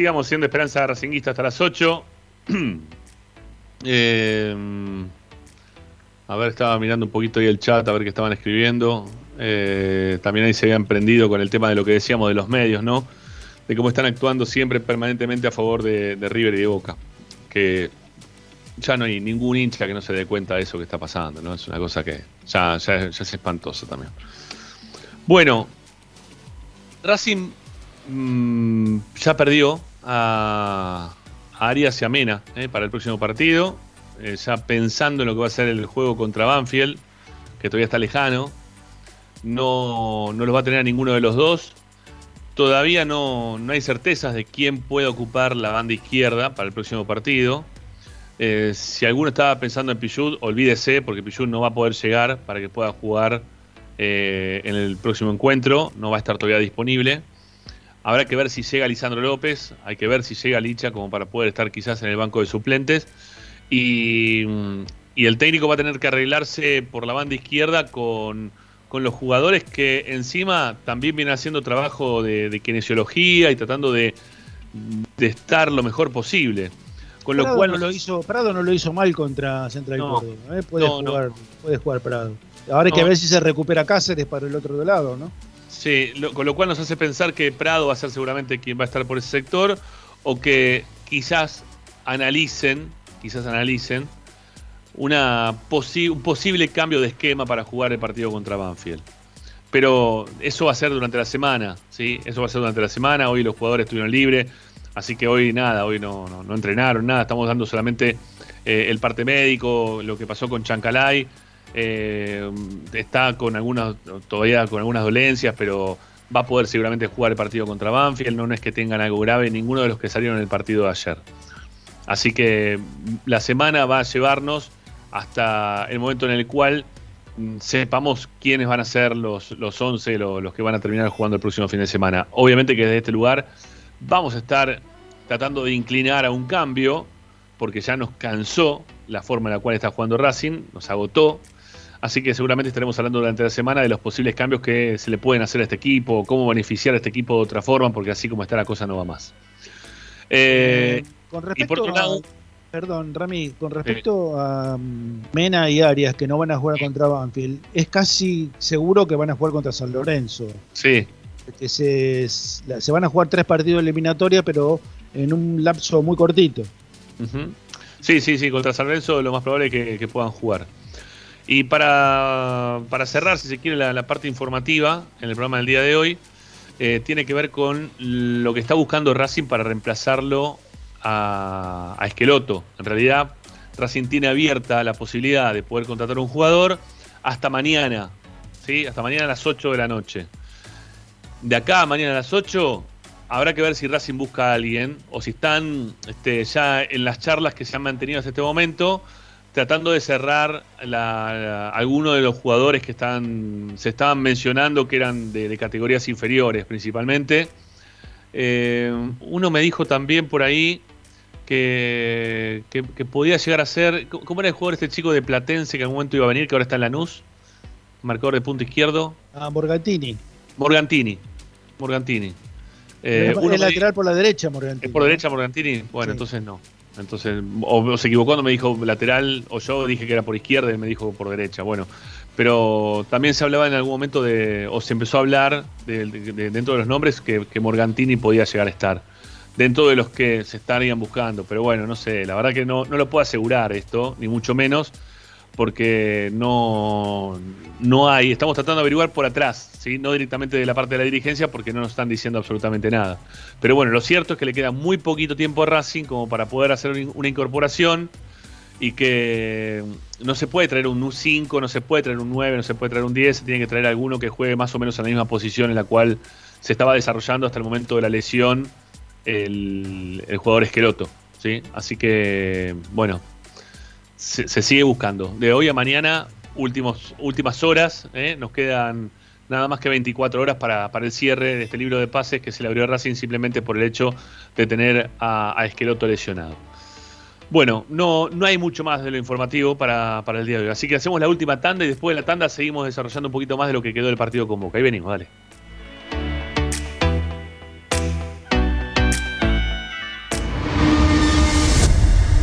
[SPEAKER 1] Sigamos siendo Esperanza Racinguista hasta las 8. (clears throat) Eh, a ver, estaba mirando un poquito ahí el chat, a ver qué estaban escribiendo. Eh, también ahí se habían prendido con el tema de lo que decíamos de los medios, ¿no? De cómo están actuando siempre permanentemente a favor de, River y de Boca. Que ya no hay ningún hincha que no se dé cuenta de eso que está pasando, ¿no? Es una cosa que ya es espantosa también. Bueno, Racing mm, ya perdió a, Arias y a Mena eh, para el próximo partido. eh, ya pensando en lo que va a ser el juego contra Banfield, que todavía está lejano. No, no los va a tener a ninguno de los dos. Todavía no, no hay certezas de quién puede ocupar la banda izquierda para el próximo partido. Eh, si alguno estaba pensando en Pichud, olvídese, porque Pichud no va a poder llegar para que pueda jugar eh, en el próximo encuentro. No va a estar todavía disponible. Habrá que ver si llega Lisandro López, hay que ver si llega Licha como para poder estar quizás en el banco de suplentes. Y, mm, y el técnico va a tener que arreglarse por la banda izquierda con, con los jugadores que encima también vienen haciendo trabajo de, de kinesiología y tratando de, de estar lo mejor posible. Con lo
[SPEAKER 4] Prado
[SPEAKER 1] cual
[SPEAKER 4] no lo hizo, Prado no lo hizo mal contra Central
[SPEAKER 1] No.
[SPEAKER 4] Córdoba. ¿eh? Puede,
[SPEAKER 1] No, no.
[SPEAKER 4] jugar, puede jugar Prado. Ahora hay que ver si se recupera Cáceres para el otro lado, ¿no?
[SPEAKER 1] Sí, lo- con lo cual nos hace pensar que Prado va a ser seguramente quien va a estar por ese sector o que quizás analicen, quizás analicen una un posible cambio de esquema para jugar el partido contra Banfield. Pero eso va a ser durante la semana, ¿sí? Eso va a ser durante la semana. Hoy los jugadores estuvieron libres, así que hoy nada, hoy no, no, no entrenaron, nada. Estamos dando solamente eh, el parte médico, lo que pasó con Chancalay. Eh, está con algunas, todavía con algunas dolencias, pero va a poder seguramente jugar el partido contra Banfield. No es que tengan algo grave ninguno de los que salieron en el partido de ayer. Así que mm, la semana va a llevarnos hasta el momento en el cual mm, sepamos quiénes van a ser los, los 11, lo- los, que van a terminar jugando el próximo fin de semana. Obviamente que desde este lugar vamos a estar tratando de inclinar a un cambio, porque ya nos cansó la forma en la cual está jugando Racing, nos agotó. Así que seguramente estaremos hablando durante la semana de los posibles cambios que se le pueden hacer a este equipo, cómo beneficiar a este equipo de otra forma, porque así como está la cosa no va más. Eh,
[SPEAKER 4] Con
[SPEAKER 1] y
[SPEAKER 4] respecto
[SPEAKER 1] por otro
[SPEAKER 4] a-
[SPEAKER 1] lado,
[SPEAKER 4] Perdón, Rami, con respecto a mm, Mena y Arias que no van a jugar contra Banfield, es casi seguro que van a jugar contra San Lorenzo.
[SPEAKER 1] sí,
[SPEAKER 4] Que se, se van a jugar tres partidos eliminatorios, pero en un lapso muy cortito.
[SPEAKER 1] Sí, sí, sí, contra San Lorenzo lo más probable es que, que puedan jugar. Y para, para cerrar, si se quiere, la, parte informativa en el programa del día de hoy, eh, tiene que ver con lo que está buscando Racing para reemplazarlo a, a Esqueloto. En realidad, Racing tiene abierta la posibilidad de poder contratar a un jugador hasta mañana, ¿sí? Hasta mañana a las 8 de la noche. De acá a mañana a las 8 habrá que ver si Racing busca a alguien o si están este, ya en las charlas que se han mantenido hasta este momento tratando de cerrar la, algunos de los jugadores que están se estaban mencionando que eran de, categorías inferiores principalmente. Eh, uno me dijo también por ahí que, que, podía llegar a ser. ¿Cómo era el jugador este chico de Platense que en algún momento iba a venir, que ahora está en Lanús? Marcador de punto izquierdo.
[SPEAKER 21] Ah, Morgantini.
[SPEAKER 1] Morgantini. Morgantini.
[SPEAKER 21] Eh, es lateral por la derecha, Morgantini.
[SPEAKER 1] ¿Es por derecha Morgantini? Bueno, entonces no. Entonces, o, se equivocó cuando me dijo lateral, o yo dije que era por izquierda y me dijo por derecha. Bueno, pero también se hablaba en algún momento de, o se empezó a hablar de, dentro de los nombres que, Morgantini podía llegar a estar. Dentro de los que se estarían buscando. Pero bueno, no sé, la verdad que no, no lo puedo asegurar esto, ni mucho menos porque no, no hay, estamos tratando de averiguar por atrás, ¿sí? no directamente de la parte de la dirigencia porque no nos están diciendo absolutamente nada. Pero bueno, lo cierto es que le queda muy poquito tiempo a Racing como para poder hacer una incorporación y que no se puede traer un 5, no se puede traer un 9, no se puede traer un 10, se tiene que traer alguno que juegue más o menos en la misma posición en la cual se estaba desarrollando hasta el momento de la lesión el, el jugador Esqueloto. ¿sí? Así que, bueno, se, sigue buscando. De hoy a mañana, últimos, últimas horas, ¿eh? nos quedan nada más que 24 horas para, el cierre de este libro de pases que se le abrió a Racing simplemente por el hecho de tener a, a Esqueloto lesionado. Bueno, no, no hay mucho más de lo informativo para, para el día de hoy. Así que hacemos la última tanda y después de la tanda seguimos desarrollando un poquito más de lo que quedó del partido con Boca. Ahí venimos, dale.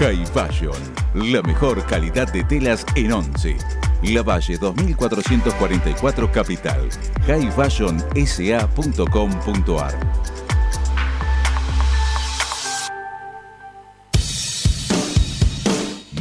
[SPEAKER 2] High Fashion, la mejor calidad de telas en Once. La Valle 2444 Capital. highfashionsa.com.ar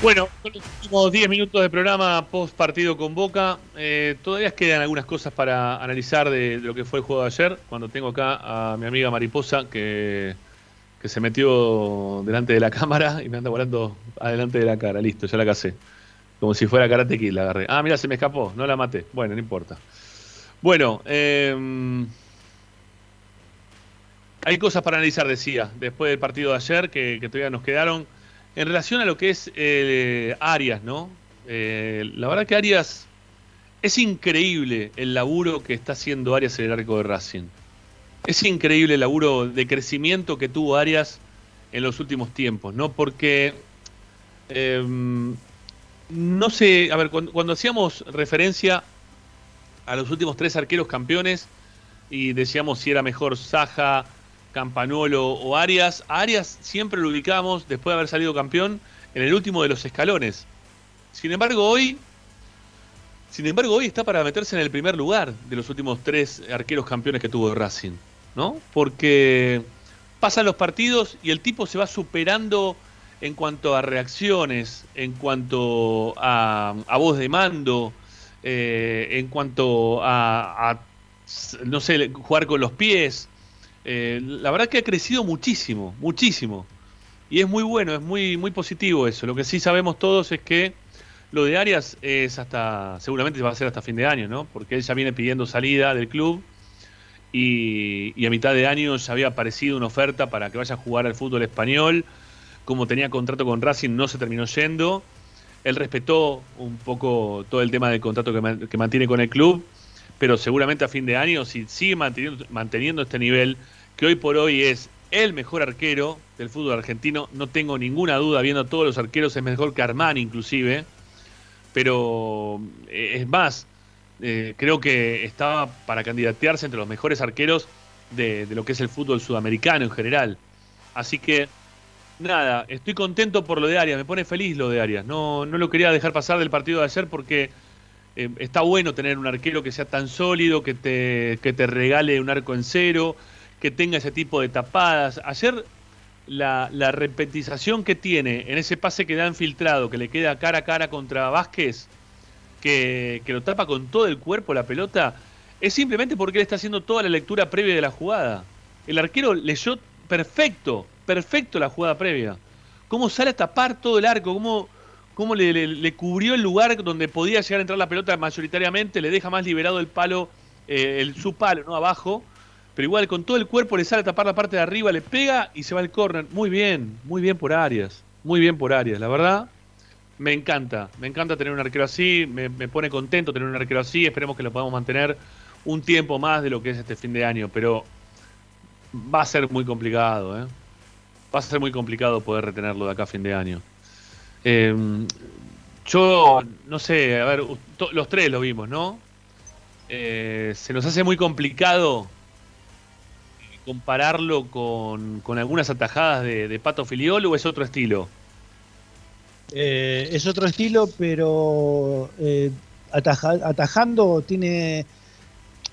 [SPEAKER 1] Bueno, con los últimos 10 minutos de programa post partido con Boca, eh, todavía quedan algunas cosas para analizar de, lo que fue el juego de ayer. Cuando tengo acá a mi amiga Mariposa, que, que se metió delante de la (laughs) cámara y me anda volando adelante de la cara. Listo, ya la casé. Como si fuera Karate Kid la agarré. Ah, mira, se me escapó, no la maté. Bueno, no importa. Bueno, eh, hay cosas para analizar, decía, después del partido de ayer, que todavía nos quedaron. En relación a lo que es eh, Arias, ¿no? Eh, la verdad que Arias es increíble el laburo que está haciendo Arias en el arco de Racing. Es increíble el laburo de crecimiento que tuvo Arias en los últimos tiempos, ¿no? Porque eh, no sé, a ver, cuando, cuando hacíamos referencia a los últimos tres arqueros campeones y decíamos si era mejor Saja, Campanolo o Arias. Arias siempre lo ubicamos, después de haber salido campeón, en el último de los escalones. Sin embargo, hoy. Sin embargo, hoy está para meterse en el primer lugar de los últimos tres arqueros campeones que tuvo Racing. ¿No? Porque pasan los partidos y el tipo se va superando en cuanto a reacciones, en cuanto a, a voz de mando, eh, en cuanto a, a, no sé, jugar con los pies. Eh, la verdad que ha crecido muchísimo, muchísimo. Y es muy bueno, es muy, muy positivo eso. Lo que sí sabemos todos es que lo de Arias es hasta, seguramente va a ser hasta fin de año, ¿no? Porque él ya viene pidiendo salida del club y, y a mitad de año ya había aparecido una oferta para que vaya a jugar al fútbol español. Como tenía contrato con Racing, no se terminó yendo. Él respetó un poco todo el tema del contrato que, que mantiene con el club, pero seguramente a fin de año, si sigue manteniendo, este nivel, que hoy por hoy es el mejor arquero del fútbol argentino, no tengo ninguna duda, viendo a todos los arqueros, es mejor que Armani inclusive, pero eh, es más, eh, creo que estaba para candidatearse entre los mejores arqueros de, de, lo que es el fútbol sudamericano en general. Así que, nada, estoy contento por lo de Arias, me pone feliz lo de Arias, no, no lo quería dejar pasar del partido de ayer porque... Eh, está bueno tener un arquero que sea tan sólido, que te, que te regale un arco en cero, que tenga ese tipo de tapadas. Ayer la, la, repetización que tiene en ese pase que da infiltrado, que le queda cara a cara contra Vázquez, que, que, lo tapa con todo el cuerpo la pelota, es simplemente porque él está haciendo toda la lectura previa de la jugada. El arquero leyó perfecto, perfecto la jugada previa. Cómo sale a tapar todo el arco, cómo, cómo le, le, cubrió el lugar donde podía llegar a entrar la pelota mayoritariamente, le deja más liberado el palo, eh, el, su palo, ¿no? Abajo pero igual con todo el cuerpo le sale a tapar la parte de arriba, le pega y se va al córner. Muy bien, muy bien por Arias, muy bien por Arias, la verdad. Me encanta, me encanta tener un arquero así, me, me, pone contento tener un arquero así, esperemos que lo podamos mantener un tiempo más de lo que es este fin de año, pero va a ser muy complicado, ¿eh? Va a ser muy complicado poder retenerlo de acá a fin de año. Eh, yo, no sé, a ver, los tres lo vimos, ¿no? Eh, se nos hace muy complicado compararlo con, con algunas atajadas de, de, Pato Filiol o es otro estilo?
[SPEAKER 4] Eh, es otro estilo, pero eh, ataja, atajando tiene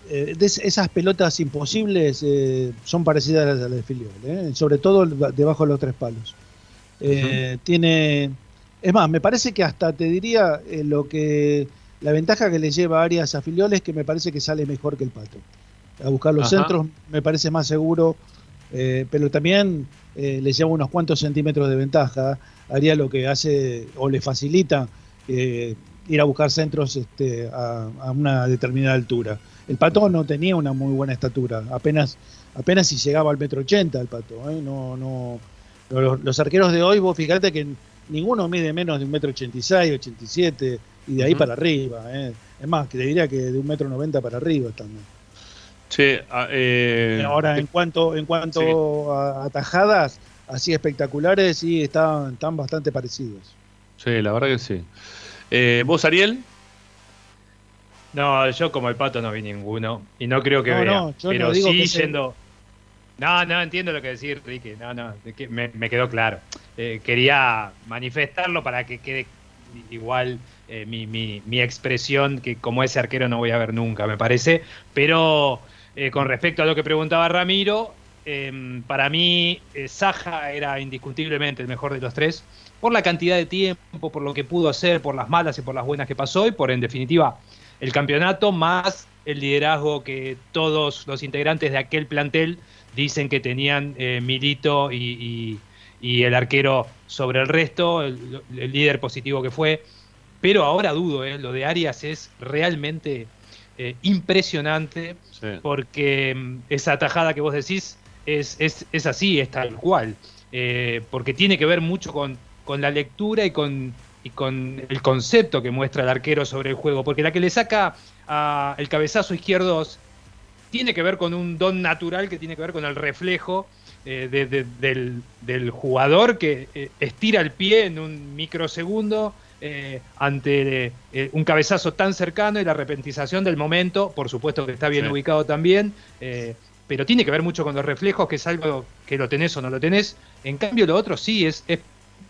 [SPEAKER 4] eh, esas pelotas imposibles eh, son parecidas a las de Filiol, ¿eh? sobre todo debajo de los tres palos. Uh -huh. Tiene, es más, me parece que hasta te diría lo que la ventaja que le lleva a Arias a Filiol es que me parece que sale mejor que el Pato a buscar los Ajá. centros, me parece más seguro, eh, pero también eh, le lleva unos cuantos centímetros de ventaja, haría lo que hace o le facilita eh, ir a buscar centros este, a, a, una determinada altura. El Pato no tenía una muy buena estatura, apenas, apenas si llegaba al metro ochenta el Pato, ¿eh? no, no, los, los, arqueros de hoy, vos fíjate que ninguno mide menos de un metro ochenta y seis, ochenta y siete, y de ahí uh -huh. para arriba, ¿eh? es más, que te diría que de un metro noventa para arriba también.
[SPEAKER 1] Sí, eh,
[SPEAKER 4] Ahora, en cuanto, en cuanto sí. a, a, tajadas así espectaculares, sí, están, están bastante parecidos.
[SPEAKER 1] Sí, la verdad que sí. Eh, ¿Vos, Ariel?
[SPEAKER 3] No, yo como el pato no vi ninguno. Y no creo que no, vea. No, pero no sí yendo. No, no, entiendo lo que decir, Ricky. No, no, me, quedó claro. Eh, quería manifestarlo para que quede igual eh, mi, mi, mi, expresión, que como ese arquero no voy a ver nunca, me parece. Pero eh, con respecto a lo que preguntaba Ramiro, eh, para mí Saja era indiscutiblemente el mejor de los tres. por la cantidad de tiempo, por lo que pudo hacer, por las malas y por las buenas que pasó y por en definitiva el campeonato más el liderazgo que todos los integrantes de aquel plantel dicen que tenían eh, Milito y, el arquero sobre el resto, el, líder positivo que fue. Pero ahora dudo, eh, lo de Arias es realmente eh, impresionante porque mm, esa tajada que vos decís es, es, así, es tal cual. porque tiene que ver mucho con, con la lectura y con, y con el concepto que muestra el arquero sobre el juego. Porque la que le saca el cabezazo izquierdo tiene que ver con un don natural que tiene que ver con el reflejo eh, del, jugador que eh, estira el pie en un microsegundo eh, ante un cabezazo tan cercano y la repentización del momento, por supuesto que está bien ubicado también, pero tiene que ver mucho con los reflejos, que es algo que lo tenés o no lo tenés. En cambio, lo otro sí es, es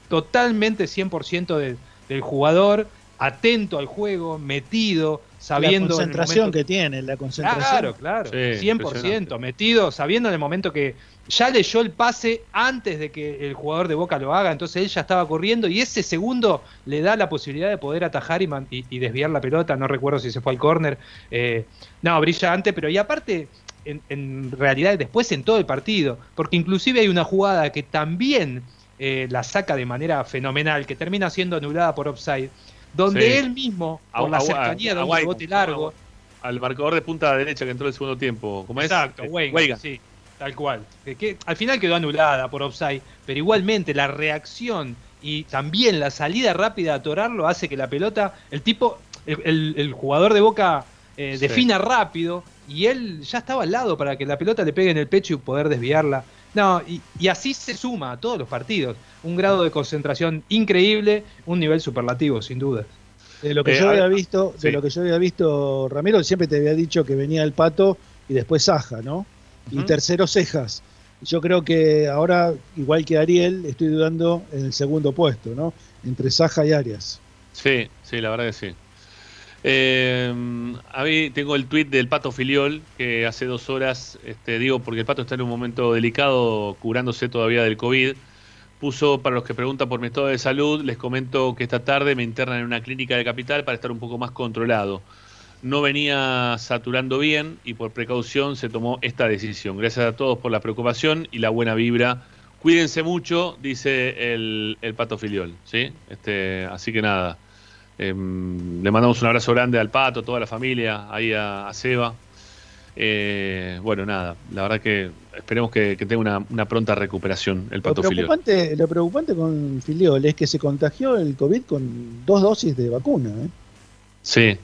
[SPEAKER 3] totalmente 100% del jugador, atento al juego, metido, sabiendo.
[SPEAKER 4] La concentración que tiene, la concentración.
[SPEAKER 3] Claro, claro, 100%, metido, sabiendo en el momento que ya leyó el pase antes de que el jugador de Boca lo haga, entonces él ya estaba corriendo y ese segundo le da la posibilidad de poder atajar y, desviar la pelota, no recuerdo si se fue al córner. Eh, no, brillante, pero y aparte, en, en, realidad después en todo el partido, porque inclusive hay una jugada que también eh, la saca de manera fenomenal, que termina siendo anulada por offside donde él mismo, por la cercanía de un bote largo.
[SPEAKER 1] Al marcador de punta derecha que entró el segundo tiempo. ¿Cómo
[SPEAKER 3] Exacto, es? sí, tal cual. Que, al final quedó anulada por offside, pero igualmente la reacción y también la salida rápida a atorarlo hace que la pelota, el tipo, el, jugador de Boca eh, defina rápido y él ya estaba al lado para que la pelota le pegue en el pecho y poder desviarla. No, y, así se suma a todos los partidos. Un grado de concentración increíble, un nivel superlativo, sin duda.
[SPEAKER 4] De lo que eh, yo había visto, de lo que yo había visto, Ramiro, siempre te había dicho que venía el pato y después Saja, ¿no? Y tercero Cejas. Yo creo que ahora, igual que Ariel, estoy dudando en el segundo puesto, ¿no? Entre Saja y Arias.
[SPEAKER 1] Sí, sí, la verdad que sí. Eh, tengo el tweet del Pato Filiol, que hace dos horas, este, digo, porque el Pato está en un momento delicado, curándose todavía del COVID. Puso, para los que preguntan por mi estado de salud, les comento que esta tarde me internan en una clínica de capital para estar un poco más controlado. No venía saturando bien y por precaución se tomó esta decisión. Gracias a todos por la preocupación y la buena vibra. Cuídense mucho, dice el, Pato Filiol. ¿sí? Este, así que nada, Em, le mandamos un abrazo grande al Pato, a toda la familia, ahí a, Seba. Eh, bueno, nada, la verdad que esperemos que, tenga una, pronta recuperación el Pato
[SPEAKER 4] lo preocupante, Lo preocupante con Filiol es que se contagió el COVID con dos dosis de vacuna. ¿eh?
[SPEAKER 1] Sí,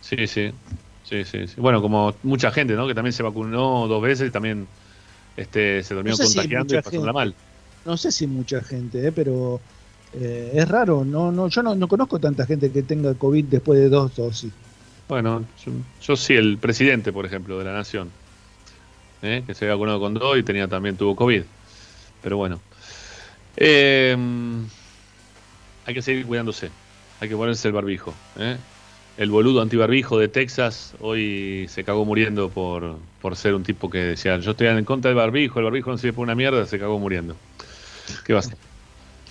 [SPEAKER 1] sí, sí, sí, sí, Bueno, como mucha gente, ¿no? Que también se vacunó dos veces y también este, se terminó contagiando y pasándola mal.
[SPEAKER 4] No sé si mucha gente, ¿eh? pero eh, es raro, no, no, yo no, conozco tanta gente que tenga COVID después de dos dosis.
[SPEAKER 1] Bueno, yo, sí, el presidente, por ejemplo, de la nación, ¿eh? que se había vacunado con dos y tenía también tuvo COVID. Pero bueno, eh, hay que seguir cuidándose, hay que ponerse el barbijo. El boludo antibarbijo de Texas hoy se cagó muriendo por, por ser un tipo que decía, yo estoy en contra del barbijo, el barbijo no sirve para una mierda, se cagó muriendo. ¿Qué va a hacer?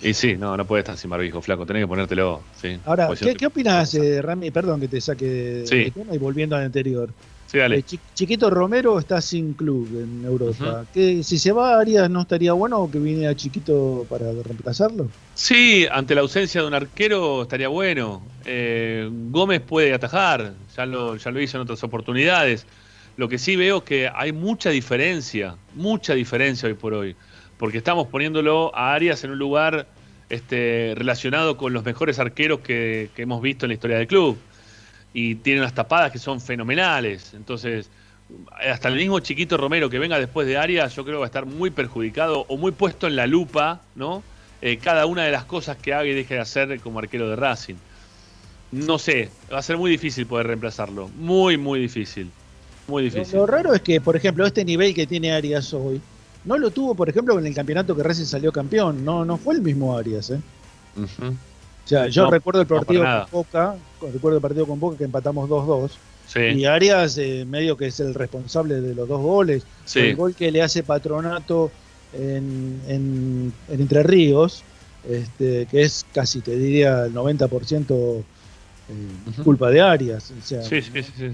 [SPEAKER 1] Y sí, no, no puede estar sin barbijo, flaco, tenés que ponértelo. Sí.
[SPEAKER 4] Ahora, ¿qué, ¿qué, opinas, eh, Rami? Perdón que te saque de tema y volviendo al anterior.
[SPEAKER 1] Sí, dale.
[SPEAKER 4] Eh, Chiquito Romero está sin club en Europa. ¿Qué, si se va a Arias, ¿no estaría bueno que viniera Chiquito para reemplazarlo?
[SPEAKER 1] Sí, ante la ausencia de un arquero estaría bueno. Eh, Gómez puede atajar, ya lo, ya lo hizo en otras oportunidades. Lo que sí veo es que hay mucha diferencia, mucha diferencia hoy por hoy porque estamos poniéndolo a Arias en un lugar este, relacionado con los mejores arqueros que, hemos visto en la historia del club. Y tiene unas tapadas que son fenomenales. Entonces, hasta el mismo chiquito Romero que venga después de Arias, yo creo que va a estar muy perjudicado o muy puesto en la lupa, ¿no? Eh, cada una de las cosas que haga y deje de hacer como arquero de Racing. No sé, va a ser muy difícil poder reemplazarlo. Muy, muy difícil. Muy difícil.
[SPEAKER 4] lo raro es que, por ejemplo, este nivel que tiene Arias hoy, no lo tuvo, por ejemplo, en el campeonato que Racing salió campeón. No, no fue el mismo Arias, ¿eh? O sea, yo recuerdo el partido con Boca, recuerdo el partido con Boca que empatamos 2-2. Y Arias eh, medio que es el responsable de los dos goles. El gol que le hace Patronato en, Entre Ríos, este, que es casi, te diría, el 90% eh, culpa de Arias. sí, sí, sí. sí,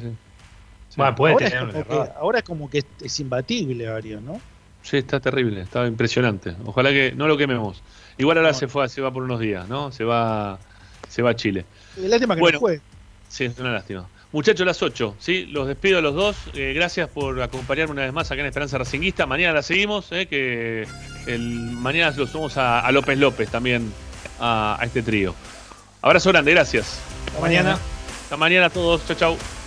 [SPEAKER 4] Bueno, puede ahora, tener es como que, ahora es como que es, imbatible Arias, ¿no?
[SPEAKER 1] Sí, está terrible, está impresionante. Ojalá que no lo quememos. Igual ahora se fue, se va por unos días, ¿no? Se va, se va a Chile.
[SPEAKER 4] Lástima que bueno, no fue.
[SPEAKER 1] Sí, es una lástima. Muchachos, las 8, ¿sí? Los despido a los dos. Eh, gracias por acompañarme una vez más acá en Esperanza Racinguista. Mañana la seguimos, ¿eh? que el, mañana lo sumamos a, López López también a, este trío. Abrazo grande, gracias.
[SPEAKER 4] Hasta mañana.
[SPEAKER 1] Hasta mañana a todos. Chao, chao.